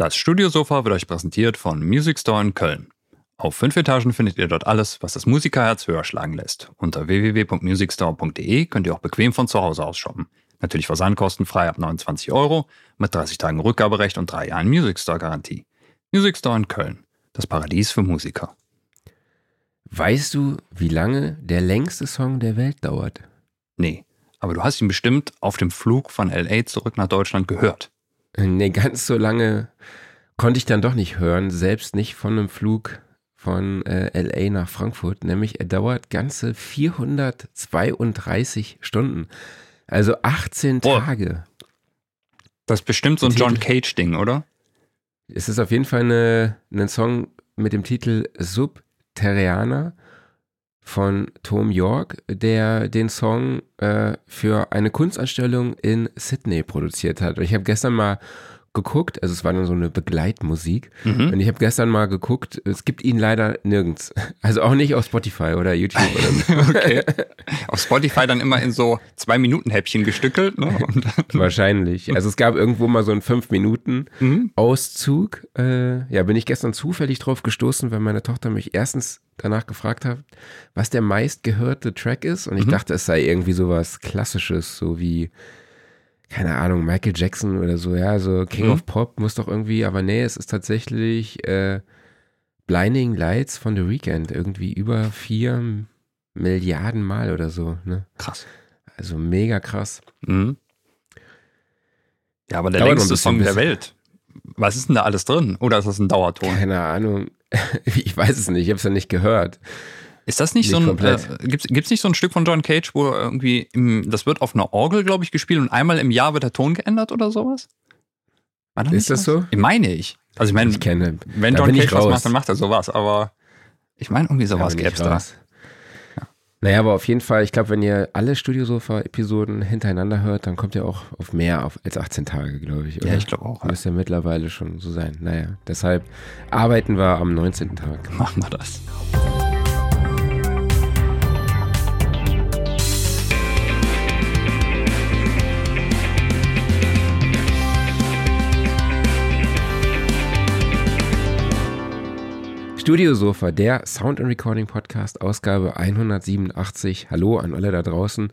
Das Studiosofa wird euch präsentiert von Music Store in Köln. Auf fünf Etagen findet ihr dort alles, was das Musikerherz höher schlagen lässt. Unter www.musicstore.de könnt ihr auch bequem von zu Hause aus shoppen. Natürlich versandkostenfrei ab 29 Euro, mit 30 Tagen Rückgaberecht und drei Jahren Music Store Garantie. Music Store in Köln, das Paradies für Musiker. Weißt du, wie lange der längste Song der Welt dauert? Nee, aber du hast ihn bestimmt auf dem Flug von LA zurück nach Deutschland gehört. Nee, ganz so lange konnte ich dann doch nicht hören, selbst nicht von einem Flug von äh, LA nach Frankfurt, nämlich er dauert ganze 432 Stunden. Also 18 Boah. Tage. Das ist bestimmt so ein Titel- John Cage-Ding, oder? Es ist auf jeden Fall eine, ein Song mit dem Titel Subterraner von Tom York, der den Song äh, für eine Kunstausstellung in Sydney produziert hat. Ich habe gestern mal geguckt, also es war dann so eine Begleitmusik. Mhm. Und ich habe gestern mal geguckt, es gibt ihn leider nirgends. Also auch nicht auf Spotify oder YouTube oder so. Okay. Auf Spotify dann immer in so zwei Minuten Häppchen gestückelt. Ne? Wahrscheinlich. Also es gab irgendwo mal so einen fünf Minuten Mhm. Auszug. Äh, ja, bin ich gestern zufällig drauf gestoßen, weil meine Tochter mich erstens danach gefragt hat, was der meistgehörte Track ist. Und ich Mhm. dachte, es sei irgendwie sowas Klassisches, so wie, keine Ahnung, Michael Jackson oder so. Ja, so King Mhm. of Pop muss doch irgendwie, aber nee, es ist tatsächlich äh, Blinding Lights von The Weeknd. Irgendwie über vier Milliarden Mal oder so. Ne? Krass. Also mega krass. Mhm. Ja, aber der Dauert längste Song der Welt. Was ist denn da alles drin? Oder ist das ein Dauerton? Keine Ahnung. Ich weiß es nicht, ich habe es ja nicht gehört. Ist das nicht, Nicht so ein, komplett. äh, gibt's, gibt's nicht so ein Stück von John Cage, wo irgendwie, im, das wird auf einer Orgel, glaube ich, gespielt und einmal im Jahr wird der Ton geändert oder sowas? War da Ist das was? so? Ich meine ich. Also ich meine, Ich kenne. wenn John Cage was macht, dann macht er sowas, aber ich meine irgendwie sowas gäbe es da. Naja, aber auf jeden Fall, ich glaube, wenn ihr alle Studiosofa-Episoden hintereinander hört, dann kommt ihr auch auf mehr auf, als 18 Tage, glaube ich. Oder? Ja, ich glaube auch. Ja. Müsste ja mittlerweile schon so sein. Naja, deshalb arbeiten wir am 19. Tag. Machen wir das. Studiosofa, der Sound and Recording Podcast, Ausgabe 187. Hallo an alle da draußen.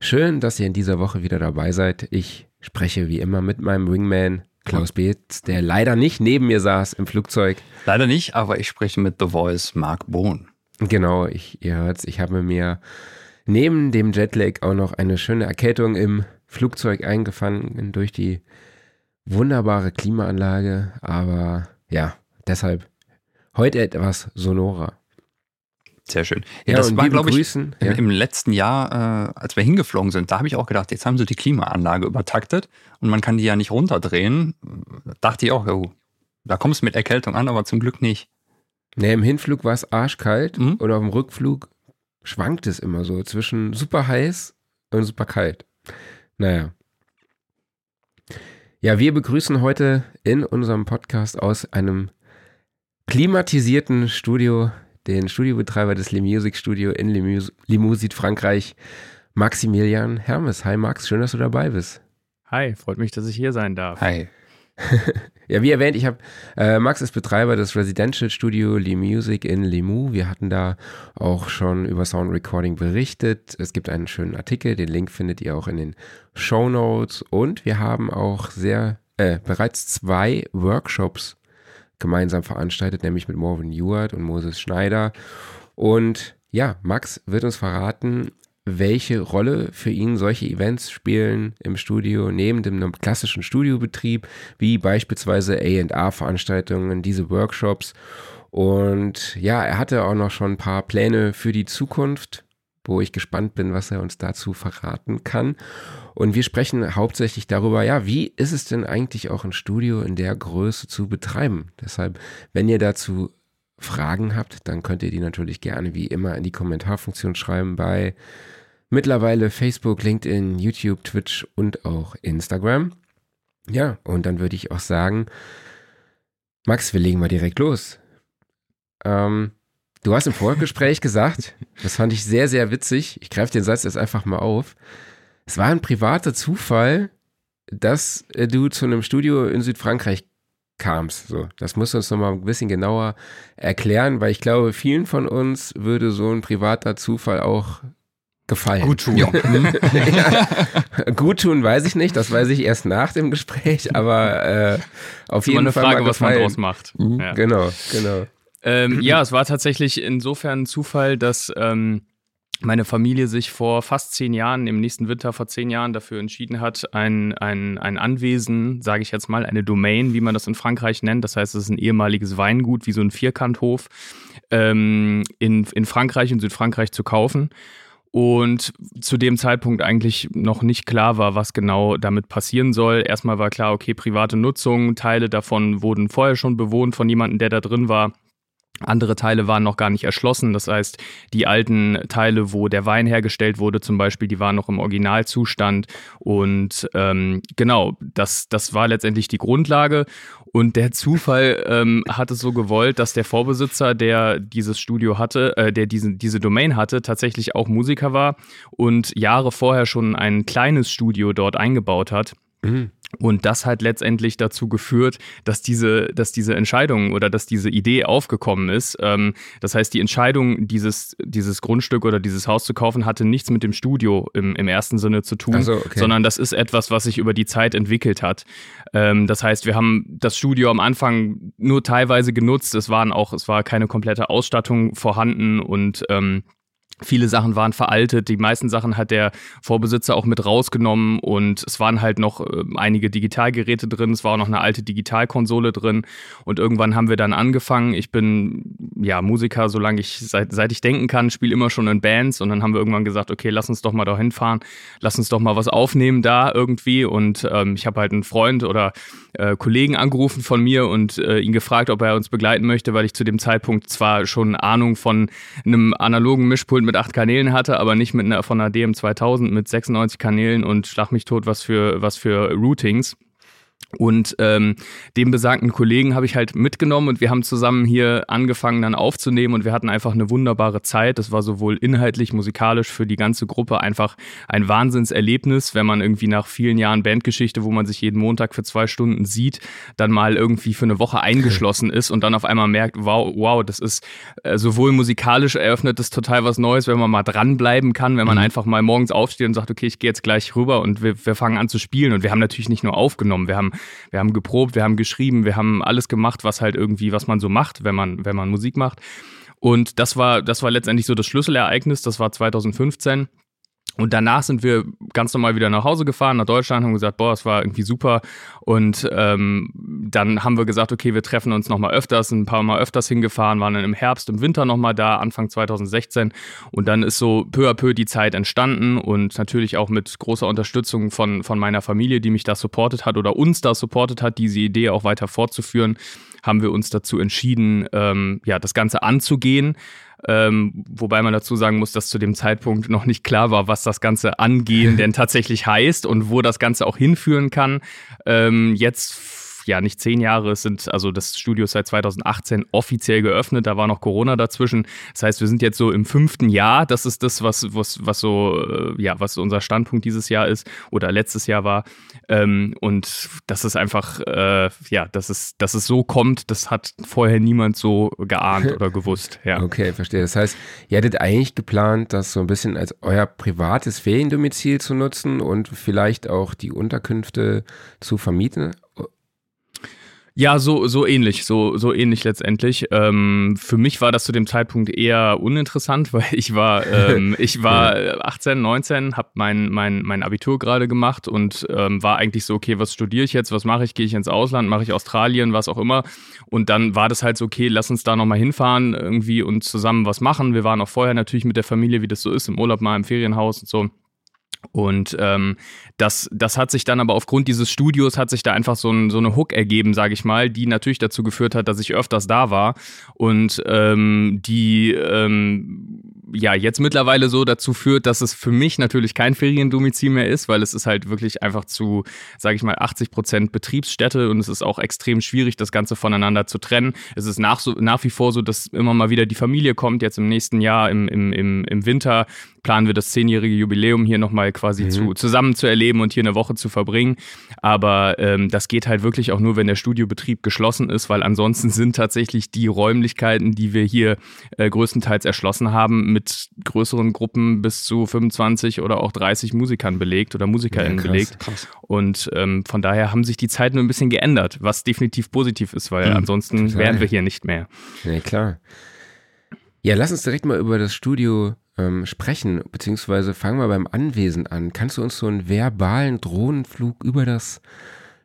Schön, dass ihr in dieser Woche wieder dabei seid. Ich spreche wie immer mit meinem Wingman Klaus Beetz, der leider nicht neben mir saß im Flugzeug. Leider nicht, aber ich spreche mit The Voice Mark Bohn. Genau, ich, ihr hört's, ich habe mir neben dem Jetlag auch noch eine schöne Erkältung im Flugzeug eingefangen durch die wunderbare Klimaanlage. Aber ja, deshalb heute etwas sonorer. Sehr schön. Ja, Ja, das war, glaube ich, begrüßen, im, ja. im letzten Jahr, äh, als wir hingeflogen sind, da habe ich auch gedacht, jetzt haben sie die Klimaanlage übertaktet und man kann die ja nicht runterdrehen. Dachte ich auch, oh, da kommst du mit Erkältung an, aber zum Glück nicht. Ne, im Hinflug war es arschkalt Mhm. und auf dem Rückflug schwankt es immer so zwischen super heiß und super kalt. Naja. Ja, wir begrüßen heute in unserem Podcast aus einem klimatisierten Studio den Studiobetreiber des Le Music Studio in Limoux- Limousin, Frankreich, Maximilian Hermes. Hi Max, schön, dass du dabei bist. Hi, freut mich, dass ich hier sein darf. Hi. Ja, wie erwähnt, ich habe äh, Max ist Betreiber des Residential Studio Lee Music in Limoux. Wir hatten da auch schon über Sound Recording berichtet. Es gibt einen schönen Artikel, den Link findet ihr auch in den Show Notes. Und wir haben auch sehr äh, bereits zwei Workshops gemeinsam veranstaltet, nämlich mit Morven Ewart und Moses Schneider. Und ja, Max wird uns verraten, welche Rolle für ihn solche Events spielen im Studio, neben dem klassischen Studiobetrieb, wie beispielsweise A&R-Veranstaltungen, diese Workshops. Und ja, er hatte auch noch schon ein paar Pläne für die Zukunft, wo ich gespannt bin, was er uns dazu verraten kann. Und wir sprechen hauptsächlich darüber, ja, wie ist es denn eigentlich auch ein Studio in der Größe zu betreiben? Deshalb, wenn ihr dazu Fragen habt, dann könnt ihr die natürlich gerne wie immer in die Kommentarfunktion schreiben bei mittlerweile Facebook, LinkedIn, YouTube, Twitch und auch Instagram. Ja, und dann würde ich auch sagen, Max, wir legen mal direkt los. Ähm, du hast im Vorgespräch gesagt, das fand ich sehr, sehr witzig. Ich greife den Satz jetzt einfach mal auf. Es war ein privater Zufall, dass äh, du zu einem Studio in Südfrankreich kam es so? Das musst du uns nochmal ein bisschen genauer erklären, weil ich glaube, vielen von uns würde so ein privater Zufall auch gefallen. Gut tun. Ja. ja. Gut tun weiß ich nicht, das weiß ich erst nach dem Gespräch, aber äh, auf jeden eine Fall Frage, was man daraus macht. Mhm. Ja. Genau, genau. Ähm, ja, es war tatsächlich insofern ein Zufall, dass ähm, meine Familie sich vor fast zehn Jahren, im nächsten Winter vor zehn Jahren dafür entschieden hat, ein, ein, ein Anwesen, sage ich jetzt mal, eine Domain, wie man das in Frankreich nennt, das heißt, es ist ein ehemaliges Weingut, wie so ein Vierkanthof, ähm, in, in Frankreich, in Südfrankreich zu kaufen und zu dem Zeitpunkt eigentlich noch nicht klar war, was genau damit passieren soll. Erstmal war klar, okay, private Nutzung, Teile davon wurden vorher schon bewohnt von jemandem, der da drin war. Andere Teile waren noch gar nicht erschlossen. Das heißt, die alten Teile, wo der Wein hergestellt wurde, zum Beispiel, die waren noch im Originalzustand. Und ähm, genau, das, das war letztendlich die Grundlage. Und der Zufall ähm, hat es so gewollt, dass der Vorbesitzer, der dieses Studio hatte, äh, der diesen, diese Domain hatte, tatsächlich auch Musiker war und Jahre vorher schon ein kleines Studio dort eingebaut hat. Mhm. Und das hat letztendlich dazu geführt, dass diese, dass diese Entscheidung oder dass diese Idee aufgekommen ist. Ähm, das heißt, die Entscheidung, dieses, dieses Grundstück oder dieses Haus zu kaufen, hatte nichts mit dem Studio im, im ersten Sinne zu tun, so, okay. sondern das ist etwas, was sich über die Zeit entwickelt hat. Ähm, das heißt, wir haben das Studio am Anfang nur teilweise genutzt. Es waren auch, es war keine komplette Ausstattung vorhanden und ähm, Viele Sachen waren veraltet, die meisten Sachen hat der Vorbesitzer auch mit rausgenommen und es waren halt noch äh, einige Digitalgeräte drin, es war auch noch eine alte Digitalkonsole drin. Und irgendwann haben wir dann angefangen. Ich bin ja Musiker, solange ich seit, seit ich denken kann, spiele immer schon in Bands. Und dann haben wir irgendwann gesagt, okay, lass uns doch mal da hinfahren, lass uns doch mal was aufnehmen da irgendwie. Und ähm, ich habe halt einen Freund oder äh, Kollegen angerufen von mir und äh, ihn gefragt, ob er uns begleiten möchte, weil ich zu dem Zeitpunkt zwar schon Ahnung von einem analogen Mischpult mit acht Kanälen hatte, aber nicht mit einer von einer DM2000 mit 96 Kanälen und schlag mich tot, was für, was für Routings. Und ähm, dem besagten Kollegen habe ich halt mitgenommen und wir haben zusammen hier angefangen dann aufzunehmen und wir hatten einfach eine wunderbare Zeit. Das war sowohl inhaltlich, musikalisch für die ganze Gruppe einfach ein Wahnsinnserlebnis, wenn man irgendwie nach vielen Jahren Bandgeschichte, wo man sich jeden Montag für zwei Stunden sieht, dann mal irgendwie für eine Woche eingeschlossen ist und dann auf einmal merkt, wow, wow, das ist äh, sowohl musikalisch eröffnet das total was Neues, wenn man mal dranbleiben kann, wenn man mhm. einfach mal morgens aufsteht und sagt, okay, ich gehe jetzt gleich rüber und wir, wir fangen an zu spielen und wir haben natürlich nicht nur aufgenommen, wir haben wir haben geprobt, wir haben geschrieben, wir haben alles gemacht, was halt irgendwie, was man so macht, wenn man, wenn man Musik macht. Und das war, das war letztendlich so das Schlüsselereignis, das war 2015. Und danach sind wir ganz normal wieder nach Hause gefahren, nach Deutschland, haben gesagt, boah, es war irgendwie super. Und ähm, dann haben wir gesagt, okay, wir treffen uns nochmal öfters, ein paar Mal öfters hingefahren, waren dann im Herbst, im Winter nochmal da, Anfang 2016. Und dann ist so peu à peu die Zeit entstanden und natürlich auch mit großer Unterstützung von, von meiner Familie, die mich da supportet hat oder uns da supportet hat, diese Idee auch weiter fortzuführen, haben wir uns dazu entschieden, ähm, ja, das Ganze anzugehen. Ähm, wobei man dazu sagen muss, dass zu dem Zeitpunkt noch nicht klar war, was das Ganze angehen denn tatsächlich heißt und wo das Ganze auch hinführen kann. Ähm, jetzt ja nicht zehn Jahre, es sind also das Studio ist seit 2018 offiziell geöffnet, da war noch Corona dazwischen. Das heißt, wir sind jetzt so im fünften Jahr. Das ist das, was, was, was so, äh, ja, was unser Standpunkt dieses Jahr ist oder letztes Jahr war. Ähm, und das ist einfach, äh, ja, dass es, dass es so kommt, das hat vorher niemand so geahnt oder gewusst. Ja. Okay, verstehe. Das heißt, ihr hättet eigentlich geplant, das so ein bisschen als euer privates Feriendomizil zu nutzen und vielleicht auch die Unterkünfte zu vermieten ja, so, so ähnlich, so, so ähnlich letztendlich. Ähm, für mich war das zu dem Zeitpunkt eher uninteressant, weil ich war, ähm, ich war 18, 19, habe mein, mein, mein Abitur gerade gemacht und ähm, war eigentlich so, okay, was studiere ich jetzt, was mache ich, gehe ich ins Ausland, mache ich Australien, was auch immer. Und dann war das halt so, okay, lass uns da nochmal hinfahren irgendwie und zusammen was machen. Wir waren auch vorher natürlich mit der Familie, wie das so ist, im Urlaub mal im Ferienhaus und so. Und ähm, das, das hat sich dann aber aufgrund dieses Studios hat sich da einfach so, ein, so eine Hook ergeben, sage ich mal, die natürlich dazu geführt hat, dass ich öfters da war und ähm, die ähm, ja jetzt mittlerweile so dazu führt, dass es für mich natürlich kein Feriendomizil mehr ist, weil es ist halt wirklich einfach zu, sage ich mal, 80 Prozent Betriebsstätte und es ist auch extrem schwierig, das Ganze voneinander zu trennen. Es ist nach, so, nach wie vor so, dass immer mal wieder die Familie kommt, jetzt im nächsten Jahr im, im, im, im Winter planen wir das zehnjährige Jubiläum hier nochmal quasi mhm. zu, zusammen zu erleben und hier eine Woche zu verbringen. Aber ähm, das geht halt wirklich auch nur, wenn der Studiobetrieb geschlossen ist, weil ansonsten sind tatsächlich die Räumlichkeiten, die wir hier äh, größtenteils erschlossen haben, mit größeren Gruppen bis zu 25 oder auch 30 Musikern belegt oder MusikerInnen ja, krass, belegt. Krass. Und ähm, von daher haben sich die Zeiten ein bisschen geändert, was definitiv positiv ist, weil mhm, ansonsten wären wir hier nicht mehr. Ja, klar. Ja, lass uns direkt mal über das Studio ähm, sprechen, beziehungsweise fangen wir beim Anwesen an. Kannst du uns so einen verbalen Drohnenflug über das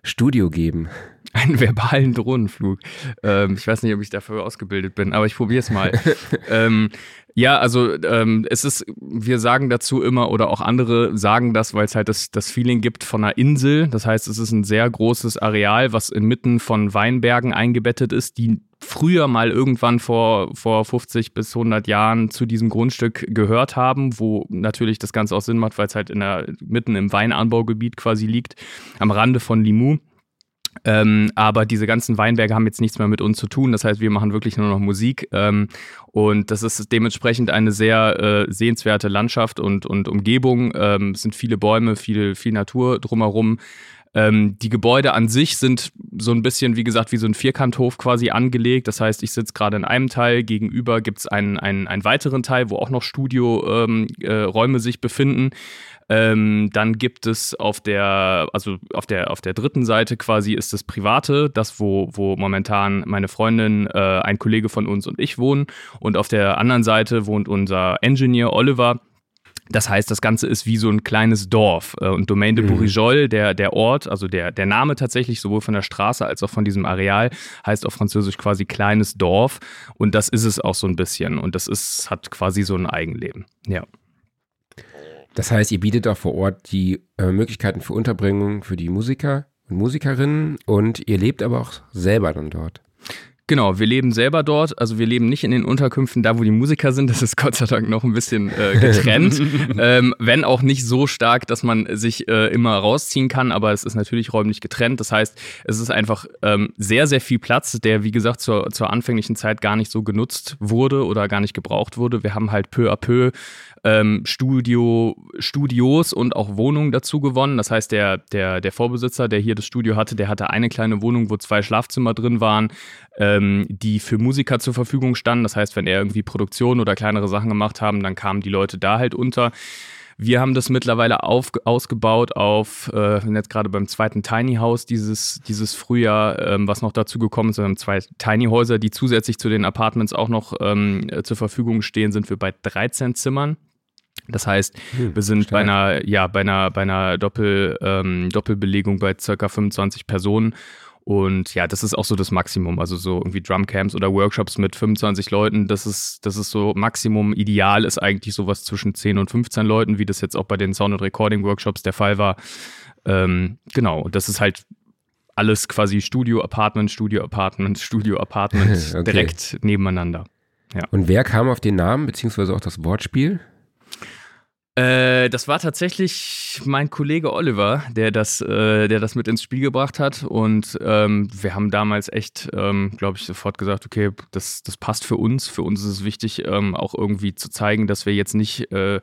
Studio geben? Einen verbalen Drohnenflug. Ähm, ich weiß nicht, ob ich dafür ausgebildet bin, aber ich probiere es mal. ähm, ja, also ähm, es ist, wir sagen dazu immer oder auch andere sagen das, weil es halt das, das Feeling gibt von einer Insel. Das heißt, es ist ein sehr großes Areal, was inmitten von Weinbergen eingebettet ist, die früher mal irgendwann vor, vor 50 bis 100 Jahren zu diesem Grundstück gehört haben, wo natürlich das Ganze auch Sinn macht, weil es halt in der, mitten im Weinanbaugebiet quasi liegt, am Rande von Limoux. Ähm, aber diese ganzen Weinberge haben jetzt nichts mehr mit uns zu tun. Das heißt, wir machen wirklich nur noch Musik. Ähm, und das ist dementsprechend eine sehr äh, sehenswerte Landschaft und, und Umgebung. Ähm, es sind viele Bäume, viel, viel Natur drumherum. Ähm, die Gebäude an sich sind so ein bisschen, wie gesagt, wie so ein Vierkanthof quasi angelegt. Das heißt, ich sitze gerade in einem Teil, gegenüber gibt es einen, einen, einen weiteren Teil, wo auch noch Studioräume ähm, äh, sich befinden. Ähm, dann gibt es auf der, also auf der, auf der dritten Seite quasi ist das Private, das, wo, wo momentan meine Freundin, äh, ein Kollege von uns und ich wohnen. Und auf der anderen Seite wohnt unser Engineer Oliver. Das heißt, das Ganze ist wie so ein kleines Dorf. Äh, und Domaine de mhm. Bourigol, der, der Ort, also der, der Name tatsächlich, sowohl von der Straße als auch von diesem Areal, heißt auf Französisch quasi kleines Dorf. Und das ist es auch so ein bisschen. Und das ist, hat quasi so ein Eigenleben. Ja. Das heißt, ihr bietet auch vor Ort die äh, Möglichkeiten für Unterbringung für die Musiker und Musikerinnen und ihr lebt aber auch selber dann dort. Genau, wir leben selber dort. Also wir leben nicht in den Unterkünften da, wo die Musiker sind. Das ist Gott sei Dank noch ein bisschen äh, getrennt. ähm, wenn auch nicht so stark, dass man sich äh, immer rausziehen kann, aber es ist natürlich räumlich getrennt. Das heißt, es ist einfach ähm, sehr, sehr viel Platz, der, wie gesagt, zur, zur anfänglichen Zeit gar nicht so genutzt wurde oder gar nicht gebraucht wurde. Wir haben halt peu à peu ähm, Studio, Studios und auch Wohnungen dazu gewonnen. Das heißt, der, der, der Vorbesitzer, der hier das Studio hatte, der hatte eine kleine Wohnung, wo zwei Schlafzimmer drin waren, ähm, die für Musiker zur Verfügung standen. Das heißt, wenn er irgendwie Produktion oder kleinere Sachen gemacht haben, dann kamen die Leute da halt unter. Wir haben das mittlerweile auf, ausgebaut auf, äh, jetzt gerade beim zweiten Tiny House dieses, dieses Frühjahr, ähm, was noch dazu gekommen ist. Wir haben zwei Tiny Häuser, die zusätzlich zu den Apartments auch noch ähm, zur Verfügung stehen, sind wir bei 13 Zimmern. Das heißt, hm, wir sind bei einer, ja, bei einer, bei einer Doppel, ähm, Doppelbelegung bei circa 25 Personen. Und ja, das ist auch so das Maximum. Also so irgendwie Drumcamps oder Workshops mit 25 Leuten, das ist, das ist so Maximum. Ideal ist eigentlich sowas zwischen 10 und 15 Leuten, wie das jetzt auch bei den Sound- und Recording-Workshops der Fall war. Ähm, genau, und das ist halt alles quasi Studio-Apartment, Studio-Apartment, Studio-Apartment okay. direkt nebeneinander. Ja. Und wer kam auf den Namen, beziehungsweise auch das Wortspiel? Äh, das war tatsächlich mein Kollege Oliver, der das, äh, der das mit ins Spiel gebracht hat. Und ähm, wir haben damals echt, ähm, glaube ich, sofort gesagt, okay, das, das passt für uns. Für uns ist es wichtig, ähm, auch irgendwie zu zeigen, dass wir jetzt nicht äh,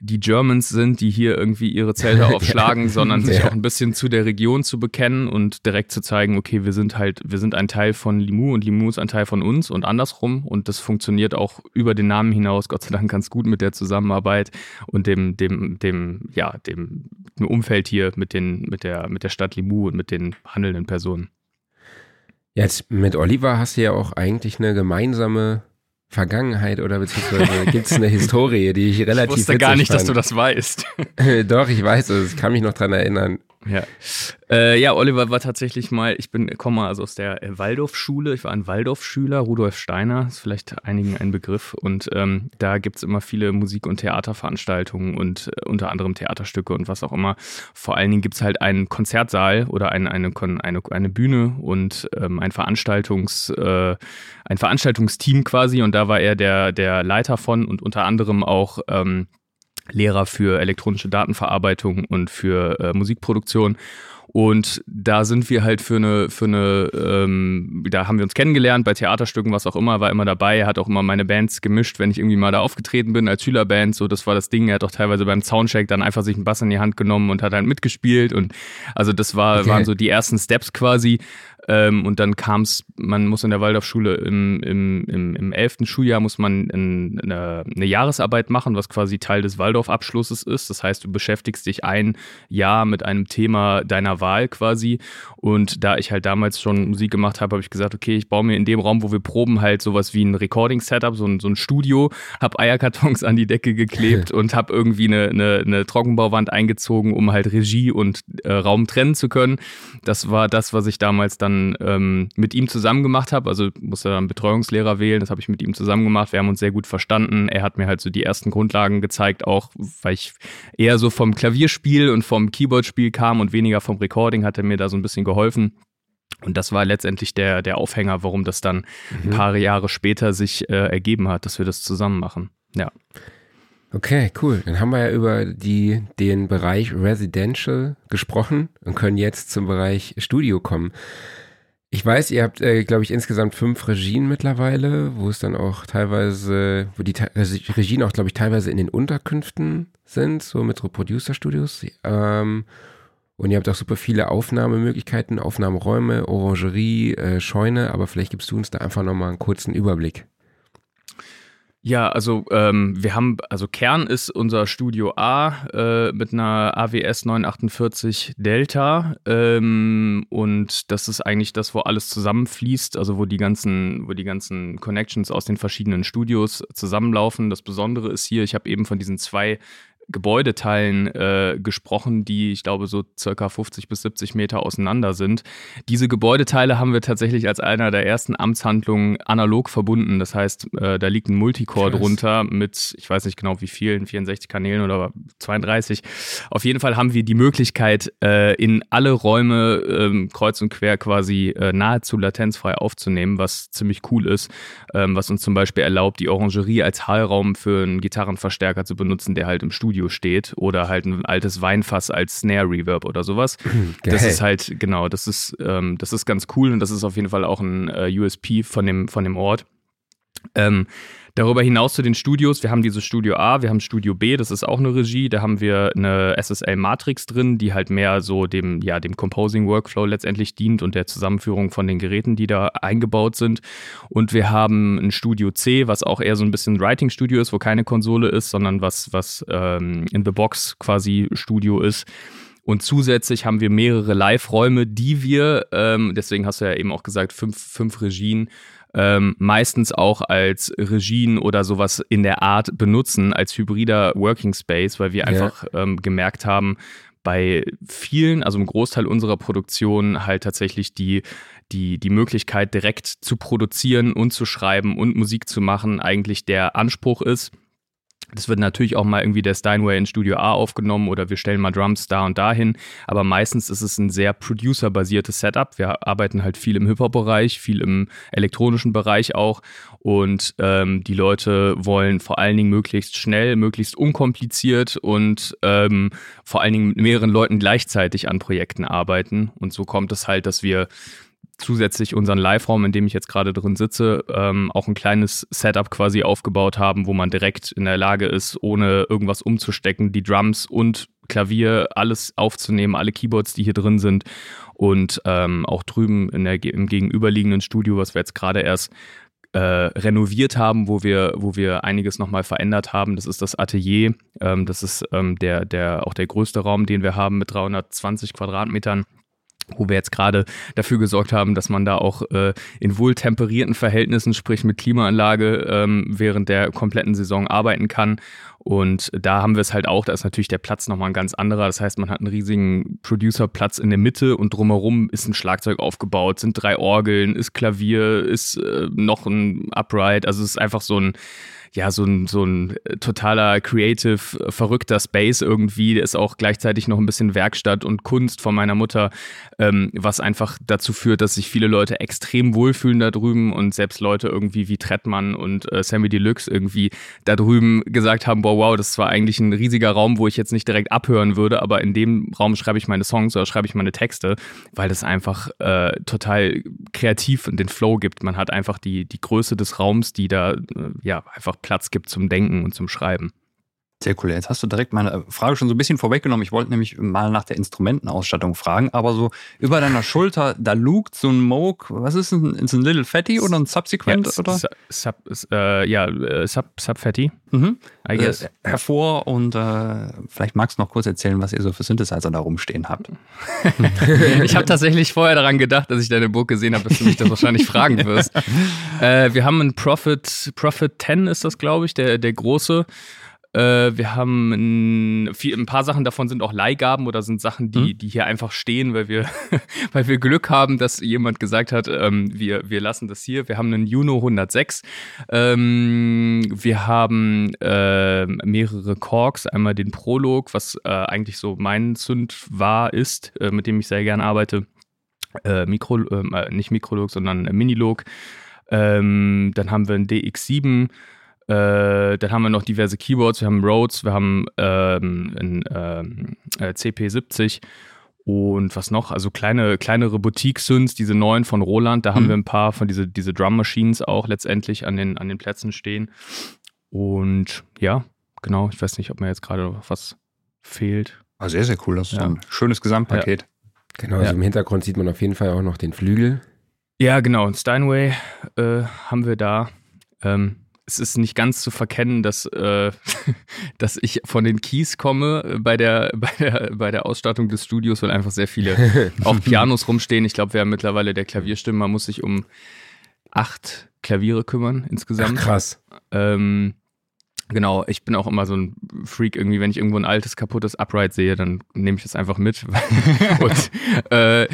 die Germans sind, die hier irgendwie ihre Zelte aufschlagen, sondern sich ja. auch ein bisschen zu der Region zu bekennen und direkt zu zeigen, okay, wir sind halt, wir sind ein Teil von Limu und Limu ist ein Teil von uns und andersrum. Und das funktioniert auch über den Namen hinaus, Gott sei Dank ganz gut mit der Zusammenarbeit und dem, dem, dem, ja, dem, dem Umfeld hier mit den, mit der, mit der Stadt Limu und mit den handelnden Personen. Jetzt mit Oliver hast du ja auch eigentlich eine gemeinsame Vergangenheit oder beziehungsweise gibt es eine Historie, die ich relativ Ich wusste gar nicht, dass du das weißt. Doch, ich weiß es. Ich kann mich noch dran erinnern. Ja. Äh, ja, Oliver war tatsächlich mal, ich bin, komme also aus der äh, Waldorfschule, ich war ein Waldorfschüler, Rudolf Steiner, ist vielleicht einigen ein Begriff. Und ähm, da gibt es immer viele Musik- und Theaterveranstaltungen und äh, unter anderem Theaterstücke und was auch immer. Vor allen Dingen gibt es halt einen Konzertsaal oder ein, eine, eine, eine Bühne und ähm, ein, Veranstaltungs, äh, ein Veranstaltungsteam quasi. Und da war er der, der Leiter von und unter anderem auch ähm, Lehrer für elektronische Datenverarbeitung und für äh, Musikproduktion. Und da sind wir halt für eine, für eine, ähm, da haben wir uns kennengelernt bei Theaterstücken, was auch immer, war immer dabei. Hat auch immer meine Bands gemischt, wenn ich irgendwie mal da aufgetreten bin als Schülerband. So, das war das Ding. Er hat auch teilweise beim Soundcheck dann einfach sich einen Bass in die Hand genommen und hat halt mitgespielt. Und also das war, okay. waren so die ersten Steps quasi. Ähm, und dann kam es, man muss in der Waldorfschule im, im, im, im 11. Schuljahr muss man in, eine, eine, Jahresarbeit machen, was quasi Teil des Waldorfabschlusses ist. Das heißt, du beschäftigst dich ein Jahr mit einem Thema deiner Wahl quasi. Und da ich halt damals schon Musik gemacht habe, habe ich gesagt, okay, ich baue mir in dem Raum, wo wir proben, halt sowas wie ein Recording-Setup, so ein, so ein Studio, habe Eierkartons an die Decke geklebt und habe irgendwie eine, eine, eine, Trockenbauwand eingezogen, um halt Regie und äh, Raum trennen zu können. Das war das, was ich damals dann dann ähm, mit ihm zusammen gemacht habe. Also musste dann Betreuungslehrer wählen, das habe ich mit ihm zusammen gemacht. Wir haben uns sehr gut verstanden. Er hat mir halt so die ersten Grundlagen gezeigt, auch weil ich eher so vom Klavierspiel und vom Keyboardspiel kam und weniger vom Recording, hat er mir da so ein bisschen geholfen. Und das war letztendlich der, der Aufhänger, warum das dann mhm. ein paar Jahre später sich äh, ergeben hat, dass wir das zusammen machen. Ja. Okay, cool. Dann haben wir ja über die, den Bereich Residential gesprochen und können jetzt zum Bereich Studio kommen. Ich weiß, ihr habt, äh, glaube ich, insgesamt fünf Regien mittlerweile, wo es dann auch teilweise, wo die Regien auch, glaube ich, teilweise in den Unterkünften sind, so mit so Producer-Studios. Ähm, und ihr habt auch super viele Aufnahmemöglichkeiten, Aufnahmeräume, Orangerie, äh, Scheune, aber vielleicht gibst du uns da einfach nochmal einen kurzen Überblick. Ja, also ähm, wir haben, also Kern ist unser Studio A äh, mit einer AWS 948 Delta ähm, und das ist eigentlich das, wo alles zusammenfließt, also wo die ganzen, wo die ganzen Connections aus den verschiedenen Studios zusammenlaufen. Das Besondere ist hier, ich habe eben von diesen zwei Gebäudeteilen äh, gesprochen, die ich glaube so circa 50 bis 70 Meter auseinander sind. Diese Gebäudeteile haben wir tatsächlich als einer der ersten Amtshandlungen analog verbunden. Das heißt, äh, da liegt ein Multicore Krass. drunter mit, ich weiß nicht genau wie vielen, 64 Kanälen oder 32. Auf jeden Fall haben wir die Möglichkeit, äh, in alle Räume ähm, kreuz und quer quasi äh, nahezu latenzfrei aufzunehmen, was ziemlich cool ist, ähm, was uns zum Beispiel erlaubt, die Orangerie als Hallraum für einen Gitarrenverstärker zu benutzen, der halt im Studio Studio steht oder halt ein altes Weinfass als Snare Reverb oder sowas. Geil. Das ist halt, genau, das ist, ähm, das ist ganz cool und das ist auf jeden Fall auch ein äh, USP von dem, von dem Ort. Ähm, Darüber hinaus zu den Studios, wir haben dieses Studio A, wir haben Studio B, das ist auch eine Regie, da haben wir eine SSL Matrix drin, die halt mehr so dem, ja, dem Composing Workflow letztendlich dient und der Zusammenführung von den Geräten, die da eingebaut sind. Und wir haben ein Studio C, was auch eher so ein bisschen Writing Studio ist, wo keine Konsole ist, sondern was, was ähm, in the Box quasi Studio ist. Und zusätzlich haben wir mehrere Live-Räume, die wir, ähm, deswegen hast du ja eben auch gesagt, fünf, fünf Regien, ähm, meistens auch als Regien oder sowas in der Art benutzen, als hybrider Working Space, weil wir einfach ja. ähm, gemerkt haben, bei vielen, also im Großteil unserer Produktion halt tatsächlich die, die, die Möglichkeit, direkt zu produzieren und zu schreiben und Musik zu machen, eigentlich der Anspruch ist. Das wird natürlich auch mal irgendwie der Steinway in Studio A aufgenommen oder wir stellen mal Drums da und dahin. Aber meistens ist es ein sehr producer-basiertes Setup. Wir arbeiten halt viel im Hip-Hop-Bereich, viel im elektronischen Bereich auch. Und ähm, die Leute wollen vor allen Dingen möglichst schnell, möglichst unkompliziert und ähm, vor allen Dingen mit mehreren Leuten gleichzeitig an Projekten arbeiten. Und so kommt es halt, dass wir zusätzlich unseren Live-Raum, in dem ich jetzt gerade drin sitze, ähm, auch ein kleines Setup quasi aufgebaut haben, wo man direkt in der Lage ist, ohne irgendwas umzustecken, die Drums und Klavier, alles aufzunehmen, alle Keyboards, die hier drin sind. Und ähm, auch drüben in der, im gegenüberliegenden Studio, was wir jetzt gerade erst äh, renoviert haben, wo wir, wo wir einiges nochmal verändert haben. Das ist das Atelier. Ähm, das ist ähm, der, der, auch der größte Raum, den wir haben mit 320 Quadratmetern wo wir jetzt gerade dafür gesorgt haben, dass man da auch äh, in wohltemperierten Verhältnissen, sprich mit Klimaanlage, ähm, während der kompletten Saison arbeiten kann. Und da haben wir es halt auch, da ist natürlich der Platz nochmal ein ganz anderer. Das heißt, man hat einen riesigen Producerplatz in der Mitte und drumherum ist ein Schlagzeug aufgebaut, sind drei Orgeln, ist Klavier, ist äh, noch ein Upright. Also es ist einfach so ein, ja, so ein, so ein totaler creative, verrückter Space irgendwie. Ist auch gleichzeitig noch ein bisschen Werkstatt und Kunst von meiner Mutter, ähm, was einfach dazu führt, dass sich viele Leute extrem wohlfühlen da drüben und selbst Leute irgendwie wie Trettmann und äh, Sammy Deluxe irgendwie da drüben gesagt haben, wow, wow, das war eigentlich ein riesiger Raum, wo ich jetzt nicht direkt abhören würde, aber in dem Raum schreibe ich meine Songs oder schreibe ich meine Texte, weil das einfach äh, total kreativ und den Flow gibt. Man hat einfach die, die Größe des Raums, die da äh, ja einfach Platz gibt zum Denken und zum Schreiben. Sehr cool. Jetzt hast du direkt meine Frage schon so ein bisschen vorweggenommen. Ich wollte nämlich mal nach der Instrumentenausstattung fragen, aber so über deiner Schulter, da lugt so ein Moog. Was ist ein, ist ein Little Fatty oder ein Subsequent? Ja, oder? Sub, äh, ja, äh, Sub, Sub Fatty. Mhm. I guess. Äh, hervor und äh, vielleicht magst du noch kurz erzählen, was ihr so für Synthesizer da rumstehen habt. ich habe tatsächlich vorher daran gedacht, dass ich deine Burg gesehen habe, dass du mich das wahrscheinlich fragen wirst. Äh, wir haben einen Prophet, Prophet 10 ist das, glaube ich, der, der große. Äh, wir haben ein, viel, ein, paar Sachen davon sind auch Leihgaben oder sind Sachen, die, mhm. die hier einfach stehen, weil wir, weil wir Glück haben, dass jemand gesagt hat, ähm, wir, wir lassen das hier. Wir haben einen Juno 106. Ähm, wir haben äh, mehrere Korgs. Einmal den Prolog, was äh, eigentlich so mein Zünd war, ist, äh, mit dem ich sehr gern arbeite. Äh, Mikro, nicht Mikrolog, sondern Minilog. Ähm, dann haben wir einen DX7. Äh, dann haben wir noch diverse Keyboards, wir haben Rhodes, wir haben ähm, ein ähm, äh, CP70 und was noch? Also kleine, kleinere Boutique-Synths, diese neuen von Roland, da mhm. haben wir ein paar von diese, diese Drum Machines auch letztendlich an den, an den Plätzen stehen. Und ja, genau, ich weiß nicht, ob mir jetzt gerade noch was fehlt. Ah, sehr, sehr cool. Das ist ja. ein schönes Gesamtpaket. Ja. Genau, also ja. im Hintergrund sieht man auf jeden Fall auch noch den Flügel. Ja, genau. Und Steinway äh, haben wir da. Ähm, es ist nicht ganz zu verkennen, dass, äh, dass ich von den Keys komme äh, bei der, bei, der, bei der Ausstattung des Studios, weil einfach sehr viele auch Pianos rumstehen. Ich glaube, wir haben mittlerweile der Klavierstimme, man muss sich um acht Klaviere kümmern insgesamt. Ach, krass. Ähm, Genau, ich bin auch immer so ein Freak irgendwie, wenn ich irgendwo ein altes, kaputtes Upright sehe, dann nehme ich das einfach mit. und äh,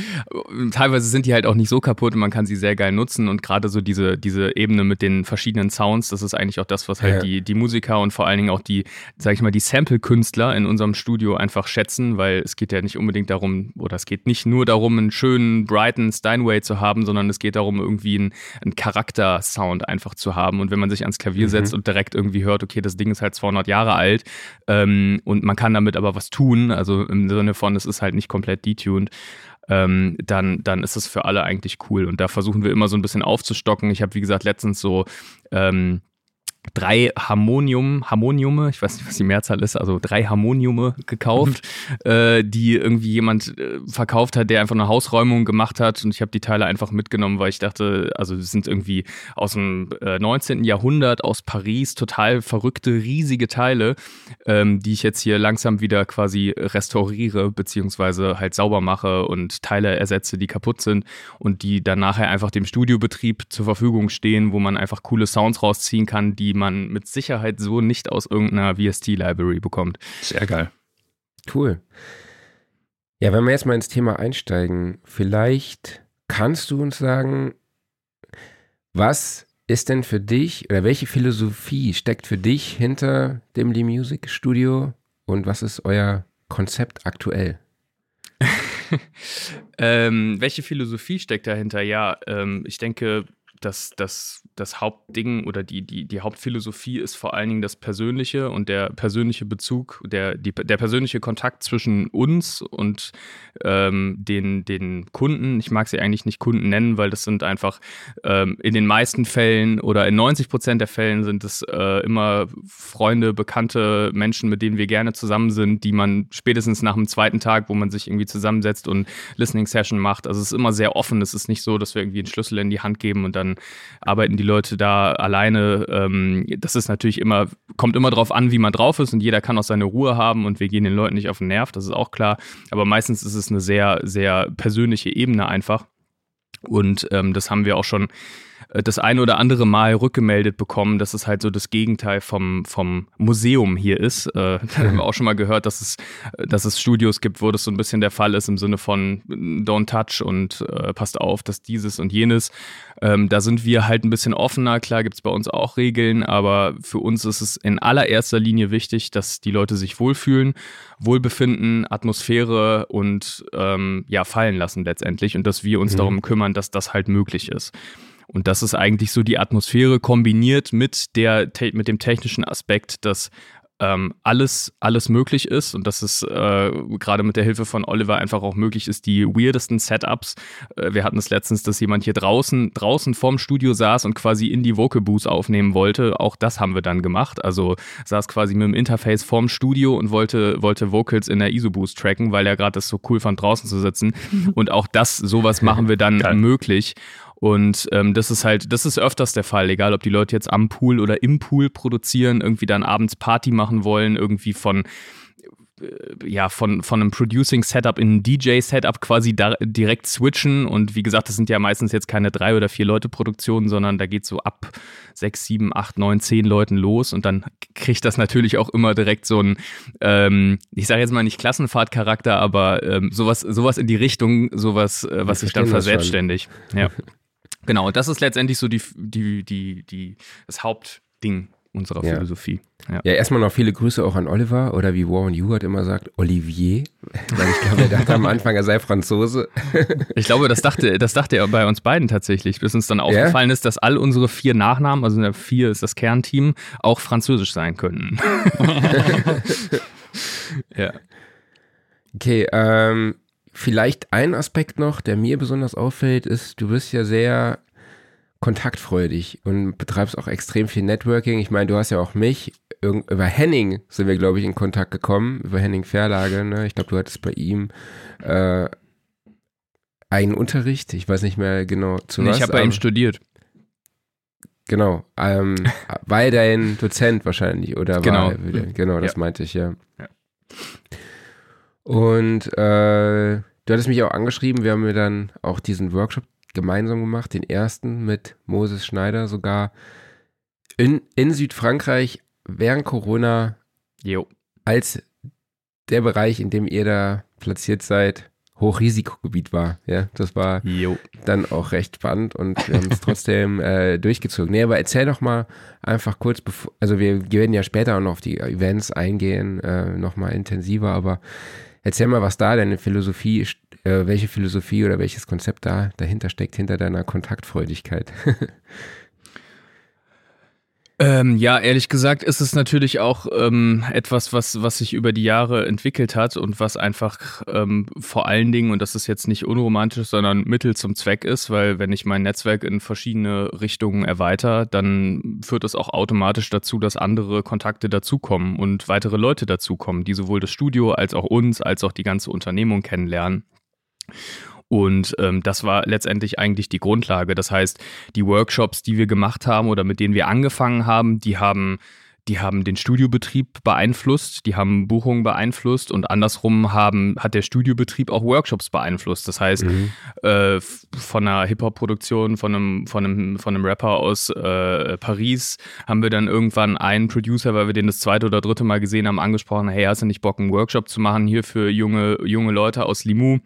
teilweise sind die halt auch nicht so kaputt und man kann sie sehr geil nutzen und gerade so diese, diese Ebene mit den verschiedenen Sounds, das ist eigentlich auch das, was halt ja. die, die Musiker und vor allen Dingen auch die, sag ich mal, die Sample-Künstler in unserem Studio einfach schätzen, weil es geht ja nicht unbedingt darum, oder es geht nicht nur darum, einen schönen, brighten Steinway zu haben, sondern es geht darum, irgendwie einen, einen Charakter-Sound einfach zu haben und wenn man sich ans Klavier mhm. setzt und direkt irgendwie hört, okay, okay, das Ding ist halt 200 Jahre alt ähm, und man kann damit aber was tun, also im Sinne von, es ist halt nicht komplett detuned. Ähm, dann, dann ist es für alle eigentlich cool. Und da versuchen wir immer so ein bisschen aufzustocken. Ich habe, wie gesagt, letztens so ähm, drei Harmonium, Harmoniume, ich weiß nicht, was die Mehrzahl ist, also drei Harmoniume gekauft, äh, die irgendwie jemand äh, verkauft hat, der einfach eine Hausräumung gemacht hat und ich habe die Teile einfach mitgenommen, weil ich dachte, also das sind irgendwie aus dem äh, 19. Jahrhundert aus Paris, total verrückte, riesige Teile, ähm, die ich jetzt hier langsam wieder quasi restauriere, beziehungsweise halt sauber mache und Teile ersetze, die kaputt sind und die dann nachher einfach dem Studiobetrieb zur Verfügung stehen, wo man einfach coole Sounds rausziehen kann, die die man mit Sicherheit so nicht aus irgendeiner VST-Library bekommt. Sehr geil. Cool. Ja, wenn wir jetzt mal ins Thema einsteigen, vielleicht kannst du uns sagen, was ist denn für dich oder welche Philosophie steckt für dich hinter dem Lee Music Studio und was ist euer Konzept aktuell? ähm, welche Philosophie steckt dahinter? Ja, ähm, ich denke, dass das, das Hauptding oder die, die, die Hauptphilosophie ist vor allen Dingen das Persönliche und der persönliche Bezug, der, die, der persönliche Kontakt zwischen uns und ähm, den, den Kunden. Ich mag sie eigentlich nicht Kunden nennen, weil das sind einfach ähm, in den meisten Fällen oder in 90 Prozent der Fällen sind es äh, immer Freunde, bekannte Menschen, mit denen wir gerne zusammen sind, die man spätestens nach dem zweiten Tag, wo man sich irgendwie zusammensetzt und Listening Session macht. Also es ist immer sehr offen. Es ist nicht so, dass wir irgendwie einen Schlüssel in die Hand geben und dann arbeiten die Leute da alleine. Ähm, das ist natürlich immer, kommt immer drauf an, wie man drauf ist und jeder kann auch seine Ruhe haben und wir gehen den Leuten nicht auf den Nerv, das ist auch klar. Aber meistens ist es eine sehr, sehr persönliche Ebene einfach. Und ähm, das haben wir auch schon das eine oder andere Mal rückgemeldet bekommen, dass es halt so das Gegenteil vom, vom Museum hier ist. Äh, da haben wir auch schon mal gehört, dass es, dass es Studios gibt, wo das so ein bisschen der Fall ist im Sinne von Don't touch und äh, passt auf, dass dieses und jenes. Ähm, da sind wir halt ein bisschen offener. Klar gibt es bei uns auch Regeln, aber für uns ist es in allererster Linie wichtig, dass die Leute sich wohlfühlen, Wohlbefinden, Atmosphäre und ähm, ja, fallen lassen letztendlich und dass wir uns mhm. darum kümmern, dass das halt möglich ist. Und das ist eigentlich so die Atmosphäre kombiniert mit der mit dem technischen Aspekt, dass ähm, alles, alles möglich ist und dass es äh, gerade mit der Hilfe von Oliver einfach auch möglich ist, die weirdesten Setups. Äh, wir hatten es letztens, dass jemand hier draußen, draußen vorm Studio saß und quasi in die Vocal Booth aufnehmen wollte. Auch das haben wir dann gemacht. Also saß quasi mit dem Interface vorm Studio und wollte, wollte Vocals in der ISO Boost tracken, weil er gerade das so cool fand, draußen zu sitzen. Und auch das, sowas machen wir dann möglich. Und ähm, das ist halt, das ist öfters der Fall, egal ob die Leute jetzt am Pool oder im Pool produzieren, irgendwie dann abends Party machen wollen, irgendwie von äh, ja, von, von einem Producing-Setup in ein DJ-Setup quasi da, direkt switchen. Und wie gesagt, das sind ja meistens jetzt keine drei oder vier Leute Produktionen, sondern da geht so ab sechs, sieben, acht, neun, zehn Leuten los. Und dann kriegt das natürlich auch immer direkt so ein, ähm, ich sage jetzt mal nicht Klassenfahrtcharakter, aber ähm, sowas, sowas in die Richtung, sowas, äh, was sich dann verselbstständigt. Ja. Genau, das ist letztendlich so die, die, die, die, das Hauptding unserer ja. Philosophie. Ja. ja, erstmal noch viele Grüße auch an Oliver oder wie Warren Ewart immer sagt, Olivier, weil ich glaube, er dachte am Anfang, er sei Franzose. Ich glaube, das dachte, das dachte er bei uns beiden tatsächlich, bis uns dann aufgefallen ja? ist, dass all unsere vier Nachnamen, also der vier ist das Kernteam, auch französisch sein könnten. ja. Okay, ähm, Vielleicht ein Aspekt noch, der mir besonders auffällt, ist, du bist ja sehr kontaktfreudig und betreibst auch extrem viel Networking. Ich meine, du hast ja auch mich. Über Henning sind wir, glaube ich, in Kontakt gekommen, über Henning Verlage. Ne? Ich glaube, du hattest bei ihm äh, einen Unterricht. Ich weiß nicht mehr genau zu nee, was. Ich habe bei ihm studiert. Genau, ähm, weil dein Dozent wahrscheinlich, oder genau. War, genau, das ja. meinte ich, ja. ja. Und äh, du hattest mich auch angeschrieben, wir haben mir dann auch diesen Workshop gemeinsam gemacht, den ersten mit Moses Schneider sogar in, in Südfrankreich während Corona jo. als der Bereich, in dem ihr da platziert seid, Hochrisikogebiet war. Ja, das war jo. dann auch recht spannend und wir haben es trotzdem äh, durchgezogen. Nee, aber erzähl doch mal einfach kurz, bevor, also wir werden ja später auch noch auf die Events eingehen, äh, nochmal intensiver, aber Erzähl mal, was da deine Philosophie, äh, welche Philosophie oder welches Konzept da dahinter steckt, hinter deiner Kontaktfreudigkeit. Ähm, ja, ehrlich gesagt ist es natürlich auch ähm, etwas, was, was sich über die Jahre entwickelt hat und was einfach ähm, vor allen Dingen, und das ist jetzt nicht unromantisch, sondern Mittel zum Zweck ist, weil wenn ich mein Netzwerk in verschiedene Richtungen erweitere, dann führt das auch automatisch dazu, dass andere Kontakte dazukommen und weitere Leute dazukommen, die sowohl das Studio als auch uns, als auch die ganze Unternehmung kennenlernen. Und ähm, das war letztendlich eigentlich die Grundlage. Das heißt, die Workshops, die wir gemacht haben oder mit denen wir angefangen haben, die haben die haben den Studiobetrieb beeinflusst, die haben Buchungen beeinflusst und andersrum haben, hat der Studiobetrieb auch Workshops beeinflusst. Das heißt, mhm. äh, von einer Hip-Hop-Produktion, von einem, von, einem, von einem Rapper aus äh, Paris haben wir dann irgendwann einen Producer, weil wir den das zweite oder dritte Mal gesehen haben, angesprochen, hey, hast du nicht Bock, einen Workshop zu machen hier für junge, junge Leute aus Limoux?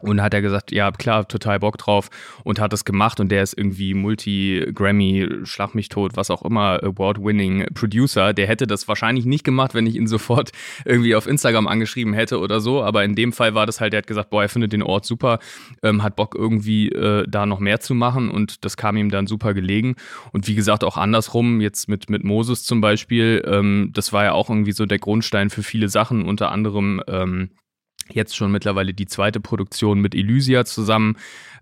Und hat er gesagt, ja, klar, total Bock drauf und hat es gemacht und der ist irgendwie Multi-Grammy, Schlag mich tot, was auch immer, Award-winning Producer. Der hätte das wahrscheinlich nicht gemacht, wenn ich ihn sofort irgendwie auf Instagram angeschrieben hätte oder so. Aber in dem Fall war das halt, der hat gesagt, boah, er findet den Ort super, ähm, hat Bock irgendwie äh, da noch mehr zu machen und das kam ihm dann super gelegen. Und wie gesagt, auch andersrum, jetzt mit, mit Moses zum Beispiel, ähm, das war ja auch irgendwie so der Grundstein für viele Sachen, unter anderem ähm, jetzt schon mittlerweile die zweite Produktion mit Elysia zusammen,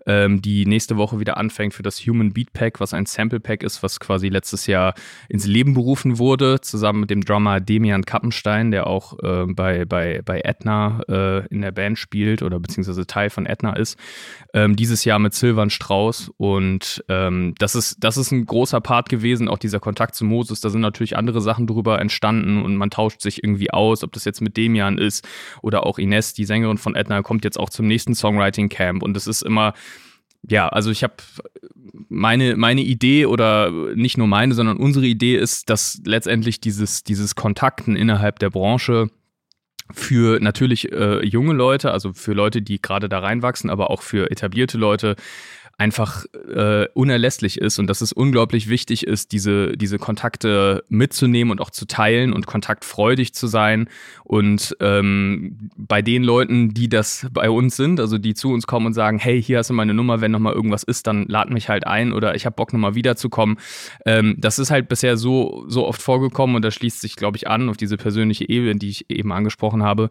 ähm, die nächste Woche wieder anfängt für das Human Beat Pack, was ein Sample Pack ist, was quasi letztes Jahr ins Leben berufen wurde, zusammen mit dem Drummer Demian Kappenstein, der auch äh, bei, bei, bei Etna äh, in der Band spielt oder beziehungsweise Teil von Etna ist. Ähm, dieses Jahr mit Silvan Strauß und ähm, das, ist, das ist ein großer Part gewesen, auch dieser Kontakt zu Moses. Da sind natürlich andere Sachen drüber entstanden und man tauscht sich irgendwie aus, ob das jetzt mit Demian ist oder auch Ines, die Sängerin von Etna, kommt jetzt auch zum nächsten Songwriting Camp und es ist immer ja, also ich habe meine, meine Idee oder nicht nur meine, sondern unsere Idee ist, dass letztendlich dieses, dieses Kontakten innerhalb der Branche für natürlich äh, junge Leute, also für Leute, die gerade da reinwachsen, aber auch für etablierte Leute einfach äh, unerlässlich ist und dass es unglaublich wichtig ist, diese, diese Kontakte mitzunehmen und auch zu teilen und kontaktfreudig zu sein. Und ähm, bei den Leuten, die das bei uns sind, also die zu uns kommen und sagen, hey, hier hast du meine Nummer, wenn nochmal irgendwas ist, dann lad mich halt ein oder ich habe Bock nochmal wiederzukommen. Ähm, das ist halt bisher so, so oft vorgekommen und das schließt sich, glaube ich, an auf diese persönliche Ebene, die ich eben angesprochen habe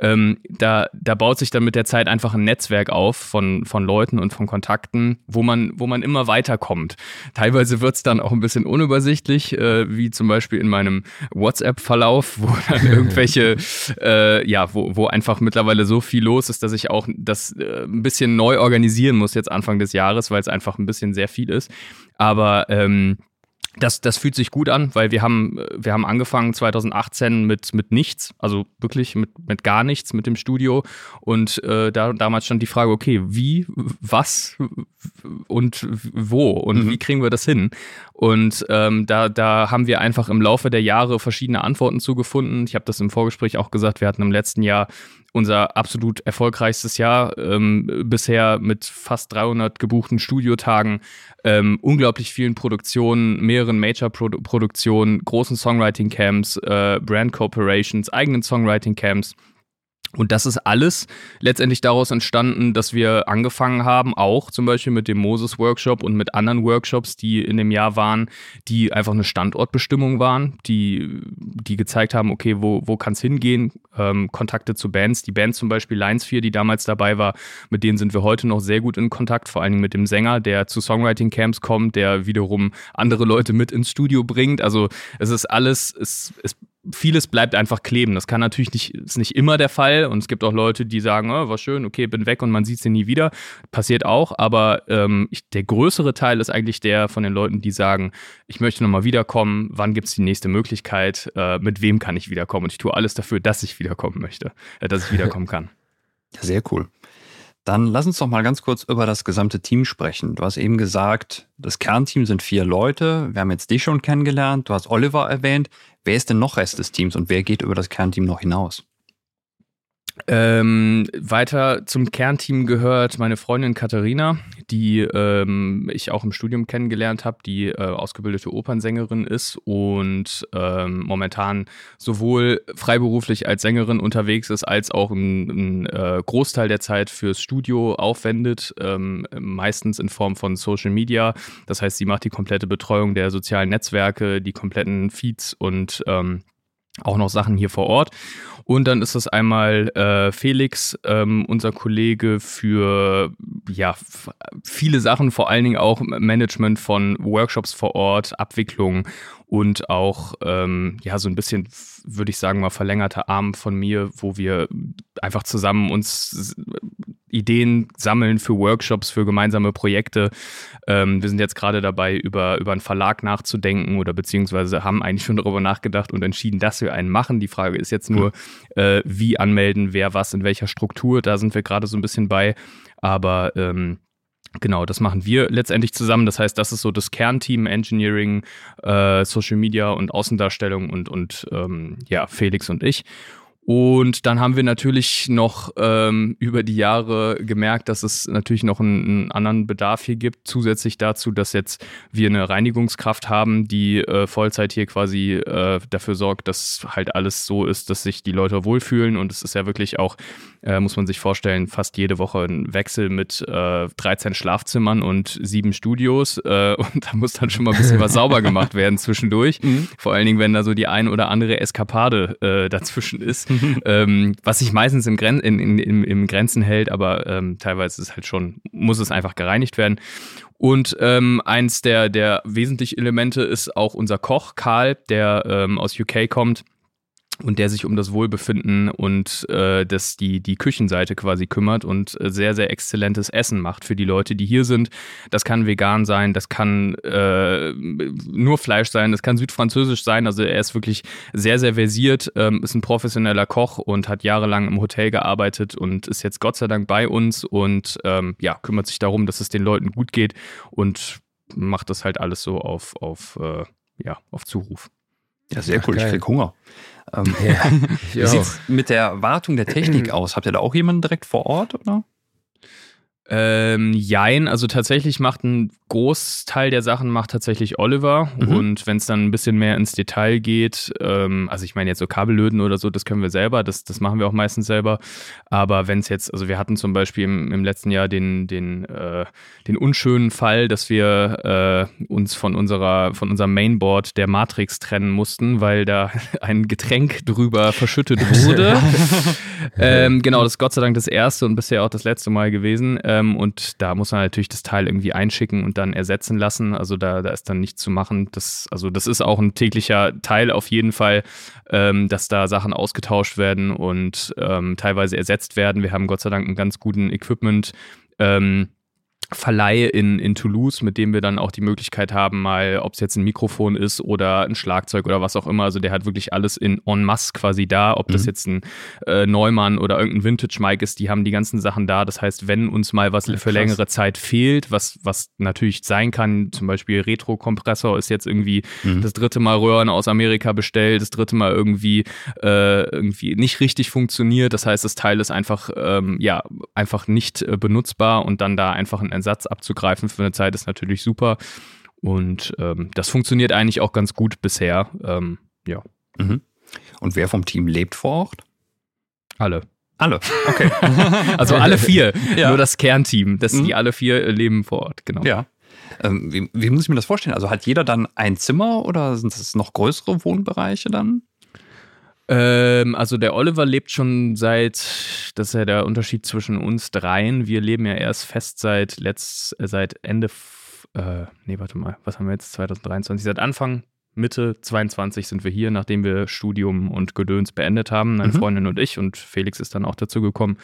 ähm, da, da baut sich dann mit der Zeit einfach ein Netzwerk auf von, von Leuten und von Kontakten, wo man, wo man immer weiterkommt. Teilweise wird es dann auch ein bisschen unübersichtlich, äh, wie zum Beispiel in meinem WhatsApp-Verlauf, wo dann irgendwelche, äh, ja, wo, wo einfach mittlerweile so viel los ist, dass ich auch das äh, ein bisschen neu organisieren muss jetzt Anfang des Jahres, weil es einfach ein bisschen sehr viel ist. Aber ähm, das, das fühlt sich gut an, weil wir haben, wir haben angefangen 2018 mit, mit nichts, also wirklich mit, mit gar nichts mit dem Studio. Und äh, da, damals stand die Frage, okay, wie, was und wo und mhm. wie kriegen wir das hin? Und ähm, da, da haben wir einfach im Laufe der Jahre verschiedene Antworten zugefunden. Ich habe das im Vorgespräch auch gesagt, wir hatten im letzten Jahr unser absolut erfolgreichstes Jahr ähm, bisher mit fast 300 gebuchten Studiotagen, ähm, unglaublich vielen Produktionen, mehreren Major-Produktionen, großen Songwriting-Camps, äh, Brand-Corporations, eigenen Songwriting-Camps und das ist alles letztendlich daraus entstanden, dass wir angefangen haben, auch zum Beispiel mit dem Moses-Workshop und mit anderen Workshops, die in dem Jahr waren, die einfach eine Standortbestimmung waren, die, die gezeigt haben, okay, wo, wo kann es hingehen? Ähm, Kontakte zu Bands. Die Band zum Beispiel Lines 4, die damals dabei war, mit denen sind wir heute noch sehr gut in Kontakt, vor allen Dingen mit dem Sänger, der zu Songwriting-Camps kommt, der wiederum andere Leute mit ins Studio bringt. Also es ist alles, es, es vieles bleibt einfach kleben. Das kann natürlich nicht, ist nicht immer der Fall. Und es gibt auch Leute, die sagen, oh, war schön, okay, bin weg und man sieht sie nie wieder. Passiert auch, aber ähm, ich, der größere Teil ist eigentlich der von den Leuten, die sagen, ich möchte nochmal wiederkommen, wann gibt es die nächste Möglichkeit, äh, mit wem kann ich wiederkommen? Und ich tue alles dafür, dass ich wiederkommen möchte, äh, dass ich wiederkommen kann. Sehr cool. Dann lass uns doch mal ganz kurz über das gesamte Team sprechen. Du hast eben gesagt, das Kernteam sind vier Leute. Wir haben jetzt dich schon kennengelernt. Du hast Oliver erwähnt. Wer ist denn noch Rest des Teams und wer geht über das Kernteam noch hinaus? Ähm, weiter zum Kernteam gehört meine Freundin Katharina, die ähm, ich auch im Studium kennengelernt habe, die äh, ausgebildete Opernsängerin ist und ähm, momentan sowohl freiberuflich als Sängerin unterwegs ist, als auch einen äh, Großteil der Zeit fürs Studio aufwendet, ähm, meistens in Form von Social Media. Das heißt, sie macht die komplette Betreuung der sozialen Netzwerke, die kompletten Feeds und ähm, auch noch Sachen hier vor Ort. Und dann ist das einmal äh, Felix, ähm, unser Kollege für ja viele Sachen, vor allen Dingen auch Management von Workshops vor Ort, Abwicklung und auch ähm, ja so ein bisschen, würde ich sagen mal verlängerter Arm von mir, wo wir einfach zusammen uns Ideen sammeln für Workshops, für gemeinsame Projekte. Ähm, wir sind jetzt gerade dabei, über, über einen Verlag nachzudenken oder beziehungsweise haben eigentlich schon darüber nachgedacht und entschieden, dass wir einen machen. Die Frage ist jetzt nur, äh, wie anmelden, wer was, in welcher Struktur. Da sind wir gerade so ein bisschen bei. Aber ähm, Genau, das machen wir letztendlich zusammen. Das heißt, das ist so das Kernteam Engineering, äh, Social Media und Außendarstellung und, und ähm, ja, Felix und ich. Und dann haben wir natürlich noch ähm, über die Jahre gemerkt, dass es natürlich noch einen, einen, anderen Bedarf hier gibt, zusätzlich dazu, dass jetzt wir eine Reinigungskraft haben, die äh, Vollzeit hier quasi äh, dafür sorgt, dass halt alles so ist, dass sich die Leute wohlfühlen. Und es ist ja wirklich auch, äh, muss man sich vorstellen, fast jede Woche ein Wechsel mit äh, 13 Schlafzimmern und sieben Studios. Äh, und da muss dann schon mal ein bisschen was sauber gemacht werden zwischendurch. Mhm. Vor allen Dingen, wenn da so die ein oder andere Eskapade äh, dazwischen ist. ähm, was sich meistens im, Gren in, in, in, im Grenzen hält, aber ähm, teilweise ist halt schon, muss es einfach gereinigt werden. Und ähm, eins der, der wesentlichen Elemente ist auch unser Koch, Karl, der ähm, aus UK kommt und der sich um das Wohlbefinden und äh, das, die, die Küchenseite quasi kümmert und äh, sehr, sehr exzellentes Essen macht für die Leute, die hier sind. Das kann vegan sein, das kann äh, nur Fleisch sein, das kann südfranzösisch sein. Also er ist wirklich sehr, sehr versiert, ähm, ist ein professioneller Koch und hat jahrelang im Hotel gearbeitet und ist jetzt Gott sei Dank bei uns und ähm, ja, kümmert sich darum, dass es den Leuten gut geht und macht das halt alles so auf, auf, äh, ja, auf Zuruf. Ja, sehr Ach, cool. Geil. Ich krieg Hunger. Ähm, ja, Wie sieht es mit der Wartung der Technik aus? Habt ihr da auch jemanden direkt vor Ort, oder? Ähm, jein, also tatsächlich macht ein Großteil der Sachen macht tatsächlich Oliver. Mhm. Und wenn es dann ein bisschen mehr ins Detail geht, ähm, also ich meine jetzt so Kabellöten oder so, das können wir selber, das, das machen wir auch meistens selber. Aber wenn es jetzt, also wir hatten zum Beispiel im, im letzten Jahr den, den, äh, den unschönen Fall, dass wir äh, uns von unserer, von unserem Mainboard der Matrix trennen mussten, weil da ein Getränk drüber verschüttet wurde. ähm, genau, das ist Gott sei Dank das erste und bisher auch das letzte Mal gewesen. Ähm, und da muss man natürlich das Teil irgendwie einschicken und dann ersetzen lassen. Also da, da ist dann nichts zu machen. Das, also das ist auch ein täglicher Teil auf jeden Fall, ähm, dass da Sachen ausgetauscht werden und ähm, teilweise ersetzt werden. Wir haben Gott sei Dank einen ganz guten Equipment. Ähm, Verleih in, in Toulouse, mit dem wir dann auch die Möglichkeit haben, mal, ob es jetzt ein Mikrofon ist oder ein Schlagzeug oder was auch immer. Also der hat wirklich alles in en masse quasi da, ob mhm. das jetzt ein äh, Neumann oder irgendein Vintage-Mic ist, die haben die ganzen Sachen da. Das heißt, wenn uns mal was ja, für längere Zeit fehlt, was, was natürlich sein kann, zum Beispiel Retro-Kompressor ist jetzt irgendwie mhm. das dritte Mal Röhren aus Amerika bestellt, das dritte Mal irgendwie, äh, irgendwie nicht richtig funktioniert. Das heißt, das Teil ist einfach, ähm, ja, einfach nicht äh, benutzbar und dann da einfach ein Ersatz abzugreifen für eine Zeit ist natürlich super. Und ähm, das funktioniert eigentlich auch ganz gut bisher. Ähm, ja. Mhm. Und wer vom Team lebt vor Ort? Alle. Alle, okay. also alle vier, ja. nur das Kernteam, das, mhm. die alle vier leben vor Ort, genau. Ja. Ähm, wie, wie, muss ich mir das vorstellen? Also hat jeder dann ein Zimmer oder sind es noch größere Wohnbereiche dann? Ähm, also der Oliver lebt schon seit, das ist ja der Unterschied zwischen uns dreien. Wir leben ja erst fest seit letzt, äh, seit Ende, äh, nee, warte mal, was haben wir jetzt? 2023, seit Anfang Mitte 22 sind wir hier, nachdem wir Studium und Gedöns beendet haben, meine mhm. Freundin und ich und Felix ist dann auch dazu gekommen.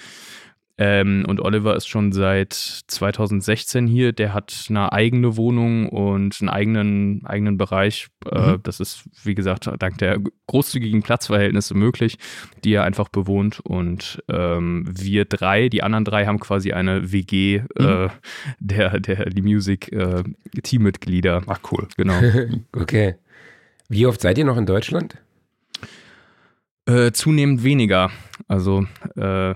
Ähm, und Oliver ist schon seit 2016 hier. Der hat eine eigene Wohnung und einen eigenen, eigenen Bereich. Äh, mhm. das ist, wie gesagt, dank der großzügigen Platzverhältnisse möglich, die er einfach bewohnt. Und ähm, wir drei, die anderen drei, haben quasi eine WG äh, mhm. äh, der, der Lee Music äh, Teammitglieder. Ach, cool. Genau. okay. Wie oft seid ihr noch in Deutschland? Äh, zunehmend weniger. Also, äh,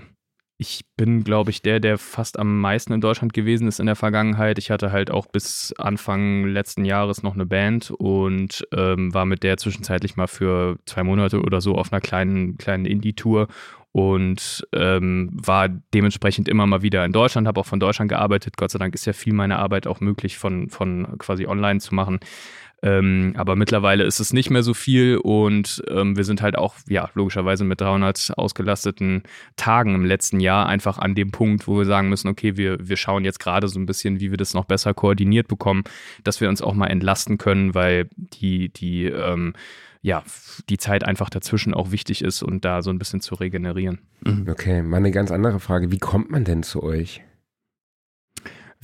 ich bin, glaube ich, der, der fast am meisten in Deutschland gewesen ist in der Vergangenheit. Ich hatte halt auch bis Anfang letzten Jahres noch eine Band und ähm, war mit der zwischenzeitlich mal für zwei Monate oder so auf einer kleinen, kleinen Indie-Tour und ähm, war dementsprechend immer mal wieder in Deutschland, habe auch von Deutschland gearbeitet. Gott sei Dank ist ja viel meiner Arbeit auch möglich von, von quasi online zu machen. Ähm, aber mittlerweile ist es nicht mehr so viel und ähm, wir sind halt auch, ja, logischerweise mit 300 ausgelasteten Tagen im letzten Jahr einfach an dem Punkt, wo wir sagen müssen, okay, wir, wir schauen jetzt gerade so ein bisschen, wie wir das noch besser koordiniert bekommen, dass wir uns auch mal entlasten können, weil die, die, ähm, ja, die Zeit einfach dazwischen auch wichtig ist und da so ein bisschen zu regenerieren. Mhm. Okay, mal eine ganz andere Frage. Wie kommt man denn zu euch?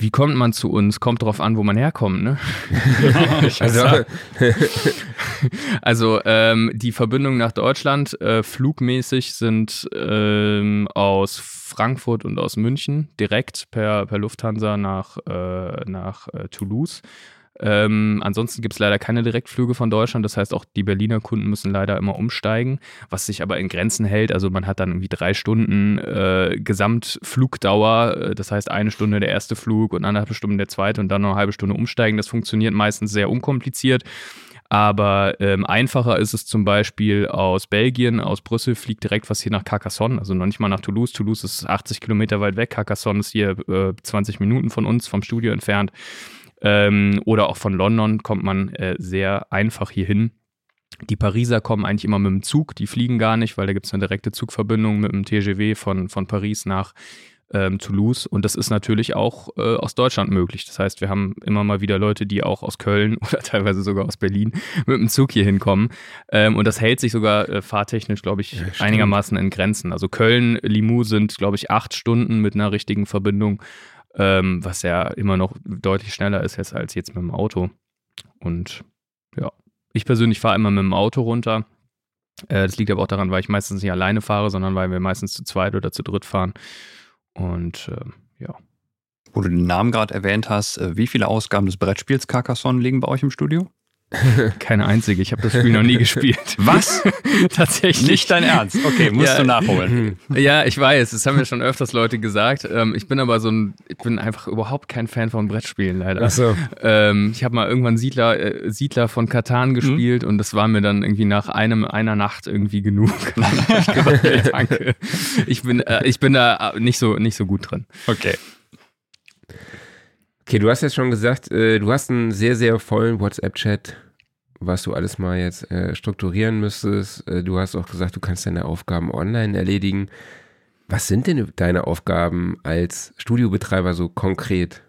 Wie kommt man zu uns? Kommt drauf an, wo man herkommt, ne? also, also ähm, die Verbindungen nach Deutschland äh, flugmäßig sind ähm, aus Frankfurt und aus München direkt per, per Lufthansa nach, äh, nach äh, Toulouse. Ähm, ansonsten gibt es leider keine Direktflüge von Deutschland. Das heißt, auch die Berliner Kunden müssen leider immer umsteigen, was sich aber in Grenzen hält. Also man hat dann irgendwie drei Stunden äh, Gesamtflugdauer. Äh, das heißt, eine Stunde der erste Flug und anderthalb Stunden der zweite und dann noch eine halbe Stunde umsteigen. Das funktioniert meistens sehr unkompliziert. Aber ähm, einfacher ist es zum Beispiel aus Belgien, aus Brüssel fliegt direkt was hier nach Carcassonne, also noch nicht mal nach Toulouse. Toulouse ist 80 Kilometer weit weg, Carcassonne ist hier äh, 20 Minuten von uns, vom Studio entfernt. Ähm, oder auch von London kommt man äh, sehr einfach hier hin. Die Pariser kommen eigentlich immer mit dem Zug, die fliegen gar nicht, weil da gibt es eine direkte Zugverbindung mit dem TGW von, von Paris nach ähm, Toulouse. Und das ist natürlich auch äh, aus Deutschland möglich. Das heißt, wir haben immer mal wieder Leute, die auch aus Köln oder teilweise sogar aus Berlin mit dem Zug hier hinkommen. Ähm, und das hält sich sogar äh, fahrtechnisch, glaube ich, ja, einigermaßen in Grenzen. Also Köln, Limoux sind, glaube ich, acht Stunden mit einer richtigen Verbindung, ähm, was ja immer noch deutlich schneller ist als jetzt mit dem Auto. Und ja, ich persönlich fahre immer mit dem Auto runter. Äh, das liegt aber auch daran, weil ich meistens nicht alleine fahre, sondern weil wir meistens zu zweit oder zu dritt fahren. Und äh, ja. Wo du den Namen gerade erwähnt hast, äh, wie viele Ausgaben des Brettspiels Carcassonne liegen bei euch im Studio? Keine einzige. Ich habe das Spiel noch nie gespielt. Was? Tatsächlich. Nicht dein Ernst. Okay, musst ja, du nachholen. Ja, ich weiß. Das haben mir schon öfters Leute gesagt. Ähm, ich bin aber so ein, ich bin einfach überhaupt kein Fan von Brettspielen, leider. Ach so. Ähm, ich habe mal irgendwann Siedler, äh, Siedler von Katan mhm. gespielt mhm. und das war mir dann irgendwie nach einem, einer Nacht irgendwie genug. ich gesagt, hey, danke. Ich bin, äh, ich bin da nicht so, nicht so gut drin. Okay. Okay, du hast jetzt schon gesagt, äh, du hast einen sehr, sehr vollen WhatsApp-Chat, was du alles mal jetzt äh, strukturieren müsstest. Äh, du hast auch gesagt, du kannst deine Aufgaben online erledigen. Was sind denn deine Aufgaben als Studiobetreiber so konkret?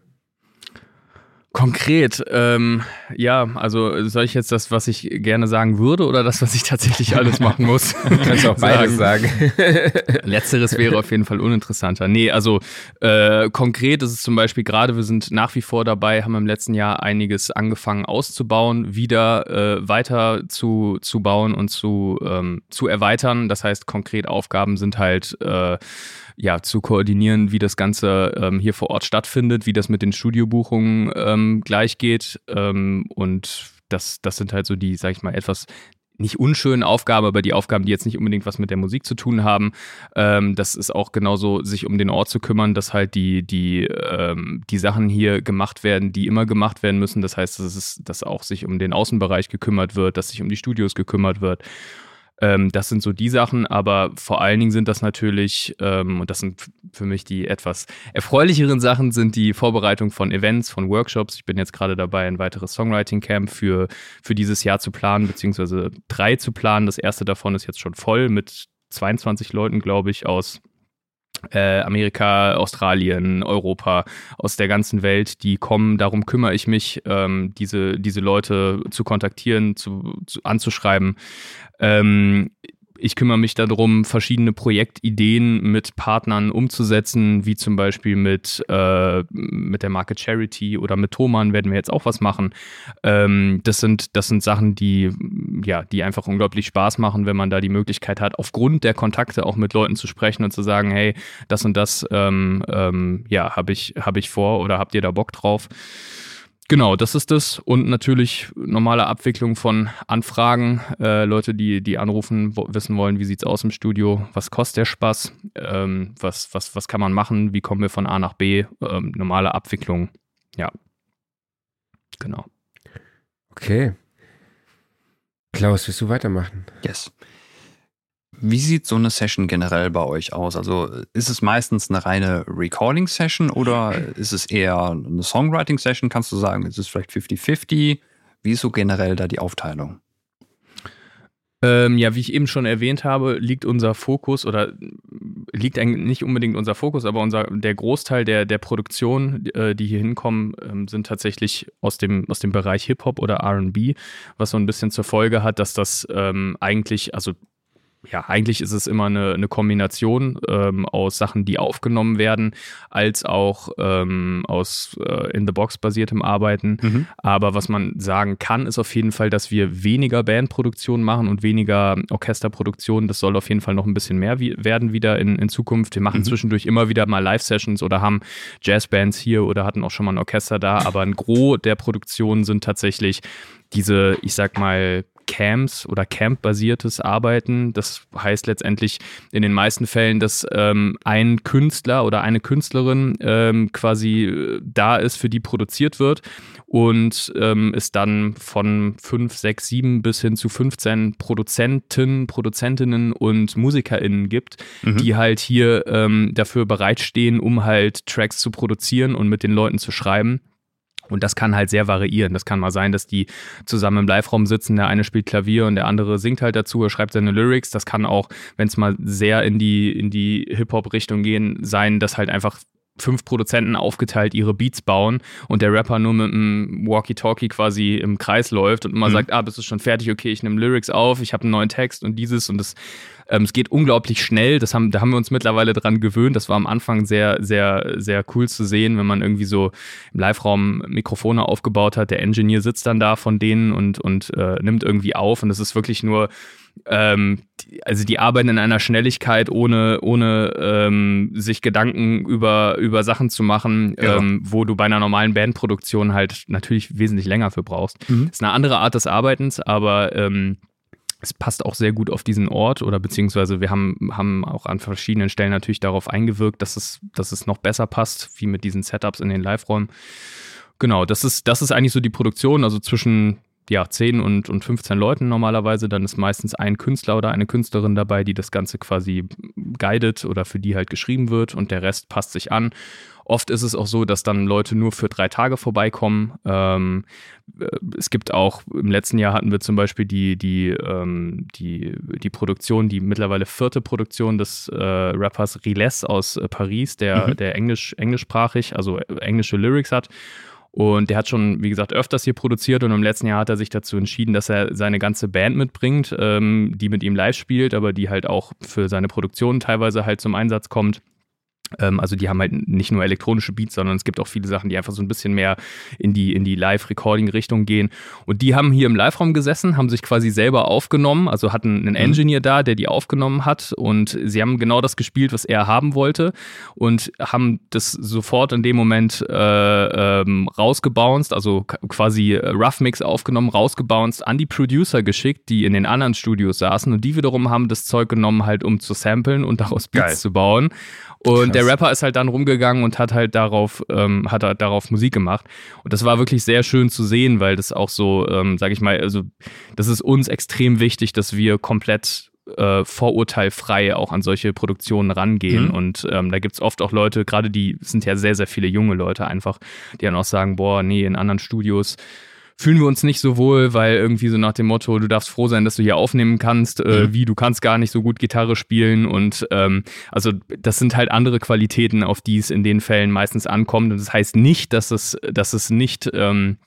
Konkret, ähm, ja, also soll ich jetzt das, was ich gerne sagen würde oder das, was ich tatsächlich alles machen muss? Kannst du auch beides sagen. Letzteres wäre auf jeden Fall uninteressanter. Nee, also äh, konkret ist es zum Beispiel gerade, wir sind nach wie vor dabei, haben im letzten Jahr einiges angefangen auszubauen, wieder äh, weiter zu, zu bauen und zu, ähm, zu erweitern. Das heißt, konkret Aufgaben sind halt äh, ja, zu koordinieren, wie das Ganze ähm, hier vor Ort stattfindet, wie das mit den Studiobuchungen ähm, gleich geht. Ähm, und das, das sind halt so die, sag ich mal, etwas nicht unschönen Aufgaben, aber die Aufgaben, die jetzt nicht unbedingt was mit der Musik zu tun haben. Ähm, das ist auch genauso, sich um den Ort zu kümmern, dass halt die, die, ähm, die Sachen hier gemacht werden, die immer gemacht werden müssen. Das heißt, dass, es, dass auch sich um den Außenbereich gekümmert wird, dass sich um die Studios gekümmert wird. Ähm, das sind so die Sachen, aber vor allen Dingen sind das natürlich, ähm, und das sind für mich die etwas erfreulicheren Sachen, sind die Vorbereitung von Events, von Workshops. Ich bin jetzt gerade dabei, ein weiteres Songwriting-Camp für, für dieses Jahr zu planen, beziehungsweise drei zu planen. Das erste davon ist jetzt schon voll mit 22 Leuten, glaube ich, aus äh, Amerika, Australien, Europa, aus der ganzen Welt, die kommen. Darum kümmere ich mich, ähm, diese, diese Leute zu kontaktieren, zu, zu anzuschreiben. Ähm, ich kümmere mich darum, verschiedene Projektideen mit Partnern umzusetzen, wie zum Beispiel mit, äh, mit der Marke Charity oder mit Thoman werden wir jetzt auch was machen. Ähm, das, sind, das sind Sachen, die, ja, die einfach unglaublich Spaß machen, wenn man da die Möglichkeit hat, aufgrund der Kontakte auch mit Leuten zu sprechen und zu sagen, hey, das und das ähm, ähm, ja, habe ich, hab ich vor oder habt ihr da Bock drauf? Genau, das ist es. Und natürlich normale Abwicklung von Anfragen. Äh, Leute, die, die anrufen, wo, wissen wollen, wie sieht es aus im Studio, was kostet der Spaß, ähm, was, was, was kann man machen, wie kommen wir von A nach B, ähm, normale Abwicklung. Ja. Genau. Okay. Klaus, willst du weitermachen? Yes. Wie sieht so eine Session generell bei euch aus? Also ist es meistens eine reine Recording-Session oder ist es eher eine Songwriting-Session? Kannst du sagen, ist es vielleicht 50-50? Wie ist so generell da die Aufteilung? Ähm, ja, wie ich eben schon erwähnt habe, liegt unser Fokus oder liegt eigentlich nicht unbedingt unser Fokus, aber unser, der Großteil der, der Produktionen, äh, die hier hinkommen, ähm, sind tatsächlich aus dem, aus dem Bereich Hip-Hop oder RB, was so ein bisschen zur Folge hat, dass das ähm, eigentlich, also ja, eigentlich ist es immer eine, eine Kombination ähm, aus Sachen, die aufgenommen werden, als auch ähm, aus äh, in-the-box basiertem Arbeiten. Mhm. Aber was man sagen kann, ist auf jeden Fall, dass wir weniger Bandproduktionen machen und weniger Orchesterproduktionen. Das soll auf jeden Fall noch ein bisschen mehr wie werden wieder in, in Zukunft. Wir machen mhm. zwischendurch immer wieder mal Live-Sessions oder haben Jazzbands hier oder hatten auch schon mal ein Orchester da. Aber ein Gros der Produktionen sind tatsächlich diese, ich sag mal, Camps oder Camp-basiertes Arbeiten. Das heißt letztendlich in den meisten Fällen, dass ähm, ein Künstler oder eine Künstlerin ähm, quasi äh, da ist, für die produziert wird und ähm, es dann von fünf, sechs, sieben bis hin zu 15 Produzenten, Produzentinnen und MusikerInnen gibt, mhm. die halt hier ähm, dafür bereitstehen, um halt Tracks zu produzieren und mit den Leuten zu schreiben. Und das kann halt sehr variieren. Das kann mal sein, dass die zusammen im Live-Raum sitzen, der eine spielt Klavier und der andere singt halt dazu, er schreibt seine Lyrics. Das kann auch, wenn es mal sehr in die, in die Hip-Hop-Richtung gehen, sein, dass halt einfach fünf Produzenten aufgeteilt ihre Beats bauen und der Rapper nur mit einem Walkie-Talkie quasi im Kreis läuft und immer mhm. sagt, ah, bist du schon fertig, okay, ich nehme Lyrics auf, ich habe einen neuen Text und dieses und das. Ähm, es geht unglaublich schnell, das haben, da haben wir uns mittlerweile dran gewöhnt. Das war am Anfang sehr, sehr, sehr cool zu sehen, wenn man irgendwie so im Live-Raum Mikrofone aufgebaut hat. Der Engineer sitzt dann da von denen und, und äh, nimmt irgendwie auf und es ist wirklich nur ähm, also die arbeiten in einer Schnelligkeit, ohne, ohne ähm, sich Gedanken über, über Sachen zu machen, ja. ähm, wo du bei einer normalen Bandproduktion halt natürlich wesentlich länger für brauchst. Mhm. Ist eine andere Art des Arbeitens, aber ähm, es passt auch sehr gut auf diesen Ort oder beziehungsweise wir haben, haben auch an verschiedenen Stellen natürlich darauf eingewirkt, dass es, dass es noch besser passt, wie mit diesen Setups in den Live-Räumen. Genau, das ist, das ist eigentlich so die Produktion, also zwischen ja, 10 und, und 15 Leuten normalerweise. Dann ist meistens ein Künstler oder eine Künstlerin dabei, die das Ganze quasi guidet oder für die halt geschrieben wird und der Rest passt sich an. Oft ist es auch so, dass dann Leute nur für drei Tage vorbeikommen. Ähm, äh, es gibt auch, im letzten Jahr hatten wir zum Beispiel die, die, ähm, die, die Produktion, die mittlerweile vierte Produktion des äh, Rappers Riles aus äh, Paris, der, mhm. der englisch, englischsprachig, also äh, englische Lyrics hat. Und der hat schon, wie gesagt, öfters hier produziert und im letzten Jahr hat er sich dazu entschieden, dass er seine ganze Band mitbringt, ähm, die mit ihm live spielt, aber die halt auch für seine Produktion teilweise halt zum Einsatz kommt. Ähm, also die haben halt nicht nur elektronische Beats, sondern es gibt auch viele Sachen, die einfach so ein bisschen mehr in die, in die Live-Recording-Richtung gehen. Und die haben hier im Live-Raum gesessen, haben sich quasi selber aufgenommen, also hatten einen mhm. Engineer da, der die aufgenommen hat und sie haben genau das gespielt, was er haben wollte und haben das sofort in dem Moment äh, ähm, rausgebounced, also quasi Rough Mix aufgenommen, rausgebounced, an die Producer geschickt, die in den anderen Studios saßen und die wiederum haben das Zeug genommen, halt um zu samplen und daraus Beats Geil. zu bauen. Und Krass. Der Rapper ist halt dann rumgegangen und hat halt darauf, ähm, hat halt darauf Musik gemacht. Und das war wirklich sehr schön zu sehen, weil das auch so, ähm, sag ich mal, also das ist uns extrem wichtig, dass wir komplett äh, vorurteilfrei auch an solche Produktionen rangehen. Mhm. Und ähm, da gibt es oft auch Leute, gerade die sind ja sehr, sehr viele junge Leute einfach, die dann auch sagen, boah, nee, in anderen Studios fühlen wir uns nicht so wohl, weil irgendwie so nach dem Motto, du darfst froh sein, dass du hier aufnehmen kannst, äh, mhm. wie du kannst gar nicht so gut Gitarre spielen und ähm, also das sind halt andere Qualitäten, auf die es in den Fällen meistens ankommt und das heißt nicht, dass es, dass es nicht ähm,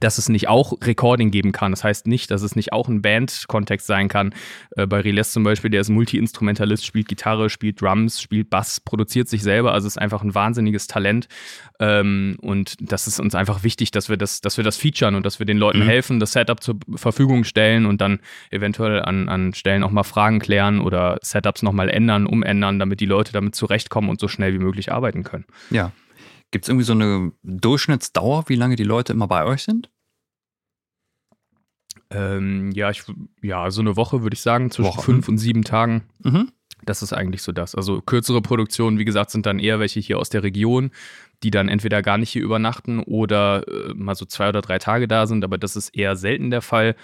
dass es nicht auch Recording geben kann. Das heißt nicht, dass es nicht auch ein Band-Kontext sein kann. Äh, bei Riles zum Beispiel, der ist Multi-Instrumentalist, spielt Gitarre, spielt Drums, spielt Bass, produziert sich selber. Also ist einfach ein wahnsinniges Talent. Ähm, und das ist uns einfach wichtig, dass wir das, dass wir das featuren und dass wir den Leuten mhm. helfen, das Setup zur Verfügung stellen und dann eventuell an, an Stellen auch mal Fragen klären oder Setups nochmal ändern, umändern, damit die Leute damit zurechtkommen und so schnell wie möglich arbeiten können. Ja, Gibt es irgendwie so eine Durchschnittsdauer, wie lange die Leute immer bei euch sind? Ähm, ja, ich, ja, so eine Woche würde ich sagen, zwischen Woche. fünf und sieben Tagen. Mhm. Das ist eigentlich so das. Also kürzere Produktionen, wie gesagt, sind dann eher welche hier aus der Region, die dann entweder gar nicht hier übernachten oder äh, mal so zwei oder drei Tage da sind, aber das ist eher selten der Fall.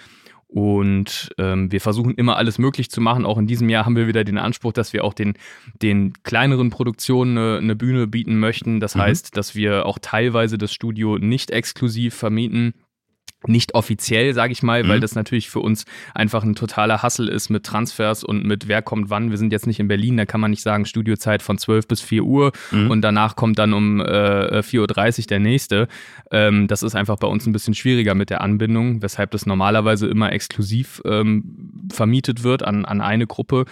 Und ähm, wir versuchen immer alles möglich zu machen. Auch in diesem Jahr haben wir wieder den Anspruch, dass wir auch den, den kleineren Produktionen eine, eine Bühne bieten möchten. Das mhm. heißt, dass wir auch teilweise das Studio nicht exklusiv vermieten, nicht offiziell, sage ich mal, mhm. weil das natürlich für uns einfach ein totaler Hassel ist mit Transfers und mit wer kommt wann. Wir sind jetzt nicht in Berlin, da kann man nicht sagen Studiozeit von 12 bis 4 Uhr mhm. und danach kommt dann um äh, 4.30 Uhr der nächste. Ähm, das ist einfach bei uns ein bisschen schwieriger mit der Anbindung, weshalb das normalerweise immer exklusiv ähm, vermietet wird an, an eine Gruppe.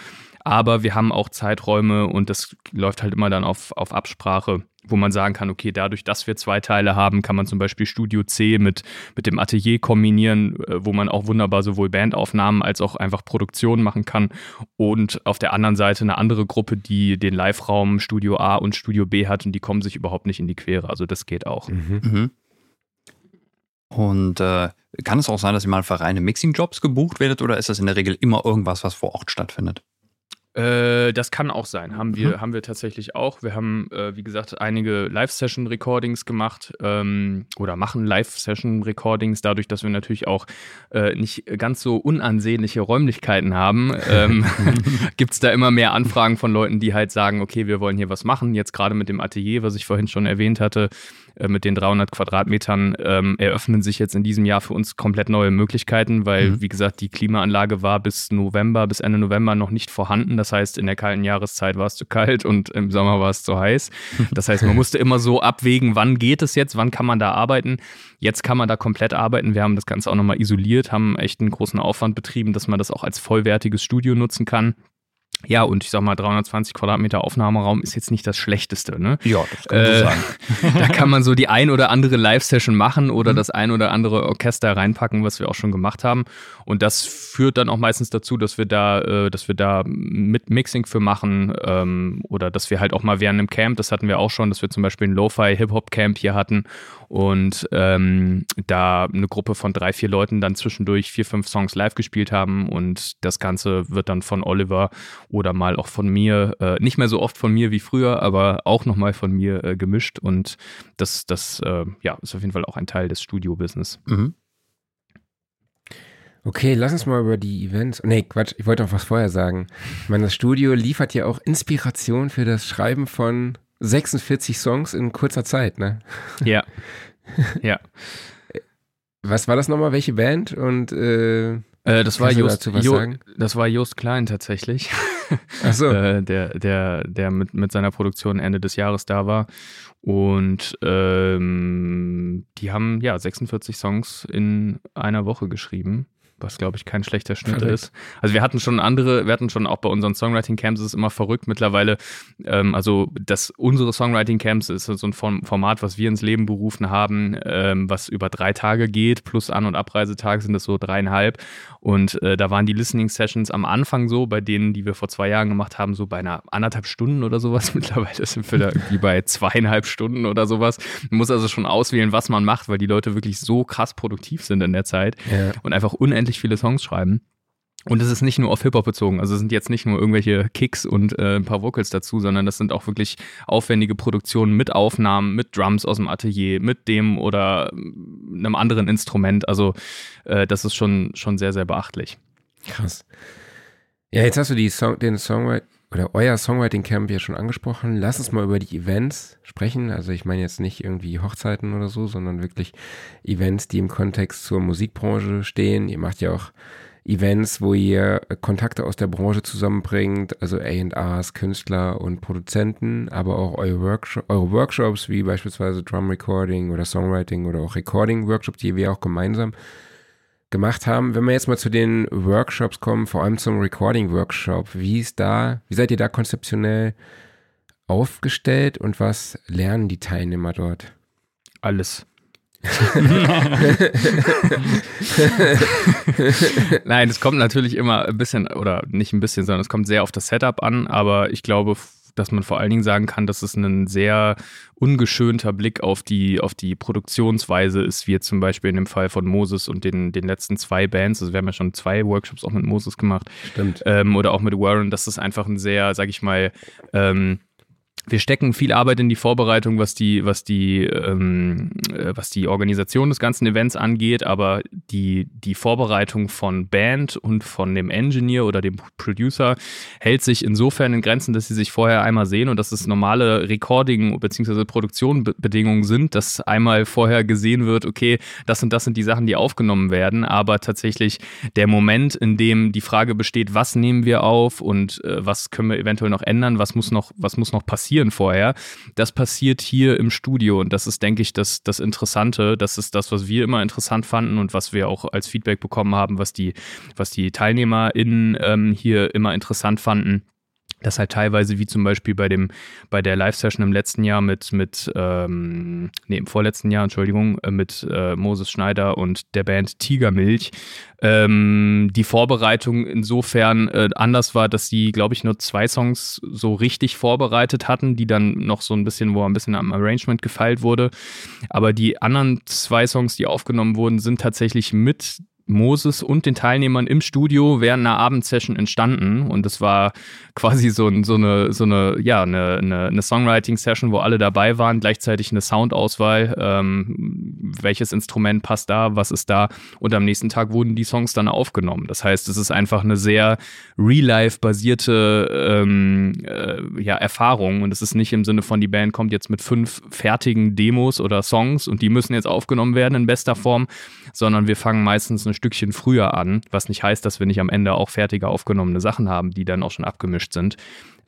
Aber wir haben auch Zeiträume und das läuft halt immer dann auf, auf Absprache wo man sagen kann, okay, dadurch, dass wir zwei Teile haben, kann man zum Beispiel Studio C mit, mit dem Atelier kombinieren, äh, wo man auch wunderbar sowohl Bandaufnahmen als auch einfach Produktionen machen kann. Und auf der anderen Seite eine andere Gruppe, die den Live-Raum Studio A und Studio B hat und die kommen sich überhaupt nicht in die Quere. Also das geht auch. Mhm. Mhm. Und äh, kann es auch sein, dass ihr mal für reine Mixing-Jobs gebucht werdet oder ist das in der Regel immer irgendwas, was vor Ort stattfindet? Äh, das kann auch sein. Haben wir, mhm. haben wir tatsächlich auch. Wir haben, äh, wie gesagt, einige Live-Session-Recordings gemacht ähm, oder machen Live-Session-Recordings, dadurch, dass wir natürlich auch äh, nicht ganz so unansehnliche Räumlichkeiten haben. Ähm, Gibt es da immer mehr Anfragen von Leuten, die halt sagen, okay, wir wollen hier was machen. Jetzt gerade mit dem Atelier, was ich vorhin schon erwähnt hatte, äh, mit den 300 Quadratmetern ähm, eröffnen sich jetzt in diesem Jahr für uns komplett neue Möglichkeiten, weil, mhm. wie gesagt, die Klimaanlage war bis November, bis Ende November noch nicht vorhanden. Das heißt, in der kalten Jahreszeit war es zu kalt und im Sommer war es zu heiß. Das heißt, man musste immer so abwägen, wann geht es jetzt, wann kann man da arbeiten. Jetzt kann man da komplett arbeiten. Wir haben das Ganze auch nochmal isoliert, haben echt einen großen Aufwand betrieben, dass man das auch als vollwertiges Studio nutzen kann. Ja, und ich sag mal, 320 Quadratmeter Aufnahmeraum ist jetzt nicht das Schlechteste, ne? Ja, das kann äh, sagen. da kann man so die ein oder andere Live-Session machen oder mhm. das ein oder andere Orchester reinpacken, was wir auch schon gemacht haben. Und das führt dann auch meistens dazu, dass wir da, äh, dass wir da mit Mixing für machen ähm, oder dass wir halt auch mal während einem Camp, das hatten wir auch schon, dass wir zum Beispiel ein Lo-Fi Hip-Hop-Camp hier hatten und ähm, da eine Gruppe von drei, vier Leuten dann zwischendurch vier, fünf Songs live gespielt haben und das Ganze wird dann von Oliver oder mal auch von mir, äh, nicht mehr so oft von mir wie früher, aber auch nochmal von mir äh, gemischt und das, das äh, ja, ist auf jeden Fall auch ein Teil des Studio-Business. Mhm. Okay, lass uns mal über die Events. Nee, Quatsch, ich wollte noch was vorher sagen. Ich meine, das Studio liefert ja auch Inspiration für das Schreiben von 46 Songs in kurzer Zeit, ne? Ja. ja. Was war das nochmal? Welche Band? Und äh, äh, das, war Just, jo, das war Just Klein tatsächlich. Ach so. äh, der, der, der mit, mit seiner Produktion Ende des Jahres da war. Und ähm, die haben ja 46 Songs in einer Woche geschrieben was glaube ich kein schlechter Schnitt Verrückt. ist. Also wir hatten schon andere, wir hatten schon auch bei unseren Songwriting Camps ist es immer verrückt mittlerweile. Ähm, also das unsere Songwriting Camps ist so ein Format, was wir ins Leben berufen haben, ähm, was über drei Tage geht plus An- und Abreisetag sind es so dreieinhalb. Und äh, da waren die Listening Sessions am Anfang so, bei denen, die wir vor zwei Jahren gemacht haben, so bei einer anderthalb Stunden oder sowas. Mittlerweile sind wir da irgendwie bei zweieinhalb Stunden oder sowas. Man muss also schon auswählen, was man macht, weil die Leute wirklich so krass produktiv sind in der Zeit ja. und einfach unendlich viele Songs schreiben. Und es ist nicht nur auf Hip-Hop bezogen. Also es sind jetzt nicht nur irgendwelche Kicks und äh, ein paar Vocals dazu, sondern das sind auch wirklich aufwendige Produktionen mit Aufnahmen, mit Drums aus dem Atelier, mit dem oder mm, einem anderen Instrument. Also äh, das ist schon, schon sehr, sehr beachtlich. Krass. Ja, jetzt hast du die Song, den Songwriting oder euer Songwriting Camp ja schon angesprochen. Lass uns mal über die Events sprechen. Also ich meine jetzt nicht irgendwie Hochzeiten oder so, sondern wirklich Events, die im Kontext zur Musikbranche stehen. Ihr macht ja auch Events, wo ihr Kontakte aus der Branche zusammenbringt, also A&Rs, Künstler und Produzenten, aber auch eure, Workshop, eure Workshops, wie beispielsweise Drum Recording oder Songwriting oder auch Recording Workshops, die wir auch gemeinsam gemacht haben. Wenn wir jetzt mal zu den Workshops kommen, vor allem zum Recording Workshop, wie ist da, wie seid ihr da konzeptionell aufgestellt und was lernen die Teilnehmer dort? Alles. Nein, es kommt natürlich immer ein bisschen, oder nicht ein bisschen, sondern es kommt sehr auf das Setup an, aber ich glaube, dass man vor allen Dingen sagen kann, dass es ein sehr ungeschönter Blick auf die, auf die Produktionsweise ist, wie jetzt zum Beispiel in dem Fall von Moses und den, den letzten zwei Bands. Also wir haben ja schon zwei Workshops auch mit Moses gemacht. Stimmt. Ähm, oder auch mit Warren. Das ist einfach ein sehr, sag ich mal, ähm, wir stecken viel Arbeit in die Vorbereitung, was die, was die, ähm, äh, was die Organisation des ganzen Events angeht, aber die, die Vorbereitung von Band und von dem Engineer oder dem Producer hält sich insofern in Grenzen, dass sie sich vorher einmal sehen und dass es normale Recording bzw. Produktionbedingungen sind, dass einmal vorher gesehen wird, okay, das und das sind die Sachen, die aufgenommen werden, aber tatsächlich der Moment, in dem die Frage besteht, was nehmen wir auf und äh, was können wir eventuell noch ändern, was muss noch, was muss noch passieren, passieren vorher. Das passiert hier im Studio und das ist, denke ich, das, das Interessante. Das ist das, was wir immer interessant fanden und was wir auch als Feedback bekommen haben, was die, was die TeilnehmerInnen ähm, hier immer interessant fanden dass halt teilweise, wie zum Beispiel bei dem, bei der Live-Session im letzten Jahr mit, mit, ähm, nee, im vorletzten Jahr, Entschuldigung, äh, mit äh, Moses Schneider und der Band Tigermilch, ähm, die Vorbereitung insofern äh, anders war, dass sie, glaube ich, nur zwei Songs so richtig vorbereitet hatten, die dann noch so ein bisschen, wo ein bisschen am Arrangement gefeilt wurde. Aber die anderen zwei Songs, die aufgenommen wurden, sind tatsächlich mit Moses und den Teilnehmern im Studio während einer Abendsession entstanden. Und es war quasi so, so eine, so eine, ja, eine, eine, eine Songwriting-Session, wo alle dabei waren, gleichzeitig eine Soundauswahl, ähm, welches Instrument passt da, was ist da. Und am nächsten Tag wurden die Songs dann aufgenommen. Das heißt, es ist einfach eine sehr real-life-basierte ähm, äh, ja, Erfahrung. Und es ist nicht im Sinne von, die Band kommt jetzt mit fünf fertigen Demos oder Songs und die müssen jetzt aufgenommen werden in bester Form, sondern wir fangen meistens ein Stückchen früher an, was nicht heißt, dass wir nicht am Ende auch fertige aufgenommene Sachen haben, die dann auch schon abgemischt sind.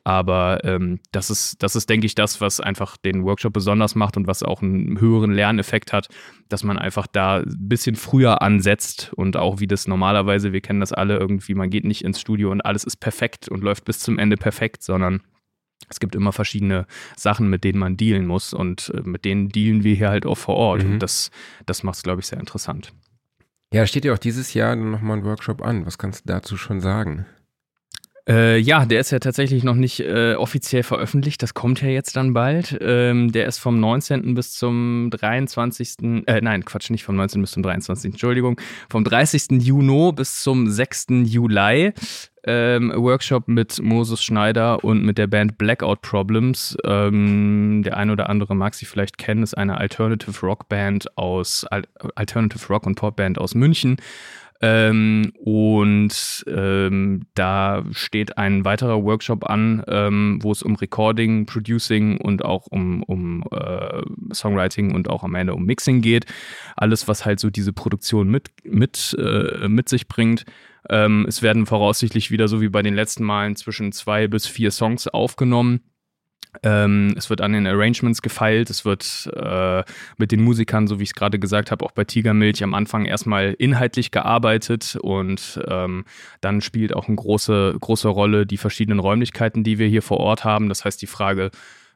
Aber ähm, das ist, das ist, denke ich, das, was einfach den Workshop besonders macht und was auch einen höheren Lerneffekt hat, dass man einfach da ein bisschen früher ansetzt und auch wie das normalerweise, wir kennen das alle irgendwie, man geht nicht ins Studio und alles ist perfekt und läuft bis zum Ende perfekt, sondern es gibt immer verschiedene Sachen, mit denen man dealen muss und äh, mit denen dealen wir hier halt auch vor Ort. Mhm. Und das, das macht es, glaube ich, sehr interessant. Ja, steht ja auch dieses Jahr nochmal ein Workshop an. Was kannst du dazu schon sagen? Äh, ja, der ist ja tatsächlich noch nicht äh, offiziell veröffentlicht. Das kommt ja jetzt dann bald. Ähm, der ist vom 19. bis zum 23. Äh, nein, Quatsch, nicht vom 19. bis zum 23. Entschuldigung. Vom 30. Juni bis zum 6. Juli ähm, Workshop mit Moses Schneider und mit der Band Blackout Problems. Ähm, der eine oder andere mag sie vielleicht kennen, ist eine Alternative Rock Band aus Alternative Rock und Pop Band aus München. Ähm, und ähm, da steht ein weiterer Workshop an, ähm, wo es um Recording, Producing und auch um, um äh, Songwriting und auch am Ende um Mixing geht. Alles, was halt so diese Produktion mit, mit, äh, mit sich bringt. Ähm, es werden voraussichtlich wieder so wie bei den letzten Malen zwischen zwei bis vier Songs aufgenommen. Ähm, es wird an den Arrangements gefeilt, es wird äh, mit den Musikern, so wie ich es gerade gesagt habe, auch bei Tigermilch am Anfang erstmal inhaltlich gearbeitet und ähm, dann spielt auch eine große, große Rolle die verschiedenen Räumlichkeiten, die wir hier vor Ort haben. Das heißt, die Frage,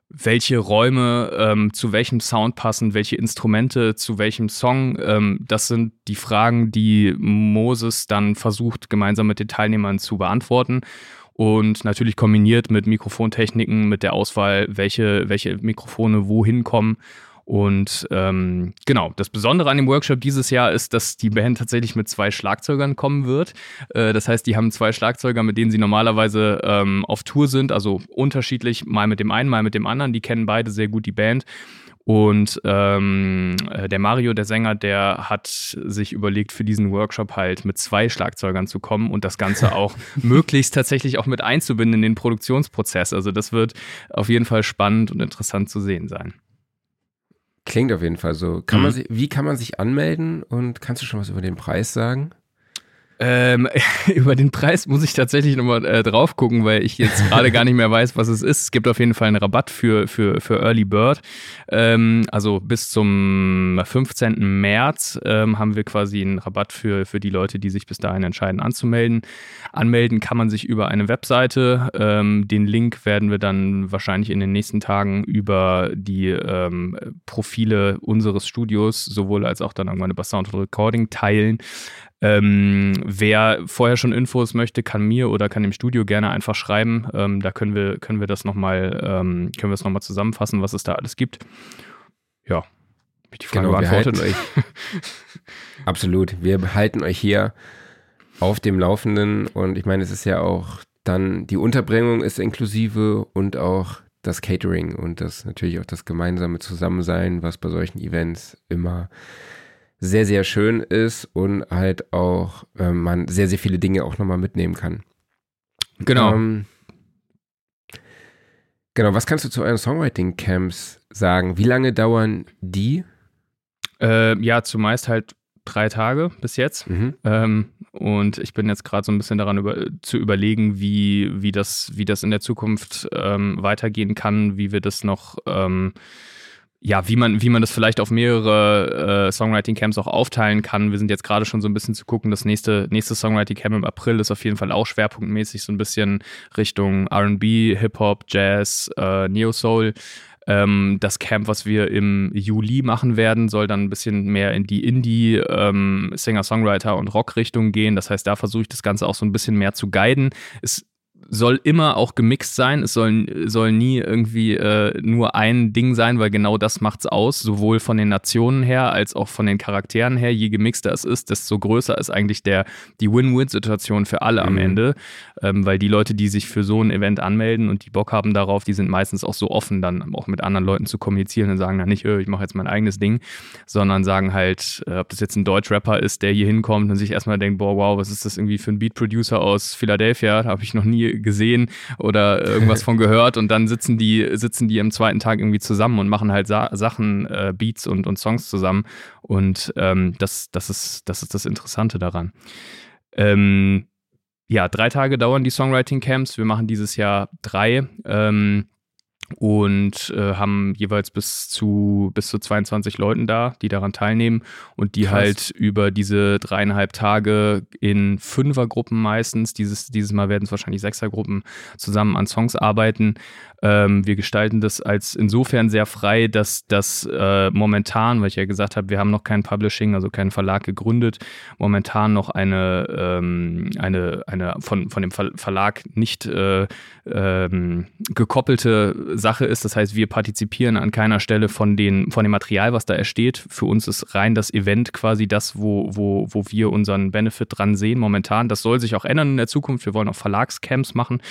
welche Räume ähm, zu welchem Sound passen, welche Instrumente zu welchem Song. Ähm, das sind die Fragen, die Moses dann versucht, gemeinsam mit den Teilnehmern zu beantworten. Und natürlich kombiniert mit Mikrofontechniken, mit der Auswahl, welche, welche Mikrofone wohin kommen und ähm, genau, das Besondere an dem Workshop dieses Jahr ist, dass die Band tatsächlich mit zwei Schlagzeugern kommen wird. Äh, das heißt, die haben zwei Schlagzeuger, mit denen sie normalerweise ähm, auf Tour sind, also unterschiedlich, mal mit dem einen, mal mit dem anderen. Die kennen beide sehr gut die Band. Und ähm, äh, der Mario, der Sänger, der hat sich überlegt, für diesen Workshop halt mit zwei Schlagzeugern zu kommen und das Ganze auch möglichst tatsächlich auch mit einzubinden in den Produktionsprozess. Also das wird auf jeden Fall spannend und interessant zu sehen sein. Klingt auf jeden Fall so. Kann mhm. man wie kann man sich anmelden und kannst du schon was über den Preis sagen? Ähm, über den Preis muss ich tatsächlich nochmal äh, drauf gucken, weil ich jetzt gerade gar nicht mehr weiß, was es ist. Es gibt auf jeden Fall einen Rabatt für, für, für Early Bird. Ähm, also bis zum 15. März ähm, haben wir quasi einen Rabatt für, für die Leute, die sich bis dahin entscheiden anzumelden. Anmelden kann man sich über eine Webseite. Ähm, den Link werden wir dann wahrscheinlich in den nächsten Tagen über die ähm, Profile unseres Studios, sowohl als auch dann irgendwann über Sound Recording teilen. Ähm, wer vorher schon Infos möchte, kann mir oder kann dem Studio gerne einfach schreiben. Ähm, da können wir, können wir das nochmal, ähm, können wir es nochmal zusammenfassen, was es da alles gibt. Ja, ich die Frage genau, beantwortet. euch, absolut. Wir halten euch hier auf dem Laufenden und ich meine, es ist ja auch dann, die Unterbringung ist inklusive und auch das Catering und das natürlich auch das gemeinsame Zusammensein, was bei solchen Events immer sehr, sehr schön ist und halt auch äh, man sehr, sehr viele Dinge auch nochmal mitnehmen kann. Genau. Ähm, genau, was kannst du zu euren Songwriting-Camps sagen? Wie lange dauern die? Äh, ja, zumeist halt drei Tage bis jetzt. Mhm. Ähm, und ich bin jetzt gerade so ein bisschen daran über, zu überlegen, wie, wie, das, wie das in der Zukunft ähm, weitergehen kann, wie wir das noch ähm, ja, wie man, wie man das vielleicht auf mehrere äh, Songwriting-Camps auch aufteilen kann. Wir sind jetzt gerade schon so ein bisschen zu gucken. Das nächste, nächste Songwriting-Camp im April ist auf jeden Fall auch schwerpunktmäßig so ein bisschen Richtung RB, Hip-Hop, Jazz, äh, Neo-Soul. Ähm, das Camp, was wir im Juli machen werden, soll dann ein bisschen mehr in die Indie, ähm, und Rock-Richtung gehen. Das heißt, da versuche ich das Ganze auch so ein bisschen mehr zu guiden. Es soll immer auch gemixt sein. Es soll, soll nie irgendwie äh, nur ein Ding sein, weil genau das macht's aus, sowohl von den Nationen her als auch von den Charakteren her. Je gemixter es ist, desto größer ist eigentlich der, die Win-Win-Situation für alle mhm. am Ende. Ähm, weil die Leute, die sich für so ein Event anmelden und die Bock haben darauf, die sind meistens auch so offen, dann auch mit anderen Leuten zu kommunizieren und sagen dann nicht, äh, ich mache jetzt mein eigenes Ding, sondern sagen halt, äh, ob das jetzt ein Deutsch-Rapper ist, der hier hinkommt und sich erstmal denkt, boah, wow, was ist das irgendwie für ein Beat-Producer aus Philadelphia? Habe ich noch nie gesehen oder irgendwas von gehört und dann sitzen die, sitzen die am zweiten Tag irgendwie zusammen und machen halt Sa Sachen, äh, Beats und, und Songs zusammen. Und ähm, das, das, ist, das ist das Interessante daran. Ähm, ja, drei Tage dauern die Songwriting-Camps. Wir machen dieses Jahr drei. Ähm, und äh, haben jeweils bis zu bis zu 22 Leuten da, die daran teilnehmen und die Krass. halt über diese dreieinhalb Tage in Fünfergruppen meistens, dieses, dieses Mal werden es wahrscheinlich Sechsergruppen zusammen an Songs arbeiten. Ähm, wir gestalten das als insofern sehr frei, dass das äh, momentan, weil ich ja gesagt habe, wir haben noch kein Publishing, also keinen Verlag gegründet, momentan noch eine, ähm, eine, eine von, von dem Verlag nicht äh, ähm, gekoppelte Sache ist. Das heißt, wir partizipieren an keiner Stelle von, den, von dem Material, was da ersteht. Für uns ist rein das Event quasi das, wo, wo, wo wir unseren Benefit dran sehen momentan. Das soll sich auch ändern in der Zukunft. Wir wollen auch Verlagscamps machen,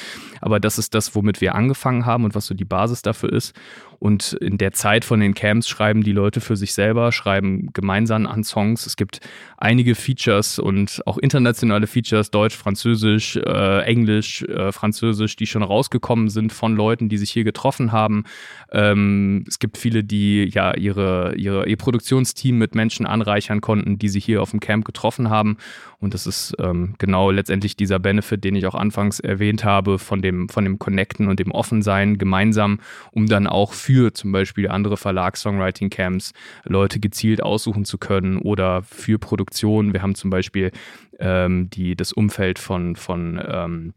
aber das ist das, womit wir angefangen haben und was so die Basis dafür ist. Und in der Zeit von den Camps schreiben die Leute für sich selber, schreiben gemeinsam an Songs. Es gibt einige Features und auch internationale Features, Deutsch, Französisch, äh, Englisch, äh, Französisch, die schon rausgekommen sind von Leuten, die sich hier getroffen haben. Ähm, es gibt viele, die ja ihre, ihre, ihr Produktionsteam mit Menschen anreichern konnten, die sie hier auf dem Camp getroffen haben. Und das ist ähm, genau letztendlich dieser Benefit, den ich auch anfangs erwähnt habe, von dem, von dem Connecten und dem Offensein gemeinsam, um dann auch für zum Beispiel andere Verlags-Songwriting-Camps Leute gezielt aussuchen zu können oder für Produktionen. Wir haben zum Beispiel ähm, die, das Umfeld von, von ähm,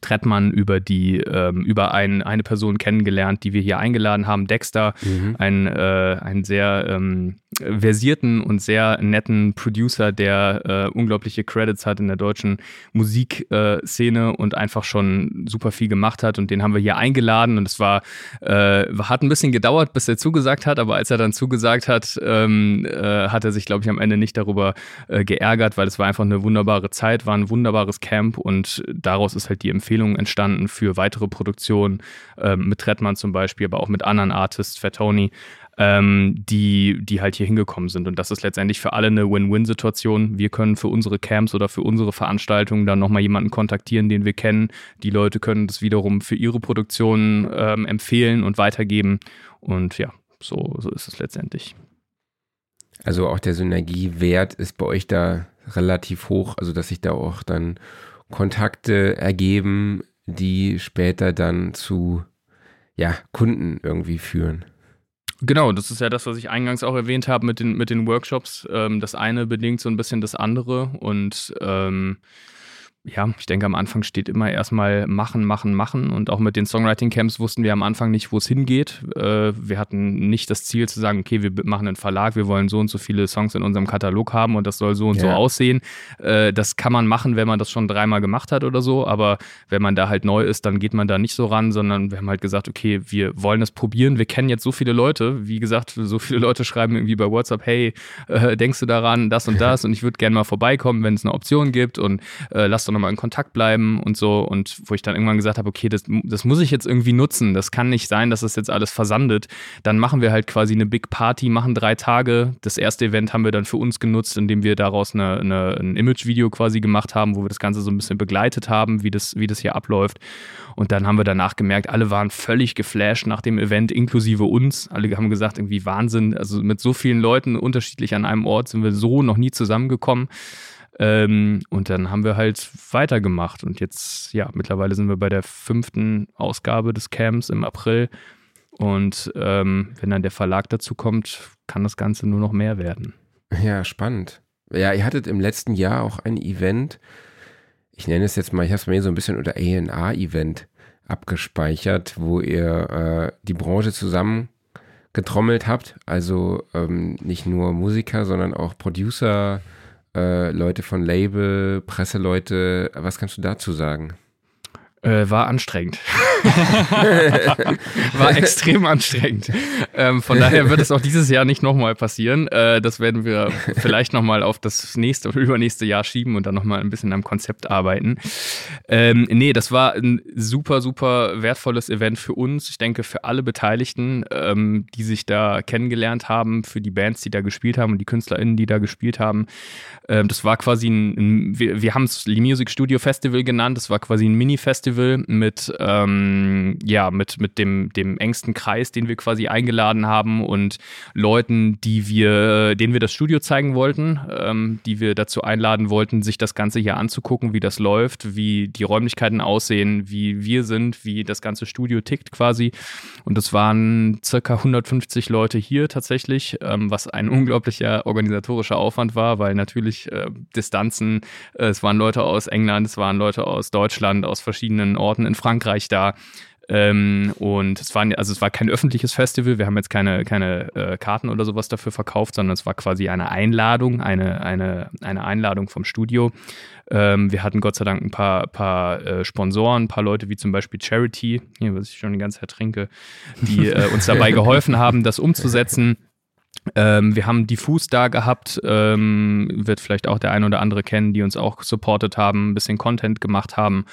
Trettmann über die ähm, über ein, eine Person kennengelernt, die wir hier eingeladen haben, Dexter, mhm. ein, äh, ein sehr ähm, versierten und sehr netten Producer, der äh, unglaubliche Credits hat in der deutschen Musikszene äh, und einfach schon super viel gemacht hat. Und den haben wir hier eingeladen und es war, äh, hat ein bisschen gedauert, bis er zugesagt hat, aber als er dann zugesagt hat, ähm, äh, hat er sich, glaube ich, am Ende nicht darüber äh, geärgert, weil es war einfach eine wunderbare Zeit, war ein wunderbares Camp und daraus ist halt die Empfehlung entstanden für weitere Produktionen ähm, mit Trettmann zum Beispiel, aber auch mit anderen Artists, Fat Tony ähm, die, die halt hier hingekommen sind. Und das ist letztendlich für alle eine Win-Win-Situation. Wir können für unsere Camps oder für unsere Veranstaltungen dann nochmal jemanden kontaktieren, den wir kennen. Die Leute können das wiederum für ihre Produktionen ähm, empfehlen und weitergeben. Und ja, so, so ist es letztendlich. Also auch der Synergiewert ist bei euch da relativ hoch, also dass sich da auch dann Kontakte ergeben, die später dann zu ja, Kunden irgendwie führen. Genau, das ist ja das, was ich eingangs auch erwähnt habe mit den, mit den Workshops. Ähm, das eine bedingt so ein bisschen das andere und ähm, ja, ich denke, am Anfang steht immer erstmal machen, machen, machen. Und auch mit den Songwriting-Camps wussten wir am Anfang nicht, wo es hingeht. Äh, wir hatten nicht das Ziel zu sagen, okay, wir machen einen Verlag, wir wollen so und so viele Songs in unserem Katalog haben und das soll so und ja. so aussehen. Äh, das kann man machen, wenn man das schon dreimal gemacht hat oder so. Aber wenn man da halt neu ist, dann geht man da nicht so ran, sondern wir haben halt gesagt, okay, wir wollen das probieren. Wir kennen jetzt so viele Leute. Wie gesagt, so viele Leute schreiben irgendwie bei WhatsApp, hey, äh, denkst du daran, das und das? und ich würde gerne mal vorbeikommen, wenn es eine Option gibt und lass doch nochmal in Kontakt bleiben und so. Und wo ich dann irgendwann gesagt habe, okay, das, das muss ich jetzt irgendwie nutzen. Das kann nicht sein, dass das jetzt alles versandet. Dann machen wir halt quasi eine Big Party, machen drei Tage. Das erste Event haben wir dann für uns genutzt, indem wir daraus eine, eine, ein Image-Video quasi gemacht haben, wo wir das Ganze so ein bisschen begleitet haben, wie das, wie das hier abläuft. Und dann haben wir danach gemerkt, alle waren völlig geflasht nach dem Event, inklusive uns. Alle haben gesagt, irgendwie Wahnsinn. Also mit so vielen Leuten unterschiedlich an einem Ort sind wir so noch nie zusammengekommen. Ähm, und dann haben wir halt weitergemacht. Und jetzt, ja, mittlerweile sind wir bei der fünften Ausgabe des Camps im April. Und ähm, wenn dann der Verlag dazu kommt, kann das Ganze nur noch mehr werden. Ja, spannend. Ja, ihr hattet im letzten Jahr auch ein Event, ich nenne es jetzt mal, ich habe es mir so ein bisschen unter A&A-Event abgespeichert, wo ihr äh, die Branche zusammen getrommelt habt. Also ähm, nicht nur Musiker, sondern auch Producer, Leute von Label, Presseleute. Was kannst du dazu sagen? Äh, war anstrengend. war extrem anstrengend. Ähm, von daher wird es auch dieses Jahr nicht nochmal passieren. Äh, das werden wir vielleicht nochmal auf das nächste oder übernächste Jahr schieben und dann nochmal ein bisschen am Konzept arbeiten. Ähm, nee, das war ein super, super wertvolles Event für uns. Ich denke, für alle Beteiligten, ähm, die sich da kennengelernt haben, für die Bands, die da gespielt haben und die KünstlerInnen, die da gespielt haben. Ähm, das war quasi ein, ein wir, wir haben es Lee Music Studio Festival genannt. Das war quasi ein Mini-Festival Festival mit, ähm, ja, mit, mit dem, dem engsten Kreis, den wir quasi eingeladen haben und Leuten, die wir, denen wir das Studio zeigen wollten, ähm, die wir dazu einladen wollten, sich das Ganze hier anzugucken, wie das läuft, wie die Räumlichkeiten aussehen, wie wir sind, wie das ganze Studio tickt quasi. Und es waren circa 150 Leute hier tatsächlich, ähm, was ein unglaublicher organisatorischer Aufwand war, weil natürlich äh, Distanzen, äh, es waren Leute aus England, es waren Leute aus Deutschland, aus verschiedenen verschiedenen Orten in Frankreich da. Ähm, und es war, also es war kein öffentliches Festival, wir haben jetzt keine, keine äh, Karten oder sowas dafür verkauft, sondern es war quasi eine Einladung, eine, eine, eine Einladung vom Studio. Ähm, wir hatten Gott sei Dank ein paar, paar äh, Sponsoren, ein paar Leute wie zum Beispiel Charity, hier, was ich schon die ganze Zeit trinke, die äh, uns dabei geholfen haben, das umzusetzen. Ähm, wir haben Diffus da gehabt, ähm, wird vielleicht auch der ein oder andere kennen, die uns auch supportet haben, ein bisschen Content gemacht haben.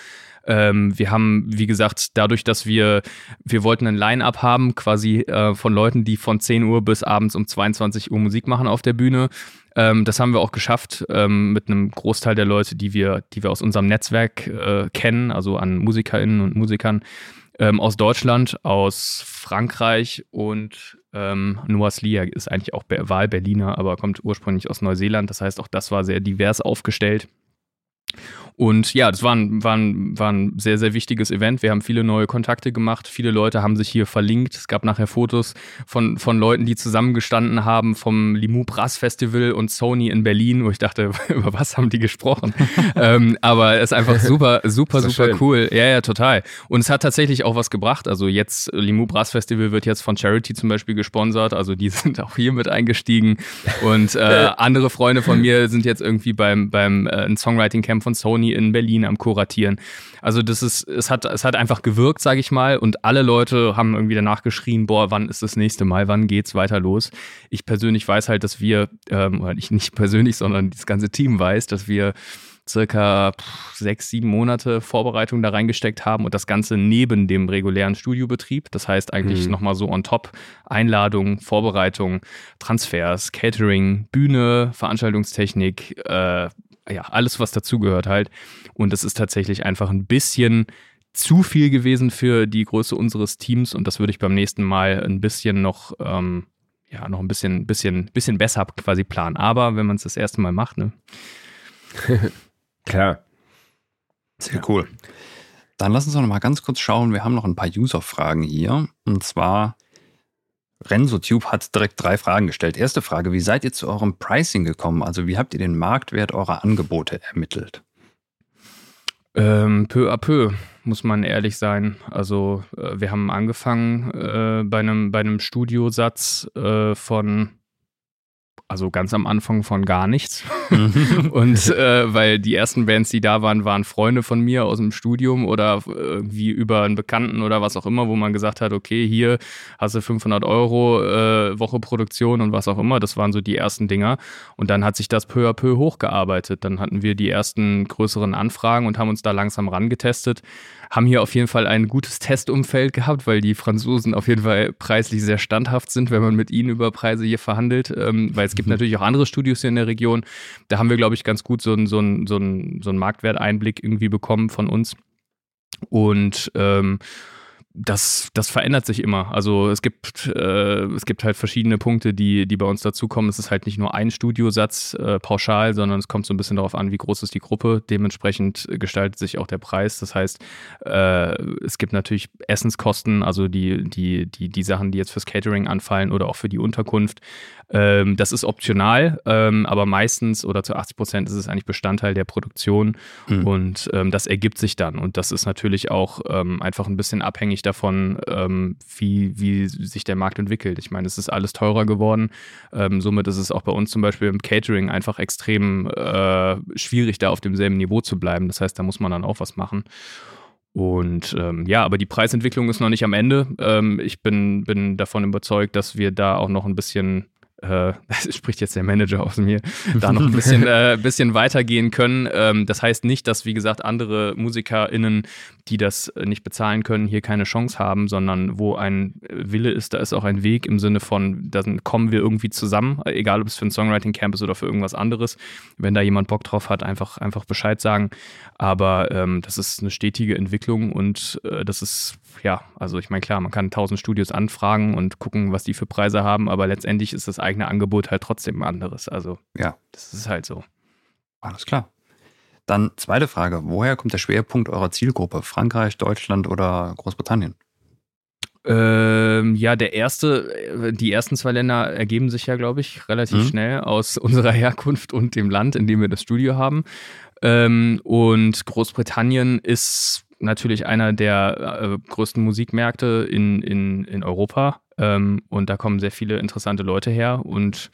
Ähm, wir haben, wie gesagt, dadurch, dass wir, wir wollten ein Line-Up haben, quasi äh, von Leuten, die von 10 Uhr bis abends um 22 Uhr Musik machen auf der Bühne. Ähm, das haben wir auch geschafft ähm, mit einem Großteil der Leute, die wir, die wir aus unserem Netzwerk äh, kennen, also an MusikerInnen und Musikern ähm, aus Deutschland, aus Frankreich und ähm, Noah Slia ist eigentlich auch Wahl-Berliner, aber kommt ursprünglich aus Neuseeland. Das heißt, auch das war sehr divers aufgestellt. Und ja, das war ein, war, ein, war ein sehr, sehr wichtiges Event. Wir haben viele neue Kontakte gemacht. Viele Leute haben sich hier verlinkt. Es gab nachher Fotos von, von Leuten, die zusammengestanden haben vom Limu Brass Festival und Sony in Berlin, wo ich dachte, über was haben die gesprochen? ähm, aber es ist einfach super, super, super schön. cool. Ja, ja, total. Und es hat tatsächlich auch was gebracht. Also jetzt, Limu Brass Festival wird jetzt von Charity zum Beispiel gesponsert. Also die sind auch hier mit eingestiegen. Und äh, andere Freunde von mir sind jetzt irgendwie beim, beim äh, Songwriting Camp von Sony in Berlin am Kuratieren. Also das ist, es hat, es hat einfach gewirkt, sage ich mal, und alle Leute haben irgendwie danach geschrien, boah, wann ist das nächste Mal, wann geht's weiter los? Ich persönlich weiß halt, dass wir, ähm, oder ich nicht persönlich, sondern das ganze Team weiß, dass wir circa sechs, sieben Monate Vorbereitung da reingesteckt haben und das Ganze neben dem regulären Studiobetrieb. Das heißt eigentlich mhm. nochmal so on top Einladung, Vorbereitung, Transfers, Catering, Bühne, Veranstaltungstechnik, äh, ja, alles, was dazugehört halt. Und es ist tatsächlich einfach ein bisschen zu viel gewesen für die Größe unseres Teams und das würde ich beim nächsten Mal ein bisschen noch, ähm, ja, noch ein bisschen, bisschen, bisschen besser quasi planen. Aber wenn man es das erste Mal macht, ne? Klar. Sehr ja. cool. Dann lass uns noch mal ganz kurz schauen. Wir haben noch ein paar User-Fragen hier. Und zwar RensoTube hat direkt drei Fragen gestellt. Erste Frage, wie seid ihr zu eurem Pricing gekommen? Also wie habt ihr den Marktwert eurer Angebote ermittelt? Ähm, peu à peu, muss man ehrlich sein. Also äh, wir haben angefangen äh, bei, einem, bei einem Studiosatz äh, von also ganz am Anfang von gar nichts. Mhm. und äh, weil die ersten Bands, die da waren, waren Freunde von mir aus dem Studium oder irgendwie über einen Bekannten oder was auch immer, wo man gesagt hat, okay, hier hast du 500 Euro äh, Woche Produktion und was auch immer. Das waren so die ersten Dinger. Und dann hat sich das peu à peu hochgearbeitet. Dann hatten wir die ersten größeren Anfragen und haben uns da langsam rangetestet haben hier auf jeden Fall ein gutes Testumfeld gehabt, weil die Franzosen auf jeden Fall preislich sehr standhaft sind, wenn man mit ihnen über Preise hier verhandelt. Ähm, weil es gibt mhm. natürlich auch andere Studios hier in der Region. Da haben wir, glaube ich, ganz gut so einen so so ein, so ein Marktwerteinblick irgendwie bekommen von uns. Und ähm, das, das verändert sich immer. Also es gibt, äh, es gibt halt verschiedene Punkte, die, die bei uns dazukommen. Es ist halt nicht nur ein Studiosatz äh, pauschal, sondern es kommt so ein bisschen darauf an, wie groß ist die Gruppe. Dementsprechend gestaltet sich auch der Preis. Das heißt, äh, es gibt natürlich Essenskosten, also die, die, die, die Sachen, die jetzt fürs Catering anfallen oder auch für die Unterkunft. Ähm, das ist optional, ähm, aber meistens oder zu 80 Prozent ist es eigentlich Bestandteil der Produktion mhm. und ähm, das ergibt sich dann. Und das ist natürlich auch ähm, einfach ein bisschen abhängig davon, ähm, wie, wie sich der Markt entwickelt. Ich meine, es ist alles teurer geworden. Ähm, somit ist es auch bei uns zum Beispiel im Catering einfach extrem äh, schwierig, da auf demselben Niveau zu bleiben. Das heißt, da muss man dann auch was machen. Und ähm, ja, aber die Preisentwicklung ist noch nicht am Ende. Ähm, ich bin, bin davon überzeugt, dass wir da auch noch ein bisschen äh, spricht jetzt der Manager aus mir, da noch ein bisschen, äh, bisschen weitergehen können. Ähm, das heißt nicht, dass, wie gesagt, andere MusikerInnen, die das nicht bezahlen können, hier keine Chance haben, sondern wo ein Wille ist, da ist auch ein Weg im Sinne von, dann kommen wir irgendwie zusammen, egal ob es für ein Songwriting-Camp ist oder für irgendwas anderes. Wenn da jemand Bock drauf hat, einfach, einfach Bescheid sagen. Aber ähm, das ist eine stetige Entwicklung und äh, das ist, ja, also ich meine, klar, man kann tausend Studios anfragen und gucken, was die für Preise haben, aber letztendlich ist das eigene Angebot halt trotzdem ein anderes. Also, ja, das ist halt so. Alles klar. Dann zweite Frage: Woher kommt der Schwerpunkt eurer Zielgruppe? Frankreich, Deutschland oder Großbritannien? Ähm, ja, der erste, die ersten zwei Länder ergeben sich ja, glaube ich, relativ mhm. schnell aus unserer Herkunft und dem Land, in dem wir das Studio haben. Ähm, und Großbritannien ist natürlich einer der äh, größten Musikmärkte in, in, in Europa. Ähm, und da kommen sehr viele interessante Leute her. Und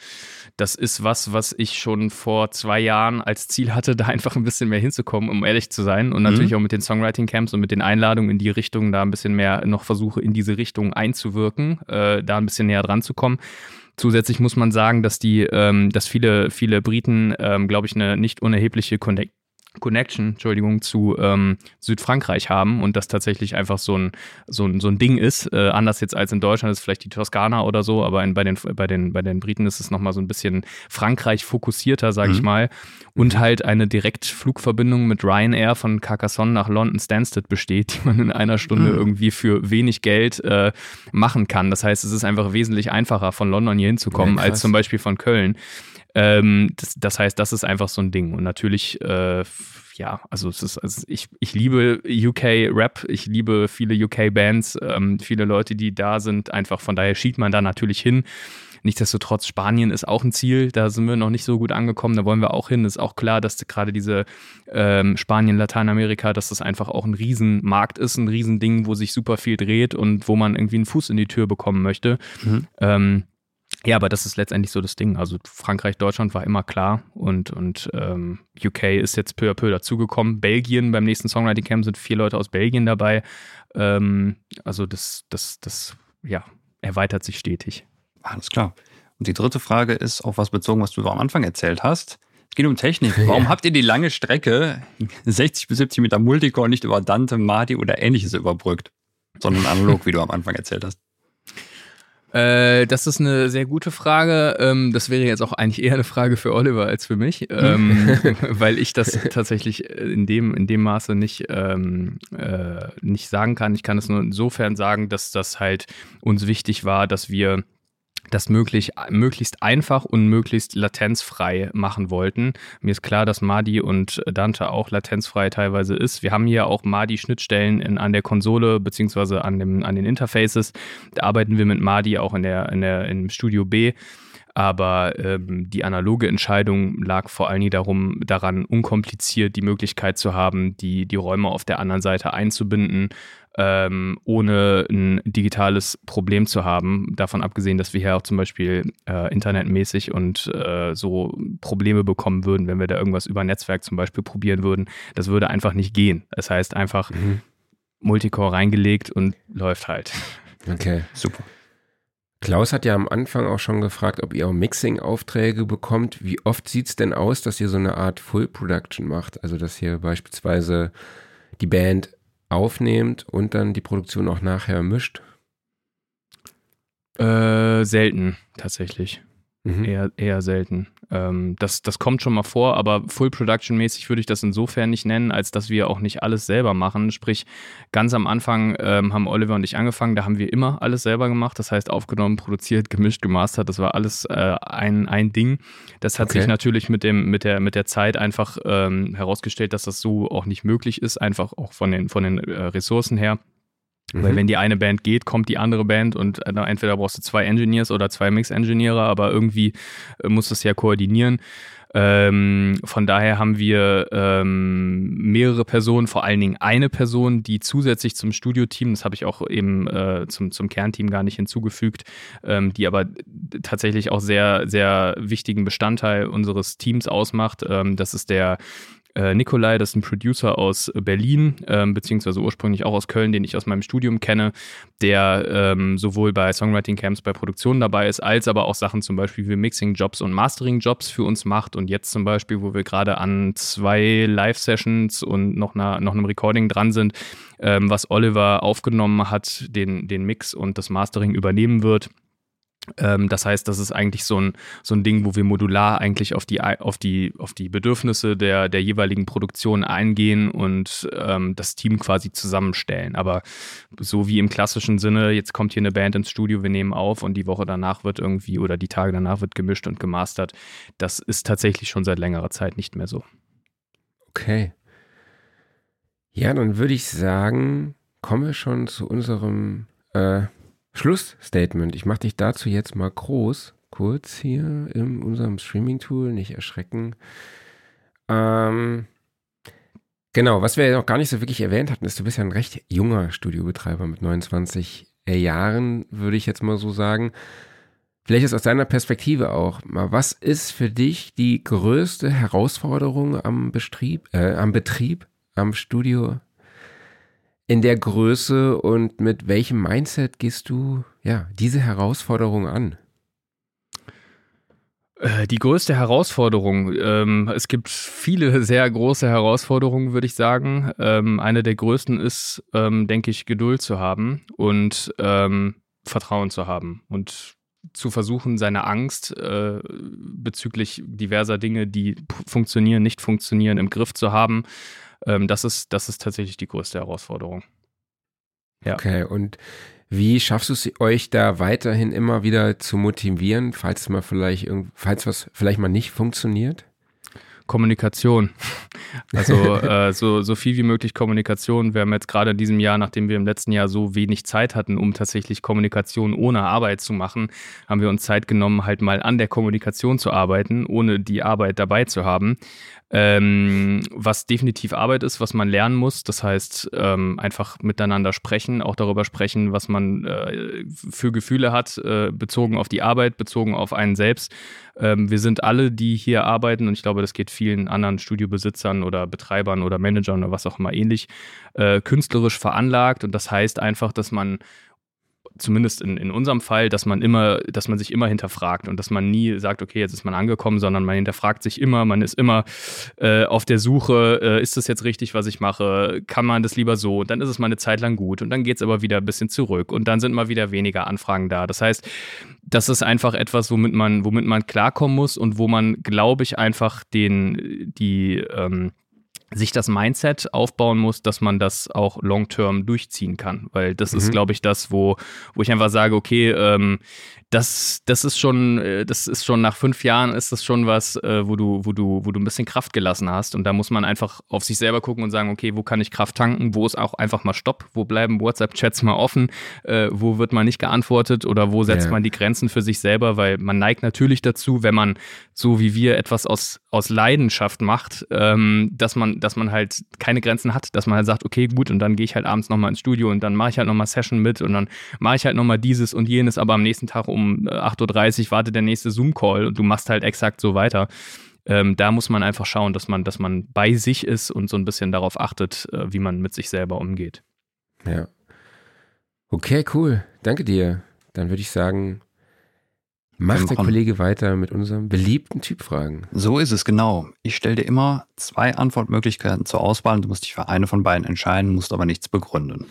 das ist was, was ich schon vor zwei Jahren als Ziel hatte, da einfach ein bisschen mehr hinzukommen, um ehrlich zu sein. Und natürlich mhm. auch mit den Songwriting-Camps und mit den Einladungen in die Richtung, da ein bisschen mehr noch versuche, in diese Richtung einzuwirken, äh, da ein bisschen näher dran zu kommen. Zusätzlich muss man sagen, dass die, ähm, dass viele, viele Briten, ähm, glaube ich, eine nicht unerhebliche Connect Connection, Entschuldigung, zu ähm, Südfrankreich haben und das tatsächlich einfach so ein, so ein, so ein Ding ist. Äh, anders jetzt als in Deutschland ist vielleicht die Toskana oder so, aber in, bei, den, bei, den, bei den Briten ist es nochmal so ein bisschen Frankreich fokussierter, sage mhm. ich mal. Und mhm. halt eine Direktflugverbindung mit Ryanair von Carcassonne nach London Stansted besteht, die man in einer Stunde mhm. irgendwie für wenig Geld äh, machen kann. Das heißt, es ist einfach wesentlich einfacher, von London hier hinzukommen, ja, als zum Beispiel von Köln. Ähm, das, das, heißt, das ist einfach so ein Ding. Und natürlich, äh, ja, also es ist, also ich, ich liebe UK-Rap, ich liebe viele UK-Bands, ähm, viele Leute, die da sind, einfach von daher schiebt man da natürlich hin. Nichtsdestotrotz, Spanien ist auch ein Ziel, da sind wir noch nicht so gut angekommen, da wollen wir auch hin. Ist auch klar, dass gerade diese ähm, Spanien, Lateinamerika, dass das einfach auch ein Riesenmarkt ist, ein Riesending, wo sich super viel dreht und wo man irgendwie einen Fuß in die Tür bekommen möchte. Mhm. Ähm, ja, aber das ist letztendlich so das Ding. Also Frankreich, Deutschland war immer klar und, und ähm, UK ist jetzt peu à peu dazugekommen. Belgien, beim nächsten Songwriting Camp sind vier Leute aus Belgien dabei. Ähm, also das, das, das, ja, erweitert sich stetig. Alles klar. Und die dritte Frage ist auf was bezogen, was du am Anfang erzählt hast. Es geht um Technik. Warum ja. habt ihr die lange Strecke 60 bis 70 Meter Multicore nicht über Dante, Madi oder ähnliches überbrückt, sondern analog, wie du am Anfang erzählt hast? Äh, das ist eine sehr gute Frage. Ähm, das wäre jetzt auch eigentlich eher eine Frage für Oliver als für mich, ähm, weil ich das tatsächlich in dem, in dem Maße nicht, ähm, äh, nicht sagen kann. Ich kann es nur insofern sagen, dass das halt uns wichtig war, dass wir das möglich, möglichst einfach und möglichst latenzfrei machen wollten. Mir ist klar, dass Madi und Dante auch latenzfrei teilweise ist. Wir haben hier auch Madi-Schnittstellen an der Konsole beziehungsweise an, an den Interfaces. Da arbeiten wir mit Madi auch in der, in der, im Studio B. Aber ähm, die analoge Entscheidung lag vor allen Dingen darum, daran, unkompliziert die Möglichkeit zu haben, die, die Räume auf der anderen Seite einzubinden, ähm, ohne ein digitales Problem zu haben. Davon abgesehen, dass wir hier auch zum Beispiel äh, internetmäßig und äh, so Probleme bekommen würden, wenn wir da irgendwas über Netzwerk zum Beispiel probieren würden. Das würde einfach nicht gehen. Das heißt einfach mhm. Multicore reingelegt und läuft halt. Okay, super. Klaus hat ja am Anfang auch schon gefragt, ob ihr auch Mixing-Aufträge bekommt. Wie oft sieht es denn aus, dass ihr so eine Art Full-Production macht? Also, dass ihr beispielsweise die Band aufnehmt und dann die Produktion auch nachher mischt? Äh, selten, tatsächlich. Mhm. Eher, eher selten. Ähm, das, das kommt schon mal vor, aber Full Production mäßig würde ich das insofern nicht nennen, als dass wir auch nicht alles selber machen. Sprich, ganz am Anfang ähm, haben Oliver und ich angefangen, da haben wir immer alles selber gemacht. Das heißt, aufgenommen, produziert, gemischt, gemastert. Das war alles äh, ein, ein Ding. Das hat okay. sich natürlich mit, dem, mit, der, mit der Zeit einfach ähm, herausgestellt, dass das so auch nicht möglich ist, einfach auch von den, von den äh, Ressourcen her. Mhm. Weil wenn die eine Band geht, kommt die andere Band und äh, entweder brauchst du zwei Engineers oder zwei Mix-Engineere, aber irgendwie äh, musst du es ja koordinieren. Ähm, von daher haben wir ähm, mehrere Personen, vor allen Dingen eine Person, die zusätzlich zum Studioteam, das habe ich auch eben äh, zum, zum Kernteam gar nicht hinzugefügt, ähm, die aber tatsächlich auch sehr, sehr wichtigen Bestandteil unseres Teams ausmacht. Ähm, das ist der äh, Nikolai, das ist ein Producer aus Berlin, ähm, beziehungsweise ursprünglich auch aus Köln, den ich aus meinem Studium kenne, der ähm, sowohl bei Songwriting-Camps, bei Produktionen dabei ist, als aber auch Sachen zum Beispiel wie Mixing-Jobs und Mastering-Jobs für uns macht. Und jetzt zum Beispiel, wo wir gerade an zwei Live-Sessions und noch, einer, noch einem Recording dran sind, ähm, was Oliver aufgenommen hat, den, den Mix und das Mastering übernehmen wird das heißt, das ist eigentlich so ein, so ein Ding, wo wir modular eigentlich auf die, auf die, auf die Bedürfnisse der, der jeweiligen Produktion eingehen und ähm, das Team quasi zusammenstellen. Aber so wie im klassischen Sinne, jetzt kommt hier eine Band ins Studio, wir nehmen auf und die Woche danach wird irgendwie oder die Tage danach wird gemischt und gemastert, das ist tatsächlich schon seit längerer Zeit nicht mehr so. Okay. Ja, dann würde ich sagen, kommen wir schon zu unserem äh, Schlussstatement. Ich mache dich dazu jetzt mal groß, kurz hier in unserem Streaming-Tool, nicht erschrecken. Ähm, genau, was wir ja noch gar nicht so wirklich erwähnt hatten, ist, du bist ja ein recht junger Studiobetreiber mit 29 Jahren, würde ich jetzt mal so sagen. Vielleicht ist aus deiner Perspektive auch mal, was ist für dich die größte Herausforderung am Betrieb, äh, am Betrieb, am Studio in der Größe und mit welchem Mindset gehst du ja diese Herausforderung an? Äh, die größte Herausforderung, ähm, es gibt viele sehr große Herausforderungen, würde ich sagen. Ähm, eine der größten ist, ähm, denke ich, Geduld zu haben und ähm, Vertrauen zu haben und zu versuchen, seine Angst äh, bezüglich diverser Dinge, die funktionieren, nicht funktionieren, im Griff zu haben ähm, das, ist, das ist tatsächlich die größte Herausforderung. Ja. Okay, und wie schaffst du es euch da weiterhin immer wieder zu motivieren, falls mal vielleicht falls was vielleicht mal nicht funktioniert? Kommunikation. Also äh, so, so viel wie möglich Kommunikation. Wir haben jetzt gerade in diesem Jahr, nachdem wir im letzten Jahr so wenig Zeit hatten, um tatsächlich Kommunikation ohne Arbeit zu machen, haben wir uns Zeit genommen, halt mal an der Kommunikation zu arbeiten, ohne die Arbeit dabei zu haben. Ähm, was definitiv Arbeit ist, was man lernen muss. Das heißt, ähm, einfach miteinander sprechen, auch darüber sprechen, was man äh, für Gefühle hat, äh, bezogen auf die Arbeit, bezogen auf einen selbst. Ähm, wir sind alle, die hier arbeiten, und ich glaube, das geht vielen anderen Studiobesitzern oder Betreibern oder Managern oder was auch immer ähnlich, äh, künstlerisch veranlagt. Und das heißt einfach, dass man zumindest in, in unserem Fall, dass man immer, dass man sich immer hinterfragt und dass man nie sagt, okay, jetzt ist man angekommen, sondern man hinterfragt sich immer, man ist immer äh, auf der Suche, äh, ist das jetzt richtig, was ich mache? Kann man das lieber so? Und dann ist es mal eine Zeit lang gut und dann geht es aber wieder ein bisschen zurück und dann sind mal wieder weniger Anfragen da. Das heißt, das ist einfach etwas, womit man, womit man klarkommen muss und wo man, glaube ich, einfach den, die, ähm, sich das Mindset aufbauen muss, dass man das auch long-term durchziehen kann. Weil das mhm. ist, glaube ich, das, wo, wo ich einfach sage, okay, ähm, das, das ist schon, äh, das ist schon nach fünf Jahren ist das schon was, äh, wo du, wo du, wo du ein bisschen Kraft gelassen hast. Und da muss man einfach auf sich selber gucken und sagen, okay, wo kann ich Kraft tanken? Wo ist auch einfach mal Stopp? Wo bleiben WhatsApp-Chats mal offen? Äh, wo wird man nicht geantwortet? Oder wo setzt ja. man die Grenzen für sich selber? Weil man neigt natürlich dazu, wenn man so wie wir etwas aus, aus Leidenschaft macht, ähm, dass man, dass man halt keine Grenzen hat, dass man halt sagt, okay, gut, und dann gehe ich halt abends nochmal ins Studio und dann mache ich halt nochmal Session mit und dann mache ich halt nochmal dieses und jenes, aber am nächsten Tag um um 8.30 Uhr wartet der nächste Zoom-Call und du machst halt exakt so weiter. Ähm, da muss man einfach schauen, dass man, dass man bei sich ist und so ein bisschen darauf achtet, äh, wie man mit sich selber umgeht. Ja. Okay, cool. Danke dir. Dann würde ich sagen, macht der Kollege weiter mit unserem beliebten Typfragen. So ist es, genau. Ich stelle dir immer zwei Antwortmöglichkeiten zur Auswahl und du musst dich für eine von beiden entscheiden, musst aber nichts begründen.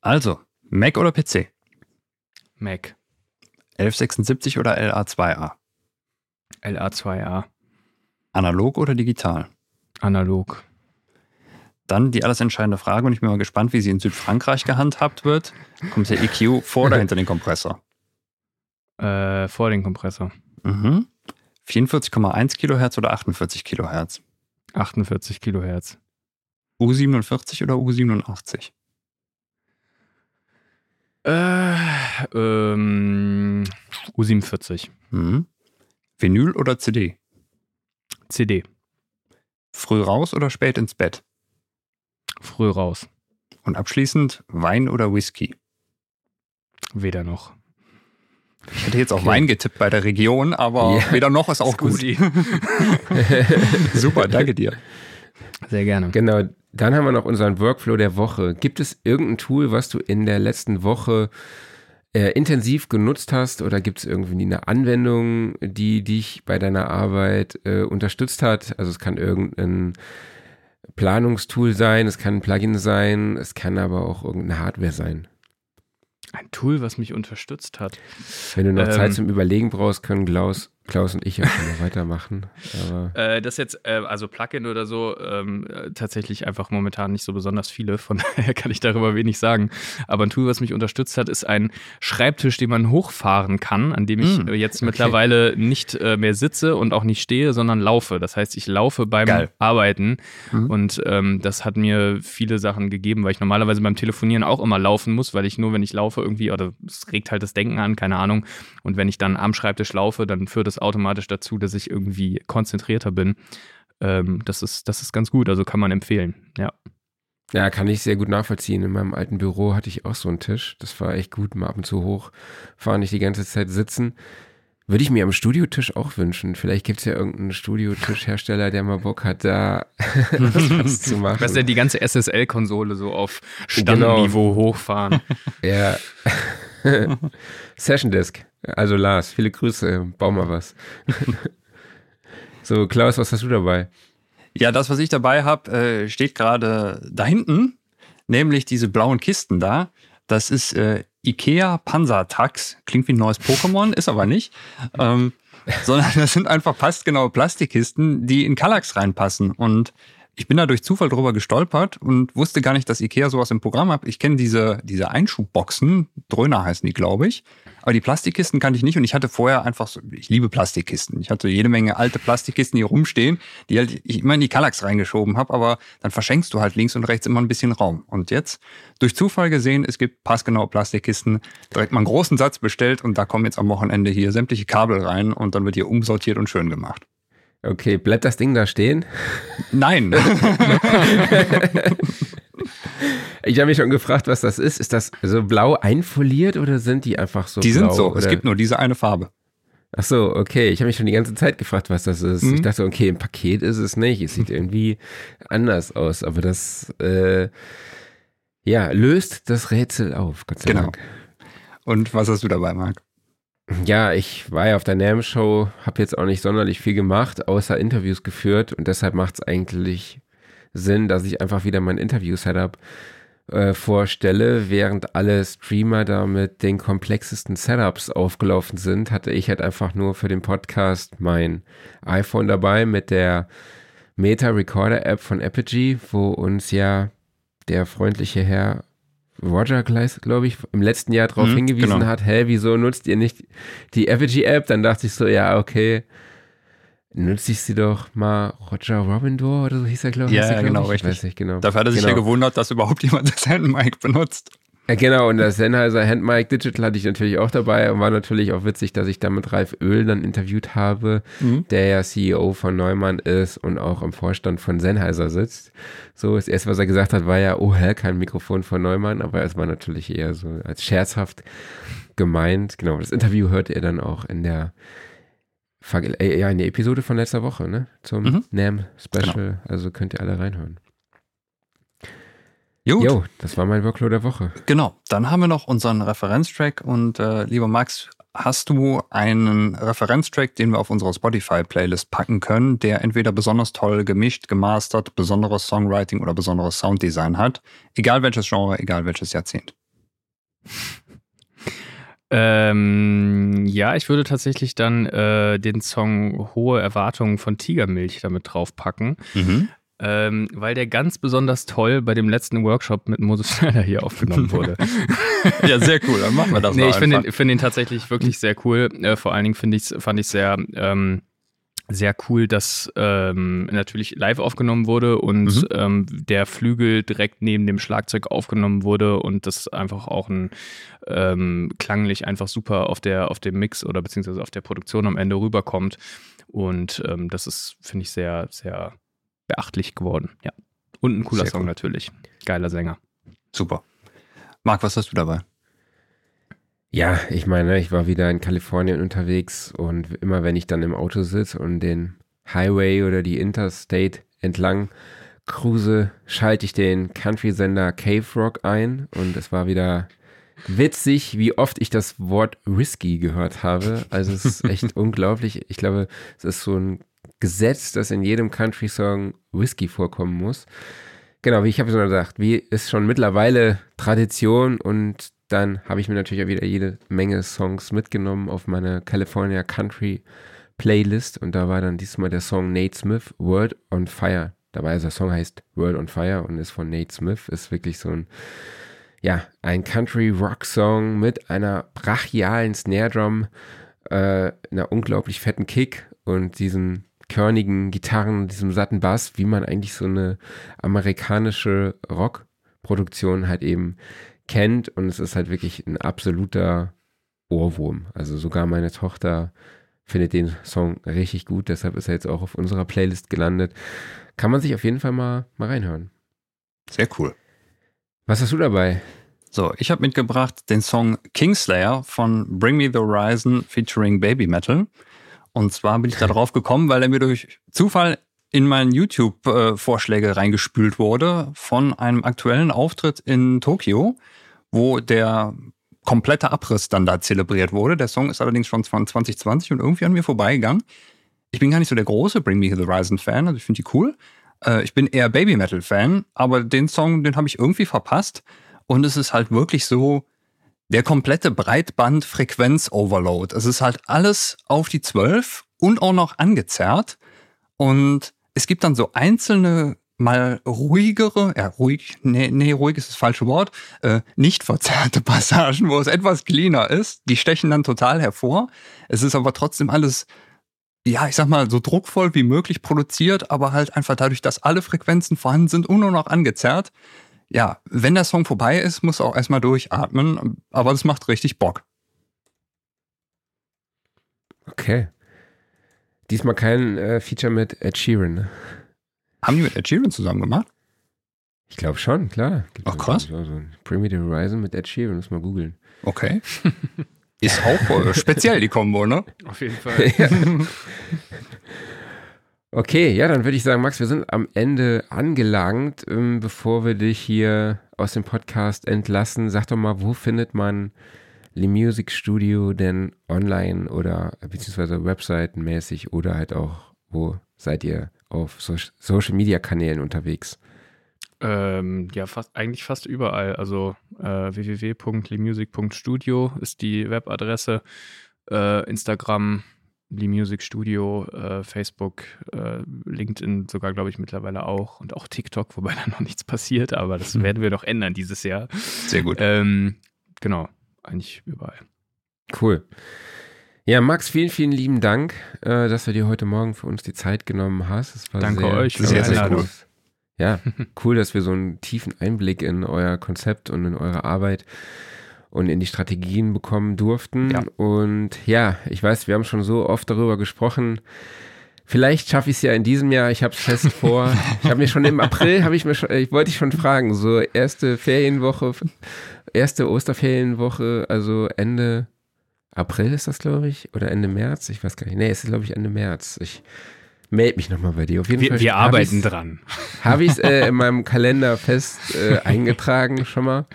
Also, Mac oder PC? Mac. 1176 oder LA2A? LA2A. Analog oder digital? Analog. Dann die alles entscheidende Frage und ich bin mal gespannt, wie sie in Südfrankreich gehandhabt wird. Kommt der EQ vor oder hinter den Kompressor? Äh, vor den Kompressor. Mhm. 44,1 Kilohertz oder 48 Kilohertz? 48 Kilohertz. U47 oder U87? Äh, ähm, U47. Mhm. Vinyl oder CD? CD. Früh raus oder spät ins Bett? Früh raus. Und abschließend Wein oder Whisky? Weder noch. Ich hätte jetzt auch okay. Wein getippt bei der Region, aber ja, weder noch ist auch ist gut. Super, danke dir. Sehr gerne. Genau. Dann haben wir noch unseren Workflow der Woche. Gibt es irgendein Tool, was du in der letzten Woche äh, intensiv genutzt hast oder gibt es irgendwie eine Anwendung, die dich bei deiner Arbeit äh, unterstützt hat? Also es kann irgendein Planungstool sein, es kann ein Plugin sein, es kann aber auch irgendeine Hardware sein. Ein Tool, was mich unterstützt hat. Wenn du noch ähm, Zeit zum Überlegen brauchst, können Klaus, Klaus und ich ja schon noch weitermachen. Äh, das jetzt, äh, also Plugin oder so, ähm, äh, tatsächlich einfach momentan nicht so besonders viele. Von daher kann ich darüber wenig sagen. Aber ein Tool, was mich unterstützt hat, ist ein Schreibtisch, den man hochfahren kann, an dem ich mm, jetzt okay. mittlerweile nicht äh, mehr sitze und auch nicht stehe, sondern laufe. Das heißt, ich laufe beim Geil. Arbeiten. Mhm. Und ähm, das hat mir viele Sachen gegeben, weil ich normalerweise beim Telefonieren auch immer laufen muss, weil ich nur, wenn ich laufe, irgendwie, oder es regt halt das Denken an, keine Ahnung. Und wenn ich dann am Schreibtisch laufe, dann führt es automatisch dazu, dass ich irgendwie konzentrierter bin. Ähm, das, ist, das ist ganz gut, also kann man empfehlen, ja. Ja, kann ich sehr gut nachvollziehen. In meinem alten Büro hatte ich auch so einen Tisch. Das war echt gut, mal ab und zu hochfahren, nicht die ganze Zeit sitzen. Würde ich mir am Studiotisch auch wünschen. Vielleicht gibt es ja irgendeinen Studiotischhersteller, der mal Bock hat, da was zu machen. Was denn die ganze SSL-Konsole so auf Standniveau genau. hochfahren. Ja. Session Disk. Also Lars, viele Grüße. Bau mal was. so, Klaus, was hast du dabei? Ja, das, was ich dabei habe, äh, steht gerade da hinten, nämlich diese blauen Kisten da. Das ist äh, Ikea Panzertax. Klingt wie ein neues Pokémon, ist aber nicht. Ähm, sondern das sind einfach passgenaue Plastikkisten, die in Kallax reinpassen. Und ich bin da durch Zufall drüber gestolpert und wusste gar nicht, dass Ikea sowas im Programm hat. Ich kenne diese, diese Einschubboxen, Dröhner heißen die, glaube ich. Aber die Plastikkisten kannte ich nicht und ich hatte vorher einfach so, ich liebe Plastikkisten. Ich hatte jede Menge alte Plastikkisten hier rumstehen, die halt ich immer in die Kallax reingeschoben habe, aber dann verschenkst du halt links und rechts immer ein bisschen Raum. Und jetzt, durch Zufall gesehen, es gibt passgenaue Plastikkisten, direkt mal einen großen Satz bestellt und da kommen jetzt am Wochenende hier sämtliche Kabel rein und dann wird hier umsortiert und schön gemacht. Okay, bleibt das Ding da stehen? Nein. ich habe mich schon gefragt, was das ist. Ist das so blau einfoliert oder sind die einfach so Die blau, sind so. Oder? Es gibt nur diese eine Farbe. Ach so, okay. Ich habe mich schon die ganze Zeit gefragt, was das ist. Mhm. Ich dachte, okay, im Paket ist es nicht. Es sieht irgendwie anders aus. Aber das, äh, ja, löst das Rätsel auf, Gott sei genau. Dank. Und was hast du dabei, Marc? Ja, ich war ja auf der NAM-Show, habe jetzt auch nicht sonderlich viel gemacht, außer Interviews geführt und deshalb macht es eigentlich Sinn, dass ich einfach wieder mein Interview-Setup äh, vorstelle. Während alle Streamer da mit den komplexesten Setups aufgelaufen sind, hatte ich halt einfach nur für den Podcast mein iPhone dabei mit der Meta Recorder App von Apogee, wo uns ja der freundliche Herr Roger Gleis, glaube ich, im letzten Jahr darauf mhm, hingewiesen genau. hat, hä, wieso nutzt ihr nicht die Apogee-App? Dann dachte ich so, ja, okay, nutze ich sie doch mal Roger Robindor oder so hieß er, glaube ich. Ja, ja genau, richtig. Weiß nicht, genau. Dafür hat er sich genau. ja gewundert, dass überhaupt jemand das Handmic benutzt. Ja, genau, und das Sennheiser Handmic Digital hatte ich natürlich auch dabei und war natürlich auch witzig, dass ich da mit Ralf Öl dann interviewt habe, mhm. der ja CEO von Neumann ist und auch im Vorstand von Sennheiser sitzt. So, das erste, was er gesagt hat, war ja, oh hä, kein Mikrofon von Neumann, aber es war natürlich eher so als scherzhaft gemeint. Genau, das Interview hört ihr dann auch in der äh, ja, in der Episode von letzter Woche, ne? Zum mhm. NAM Special. Genau. Also könnt ihr alle reinhören. Gut. Jo, das war mein Workload der Woche. Genau. Dann haben wir noch unseren Referenztrack und äh, lieber Max, hast du einen Referenztrack, den wir auf unsere Spotify-Playlist packen können, der entweder besonders toll gemischt, gemastert, besonderes Songwriting oder besonderes Sounddesign hat? Egal welches Genre, egal welches Jahrzehnt. Ähm, ja, ich würde tatsächlich dann äh, den Song Hohe Erwartungen von Tigermilch damit draufpacken. Mhm. Ähm, weil der ganz besonders toll bei dem letzten Workshop mit Moses Schneider hier aufgenommen wurde. ja, sehr cool, dann machen wir das Nee, ich finde ihn, find ihn tatsächlich wirklich sehr cool. Äh, vor allen Dingen finde ich fand ich sehr ähm, sehr cool, dass ähm, natürlich live aufgenommen wurde und mhm. ähm, der Flügel direkt neben dem Schlagzeug aufgenommen wurde und das einfach auch ein ähm, klanglich einfach super auf der auf dem Mix oder beziehungsweise auf der Produktion am Ende rüberkommt und ähm, das ist finde ich sehr sehr beachtlich geworden. Ja und ein cooler sehr Song cool. natürlich, geiler Sänger. Super. Marc, was hast du dabei? Ja, ich meine, ich war wieder in Kalifornien unterwegs und immer wenn ich dann im Auto sitze und den Highway oder die Interstate entlang cruise, schalte ich den Country-Sender Cave Rock ein und es war wieder witzig, wie oft ich das Wort Risky gehört habe. Also es ist echt unglaublich. Ich glaube, es ist so ein Gesetz, dass in jedem Country-Song Whisky vorkommen muss. Genau, wie ich habe schon gesagt, wie ist schon mittlerweile Tradition und dann habe ich mir natürlich auch wieder jede Menge Songs mitgenommen auf meine California Country Playlist und da war dann diesmal der Song Nate Smith, World on Fire. Dabei, also der Song heißt World on Fire und ist von Nate Smith, ist wirklich so ein, ja, ein Country Rock Song mit einer brachialen Snare Drum, äh, einer unglaublich fetten Kick und diesen körnigen Gitarren, diesem satten Bass, wie man eigentlich so eine amerikanische Rockproduktion halt eben kennt. Und es ist halt wirklich ein absoluter Ohrwurm. Also sogar meine Tochter findet den Song richtig gut, deshalb ist er jetzt auch auf unserer Playlist gelandet. Kann man sich auf jeden Fall mal, mal reinhören. Sehr cool. Was hast du dabei? So, ich habe mitgebracht den Song Kingslayer von Bring Me the Horizon featuring Baby Metal. Und zwar bin ich da drauf gekommen, weil er mir durch Zufall in meinen YouTube-Vorschläge reingespült wurde von einem aktuellen Auftritt in Tokio, wo der komplette Abriss dann da zelebriert wurde. Der Song ist allerdings schon von 2020 und irgendwie an mir vorbeigegangen. Ich bin gar nicht so der große Bring Me the Horizon Fan, also ich finde die cool. Äh, ich bin eher Baby Metal Fan, aber den Song, den habe ich irgendwie verpasst. Und es ist halt wirklich so, der komplette Breitband-Frequenz-Overload. Es ist halt alles auf die 12 und auch noch angezerrt. Und es gibt dann so einzelne, mal ruhigere, ja, ruhig, nee, nee, ruhig ist das falsche Wort, äh, nicht verzerrte Passagen, wo es etwas cleaner ist. Die stechen dann total hervor. Es ist aber trotzdem alles, ja, ich sag mal, so druckvoll wie möglich produziert, aber halt einfach dadurch, dass alle Frequenzen vorhanden sind und nur noch angezerrt, ja, wenn der Song vorbei ist, muss auch erstmal durchatmen, aber das macht richtig Bock. Okay. Diesmal kein äh, Feature mit Ed Sheeran. Ne? Haben die mit Ed Sheeran zusammen gemacht? Ich glaube schon, klar. Gibt Ach krass. So, so Primitive Horizon mit Ed Sheeran, muss mal googeln. Okay. Ist auch äh, speziell die Kombo, ne? Auf jeden Fall. ja. Okay, ja, dann würde ich sagen, Max, wir sind am Ende angelangt. Ähm, bevor wir dich hier aus dem Podcast entlassen, sag doch mal, wo findet man Lee Music Studio denn online oder beziehungsweise webseitenmäßig oder halt auch, wo seid ihr auf so Social Media Kanälen unterwegs? Ähm, ja, fast, eigentlich fast überall. Also äh, www.lemusic.studio ist die Webadresse. Äh, Instagram, Lee Music Studio, äh, Facebook, äh, LinkedIn sogar, glaube ich, mittlerweile auch und auch TikTok, wobei da noch nichts passiert, aber das mhm. werden wir doch ändern dieses Jahr. Sehr gut. Ähm, genau, eigentlich überall. Cool. Ja, Max, vielen, vielen lieben Dank, äh, dass du dir heute Morgen für uns die Zeit genommen hast. Danke sehr, euch für sehr, sehr cool. Ja, cool, dass wir so einen tiefen Einblick in euer Konzept und in eure Arbeit und in die Strategien bekommen durften. Ja. Und ja, ich weiß, wir haben schon so oft darüber gesprochen. Vielleicht schaffe ich es ja in diesem Jahr. Ich habe es fest vor. ich habe mir schon im April, habe ich mir schon, ich wollte dich schon fragen, so erste Ferienwoche, erste Osterferienwoche, also Ende April ist das, glaube ich, oderEnde März. Ich weiß gar nicht. Nee, es ist, glaube ich, Ende März. Ich melde mich nochmal bei dir. Auf jeden wir, Fall. Wir arbeiten dran. Habe ich es äh, in meinem Kalender fest äh, eingetragen schon mal.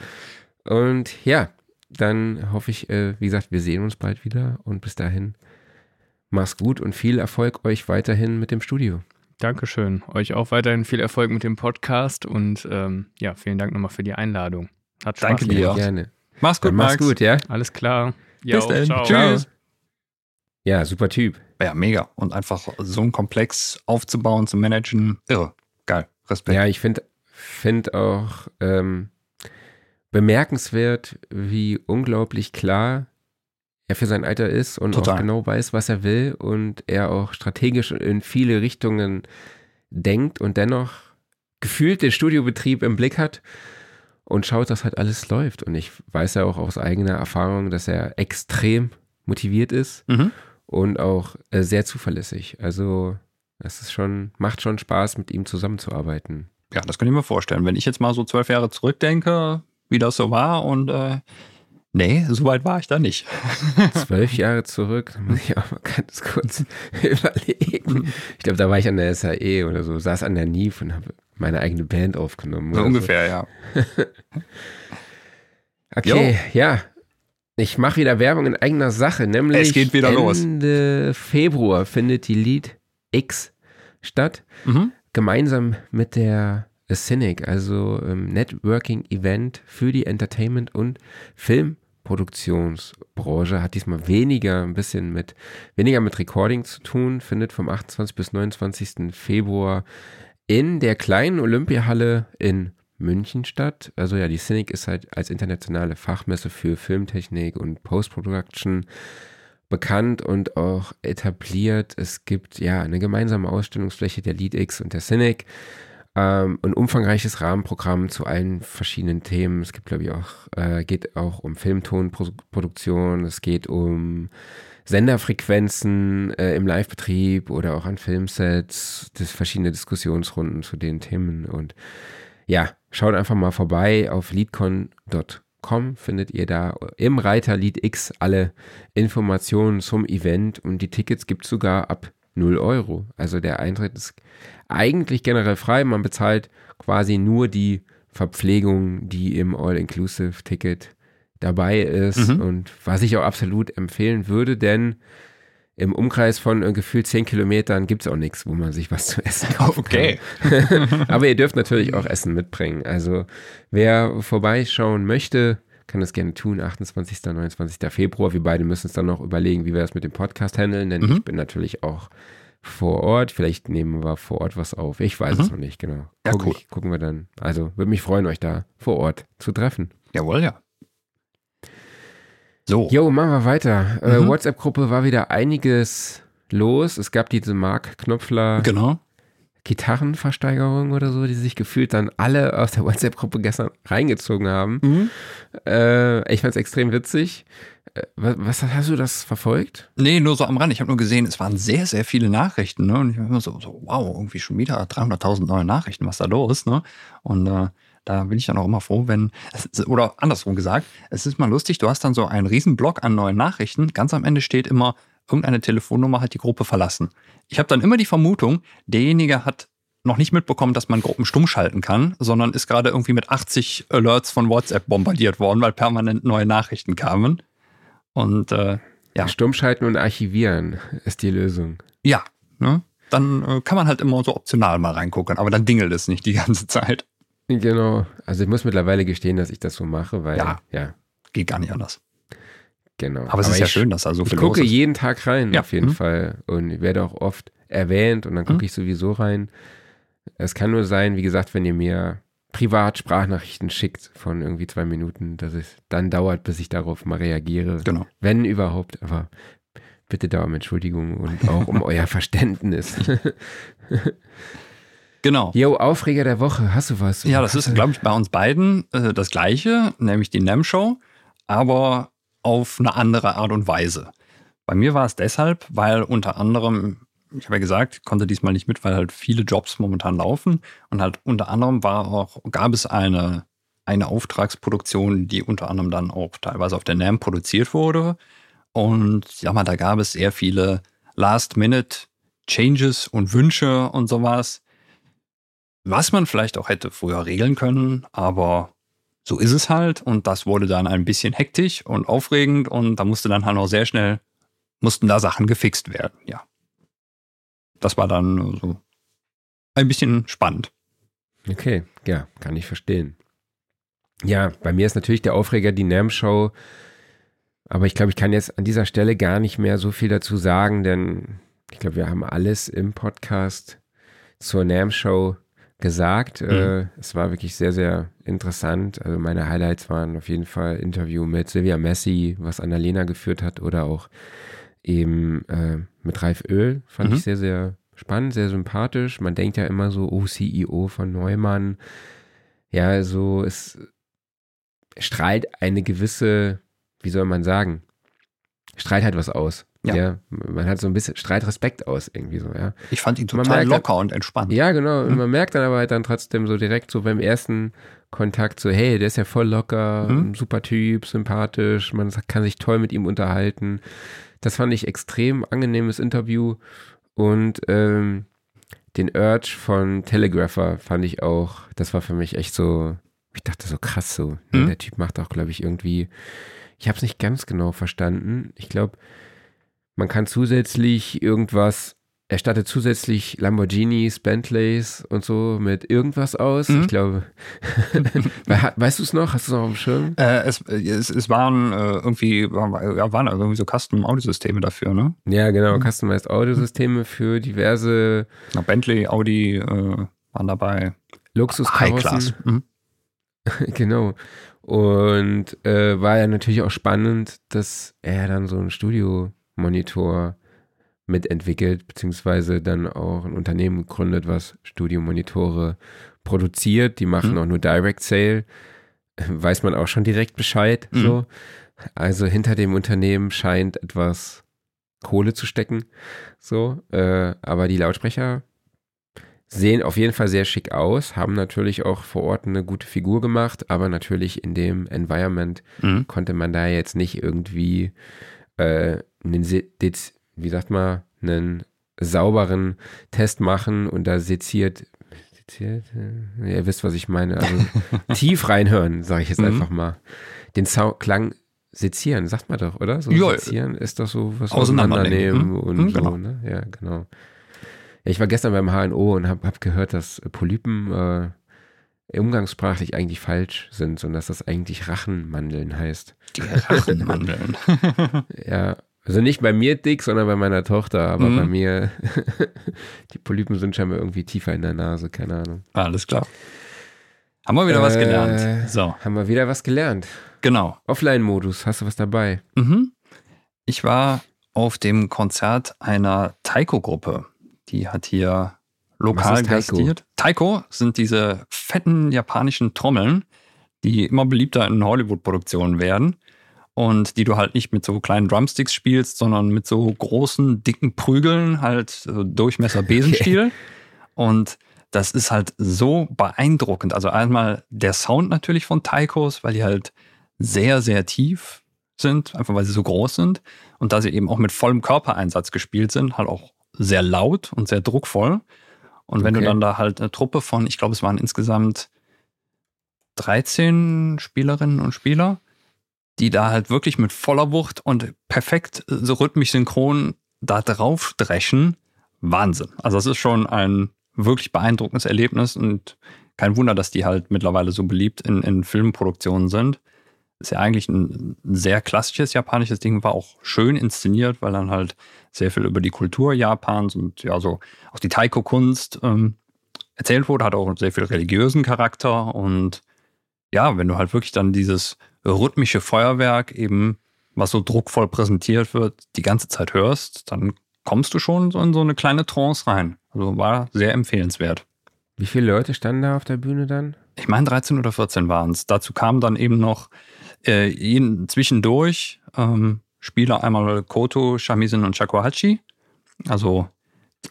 Und ja, dann hoffe ich, äh, wie gesagt, wir sehen uns bald wieder und bis dahin mach's gut und viel Erfolg euch weiterhin mit dem Studio. Dankeschön. Euch auch weiterhin viel Erfolg mit dem Podcast und ähm, ja, vielen Dank nochmal für die Einladung. Hat Spaß Danke dir. Gerne. Mach's gut, mach's gut, ja? Alles klar. Bis dann. Ciao. Tschüss. Ja, super Typ. Ja, mega. Und einfach so ein Komplex aufzubauen, zu managen, irre. Geil. Respekt. Ja, ich finde find auch, ähm, bemerkenswert, wie unglaublich klar er für sein Alter ist und Total. auch genau weiß, was er will und er auch strategisch in viele Richtungen denkt und dennoch gefühlt den Studiobetrieb im Blick hat und schaut, dass halt alles läuft. Und ich weiß ja auch aus eigener Erfahrung, dass er extrem motiviert ist mhm. und auch äh, sehr zuverlässig. Also es ist schon, macht schon Spaß, mit ihm zusammenzuarbeiten. Ja, das kann ich mir vorstellen. Wenn ich jetzt mal so zwölf Jahre zurückdenke, wie das so war. Und äh, Nee, so weit war ich da nicht. Zwölf Jahre zurück, da muss ich auch mal ganz kurz überlegen. Ich glaube, da war ich an der SAE oder so, saß an der NIF und habe meine eigene Band aufgenommen. So ungefähr, so. ja. okay, jo. ja. Ich mache wieder Werbung in eigener Sache, nämlich es geht wieder Ende los. Februar findet die Lead X statt, mhm. gemeinsam mit der A Cynic, also ähm, Networking-Event für die Entertainment- und Filmproduktionsbranche. Hat diesmal weniger, ein bisschen mit, weniger mit Recording zu tun, findet vom 28. bis 29. Februar in der kleinen Olympiahalle in München statt. Also ja, die Cynic ist halt als internationale Fachmesse für Filmtechnik und Post-Production bekannt und auch etabliert. Es gibt ja eine gemeinsame Ausstellungsfläche der LeadX und der Cynic ähm, ein umfangreiches Rahmenprogramm zu allen verschiedenen Themen. Es gibt, glaube ich, auch, äh, geht auch um Filmtonproduktion, es geht um Senderfrequenzen äh, im Livebetrieb oder auch an Filmsets, das verschiedene Diskussionsrunden zu den Themen. Und ja, schaut einfach mal vorbei auf leadcon.com findet ihr da im Reiter Lead X alle Informationen zum Event und die Tickets gibt es sogar ab 0 Euro. Also der Eintritt ist eigentlich generell frei. Man bezahlt quasi nur die Verpflegung, die im All-Inclusive-Ticket dabei ist mhm. und was ich auch absolut empfehlen würde, denn im Umkreis von äh, gefühlt 10 Kilometern gibt es auch nichts, wo man sich was zu essen kaufen okay. kann. Aber ihr dürft natürlich auch Essen mitbringen. Also wer vorbeischauen möchte, kann das gerne tun. 28. 29. Februar. Wir beide müssen es dann noch überlegen, wie wir das mit dem Podcast handeln, denn mhm. ich bin natürlich auch vor Ort. Vielleicht nehmen wir vor Ort was auf. Ich weiß mhm. es noch nicht, genau. Ja, Guck cool. Ich, gucken wir dann. Also würde mich freuen, euch da vor Ort zu treffen. Jawohl, ja. So. Jo, machen wir weiter. Äh, mhm. Äh, WhatsApp-Gruppe war wieder einiges los. Es gab diese Mark Knopfler. Genau. Gitarrenversteigerung oder so, die sich gefühlt dann alle aus der WhatsApp-Gruppe gestern reingezogen haben. Mhm. Äh, ich fand es extrem witzig. Äh, was, was, hast du das verfolgt? Nee, nur so am Rand. Ich habe nur gesehen, es waren sehr, sehr viele Nachrichten. Ne? Und ich war immer so, so, wow, irgendwie schon wieder 300.000 neue Nachrichten, was da los? Ne? Und äh, da bin ich dann auch immer froh, wenn, oder andersrum gesagt, es ist mal lustig, du hast dann so einen riesen Block an neuen Nachrichten. Ganz am Ende steht immer, irgendeine Telefonnummer hat die Gruppe verlassen. Ich habe dann immer die Vermutung, derjenige hat noch nicht mitbekommen, dass man Gruppen stumm schalten kann, sondern ist gerade irgendwie mit 80 Alerts von WhatsApp bombardiert worden, weil permanent neue Nachrichten kamen. Und äh, ja. Stummschalten und archivieren ist die Lösung. Ja, ne? dann äh, kann man halt immer so optional mal reingucken, aber dann dingelt es nicht die ganze Zeit. Genau. Also ich muss mittlerweile gestehen, dass ich das so mache, weil ja, ja. geht gar nicht anders. Genau. Aber es aber ist ja schön, dass da so viel Ich gucke jeden Tag rein, ja. auf jeden mhm. Fall. Und ich werde auch oft erwähnt und dann gucke mhm. ich sowieso rein. Es kann nur sein, wie gesagt, wenn ihr mir privat Sprachnachrichten schickt von irgendwie zwei Minuten, dass es dann dauert, bis ich darauf mal reagiere. Genau. Wenn überhaupt, aber bitte da um Entschuldigung und auch um euer Verständnis. Genau. Jo, Aufreger der Woche, hast du was? Ja, das ist, glaube ich, bei uns beiden äh, das Gleiche, nämlich die NAM-Show, aber auf eine andere Art und Weise. Bei mir war es deshalb, weil unter anderem ich habe ja gesagt, konnte diesmal nicht mit, weil halt viele Jobs momentan laufen. Und halt unter anderem war auch, gab es eine, eine Auftragsproduktion, die unter anderem dann auch teilweise auf der NAM produziert wurde. Und ja mal, da gab es sehr viele Last-Minute-Changes und Wünsche und sowas. Was man vielleicht auch hätte früher regeln können, aber so ist es halt. Und das wurde dann ein bisschen hektisch und aufregend und da musste dann halt auch sehr schnell, mussten da Sachen gefixt werden, ja das war dann so ein bisschen spannend. Okay, ja, kann ich verstehen. Ja, bei mir ist natürlich der Aufreger die NAM-Show. Aber ich glaube, ich kann jetzt an dieser Stelle gar nicht mehr so viel dazu sagen, denn ich glaube, wir haben alles im Podcast zur NAM-Show gesagt. Mhm. Äh, es war wirklich sehr, sehr interessant. Also meine Highlights waren auf jeden Fall Interview mit Silvia Messi, was Annalena geführt hat, oder auch eben äh, mit Ralf Öl. Fand mhm. ich sehr, sehr spannend, sehr sympathisch. Man denkt ja immer so, oh, CEO von Neumann. Ja, so, es strahlt eine gewisse, wie soll man sagen, strahlt halt was aus. Ja. ja. man hat so ein bisschen strahlt Respekt aus irgendwie so, ja. Ich fand ihn total locker dann, und entspannt. Ja, genau. Und hm? man merkt dann aber halt dann trotzdem so direkt so beim ersten Kontakt so, hey, der ist ja voll locker, hm? super Typ, sympathisch, man kann sich toll mit ihm unterhalten. Das fand ich extrem angenehmes Interview und ähm, den Urge von Telegrapher fand ich auch, das war für mich echt so, ich dachte so krass so. Mhm. Der Typ macht auch, glaube ich, irgendwie, ich habe es nicht ganz genau verstanden. Ich glaube, man kann zusätzlich irgendwas, er stattet zusätzlich Lamborghinis, Bentleys und so mit irgendwas aus. Mhm. Ich glaube, weißt du es noch? Hast du es noch auf dem Schirm? Äh, es, es, es, waren äh, irgendwie, waren, waren irgendwie so Custom-Audiosysteme dafür, ne? Ja, genau, mhm. Customized Audiosysteme für diverse. Na, Bentley, Audi äh, waren dabei. Luxuskarossen. Mhm. genau. Und äh, war ja natürlich auch spannend, dass er dann so einen Studiomonitor mitentwickelt, beziehungsweise dann auch ein Unternehmen gründet, was Studiomonitore produziert. Die machen mhm. auch nur Direct Sale. Weiß man auch schon direkt Bescheid. Mhm. So. Also hinter dem Unternehmen scheint etwas Kohle zu stecken. So. Äh, aber die Lautsprecher sehen auf jeden Fall sehr schick aus, haben natürlich auch vor Ort eine gute Figur gemacht, aber natürlich in dem Environment mhm. konnte man da jetzt nicht irgendwie äh, einen, wie sagt man, einen sauberen Test machen und da seziert, seziert äh, ihr wisst, was ich meine, also tief reinhören, sage ich jetzt mhm. einfach mal. Den Sound, Klang sezieren, sagt man doch, oder? So ja, sezieren ist doch so was auseinandernehmen mhm. und mhm, so, genau. ne? Ja, genau. Ich war gestern beim HNO und habe hab gehört, dass Polypen äh, umgangssprachlich eigentlich falsch sind und dass das eigentlich Rachenmandeln heißt. Die Rachenmandeln. ja, also nicht bei mir dick, sondern bei meiner Tochter, aber mhm. bei mir, die Polypen sind scheinbar irgendwie tiefer in der Nase, keine Ahnung. Alles klar. Haben wir wieder äh, was gelernt. So. Haben wir wieder was gelernt. Genau. Offline-Modus, hast du was dabei? Mhm. Ich war auf dem Konzert einer Taiko-Gruppe. Die hat hier lokal gastiert. Taiko sind diese fetten japanischen Trommeln, die immer beliebter in Hollywood-Produktionen werden und die du halt nicht mit so kleinen Drumsticks spielst, sondern mit so großen, dicken Prügeln, halt so Durchmesser Besenstiel. Okay. Und das ist halt so beeindruckend. Also einmal der Sound natürlich von Taikos, weil die halt sehr, sehr tief sind, einfach weil sie so groß sind und da sie eben auch mit vollem Körpereinsatz gespielt sind, halt auch sehr laut und sehr druckvoll. Und wenn okay. du dann da halt eine Truppe von, ich glaube, es waren insgesamt 13 Spielerinnen und Spieler, die da halt wirklich mit voller Wucht und perfekt so rhythmisch synchron da drauf dreschen, Wahnsinn. Also es ist schon ein wirklich beeindruckendes Erlebnis und kein Wunder, dass die halt mittlerweile so beliebt in, in Filmproduktionen sind ist ja eigentlich ein sehr klassisches japanisches Ding, war auch schön inszeniert, weil dann halt sehr viel über die Kultur Japans und ja, so auch die Taiko-Kunst ähm, erzählt wurde, hat auch sehr viel religiösen Charakter und ja, wenn du halt wirklich dann dieses rhythmische Feuerwerk eben, was so druckvoll präsentiert wird, die ganze Zeit hörst, dann kommst du schon so in so eine kleine Trance rein. Also war sehr empfehlenswert. Wie viele Leute standen da auf der Bühne dann? Ich meine 13 oder 14 waren es. Dazu kamen dann eben noch äh, zwischendurch ähm, Spieler einmal Koto, Shamisen und Shakuhachi. Also,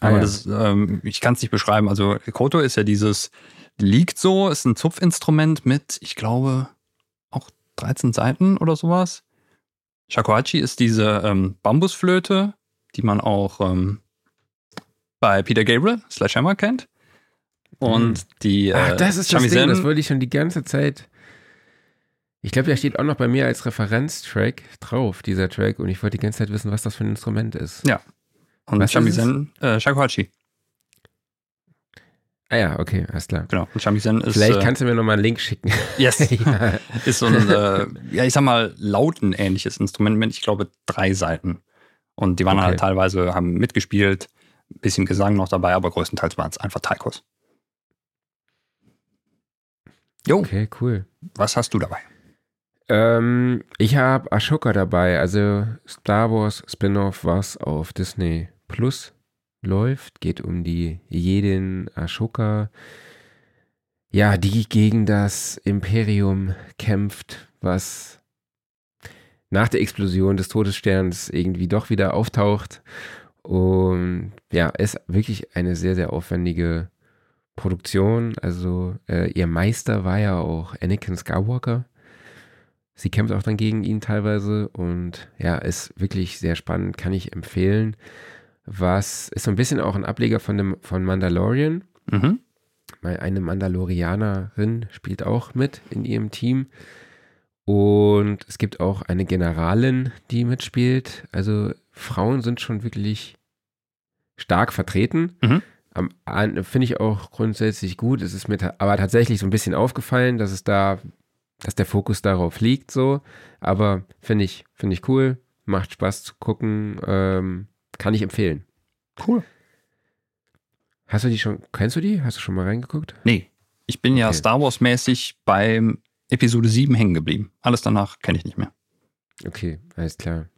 ah, ja. das, ähm, ich kann es nicht beschreiben. Also, Koto ist ja dieses, liegt so, ist ein Zupfinstrument mit, ich glaube, auch 13 Seiten oder sowas. Shakuhachi ist diese ähm, Bambusflöte, die man auch ähm, bei Peter Gabriel, Sledgehammer, kennt. Und hm. die. Ach, äh, das ist Shamisen, das Ding, das wollte ich schon die ganze Zeit. Ich glaube, der steht auch noch bei mir als Referenztrack drauf, dieser Track. Und ich wollte die ganze Zeit wissen, was das für ein Instrument ist. Ja. Und was Shamisen, äh, Shakuhachi. Ah ja, okay, alles klar. Genau. Und Shamisen ist. Vielleicht äh, kannst du mir nochmal einen Link schicken. Yes. ja. Ist so ein, äh, ja, ich sag mal, lautenähnliches Instrument mit, ich glaube, drei Seiten. Und die waren okay. halt teilweise, haben mitgespielt, bisschen Gesang noch dabei, aber größtenteils waren es einfach Taikos. Jo. Okay, cool. Was hast du dabei? Ähm, ich habe Ashoka dabei, also Star Wars Spin-off, was auf Disney Plus läuft. Geht um die Jedin Ashoka. Ja, die gegen das Imperium kämpft, was nach der Explosion des Todessterns irgendwie doch wieder auftaucht. Und ja, ist wirklich eine sehr, sehr aufwendige Produktion. Also äh, ihr Meister war ja auch Anakin Skywalker. Sie kämpft auch dann gegen ihn teilweise und ja, ist wirklich sehr spannend, kann ich empfehlen. Was ist so ein bisschen auch ein Ableger von dem von Mandalorian. Mhm. Eine Mandalorianerin spielt auch mit in ihrem Team. Und es gibt auch eine Generalin, die mitspielt. Also Frauen sind schon wirklich stark vertreten. Mhm. Finde ich auch grundsätzlich gut. Es ist mir aber tatsächlich so ein bisschen aufgefallen, dass es da, dass der Fokus darauf liegt, so. Aber finde ich, finde ich cool. Macht Spaß zu gucken. Ähm, kann ich empfehlen. Cool. Hast du die schon, kennst du die? Hast du schon mal reingeguckt? Nee. Ich bin okay. ja Star Wars-mäßig beim Episode 7 hängen geblieben. Alles danach kenne ich nicht mehr. Okay, alles klar.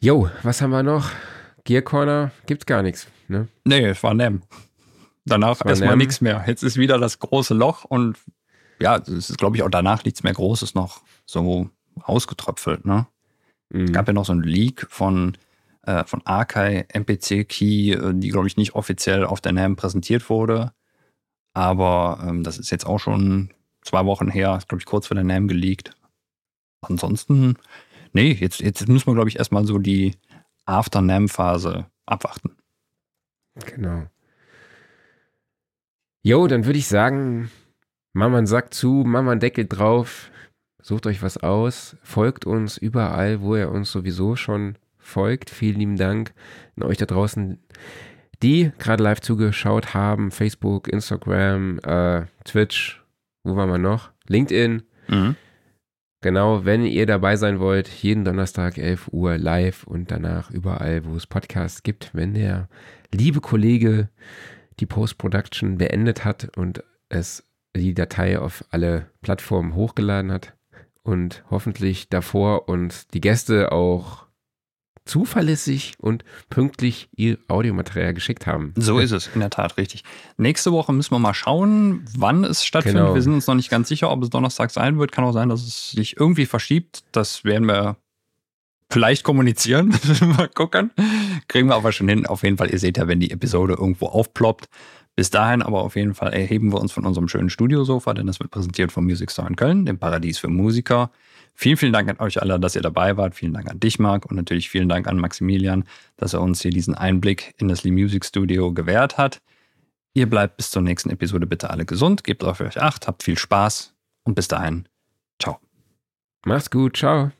Jo, was haben wir noch? Gear Corner gibt's gar nichts, ne? Nee, es war Nem. Danach erstmal nichts mehr. Jetzt ist wieder das große Loch und ja, es ist, glaube ich, auch danach nichts mehr Großes noch so ausgetröpfelt, ne? Mhm. Es gab ja noch so ein Leak von, äh, von Arkai MPC Key, äh, die, glaube ich, nicht offiziell auf der NAM präsentiert wurde. Aber ähm, das ist jetzt auch schon zwei Wochen her, glaube ich, kurz vor der NAM geleakt. Ansonsten, nee, jetzt, jetzt müssen wir, glaube ich, erstmal so die After-NAM-Phase abwarten. Genau. Jo, dann würde ich sagen, Mama einen Sack zu, Mama einen Deckel drauf, sucht euch was aus, folgt uns überall, wo ihr uns sowieso schon folgt. Vielen lieben Dank an euch da draußen, die gerade live zugeschaut haben. Facebook, Instagram, äh, Twitch, wo waren wir noch? LinkedIn. Mhm. Genau, wenn ihr dabei sein wollt, jeden Donnerstag 11 Uhr live und danach überall, wo es Podcasts gibt, wenn der liebe Kollege die Post-Production beendet hat und es die Datei auf alle Plattformen hochgeladen hat und hoffentlich davor uns die Gäste auch zuverlässig und pünktlich ihr Audiomaterial geschickt haben. So ist es, in der Tat, richtig. Nächste Woche müssen wir mal schauen, wann es stattfindet. Genau. Wir sind uns noch nicht ganz sicher, ob es Donnerstag sein wird. Kann auch sein, dass es sich irgendwie verschiebt. Das werden wir vielleicht kommunizieren. mal gucken. Kriegen wir aber schon hin. Auf jeden Fall, ihr seht ja, wenn die Episode irgendwo aufploppt. Bis dahin aber auf jeden Fall erheben wir uns von unserem schönen Studiosofa, denn das wird präsentiert vom Music Store in Köln, dem Paradies für Musiker. Vielen, vielen Dank an euch alle, dass ihr dabei wart. Vielen Dank an dich, Marc. Und natürlich vielen Dank an Maximilian, dass er uns hier diesen Einblick in das Lee Music Studio gewährt hat. Ihr bleibt bis zur nächsten Episode bitte alle gesund, gebt auf euch Acht, habt viel Spaß und bis dahin, ciao. Macht's gut, ciao.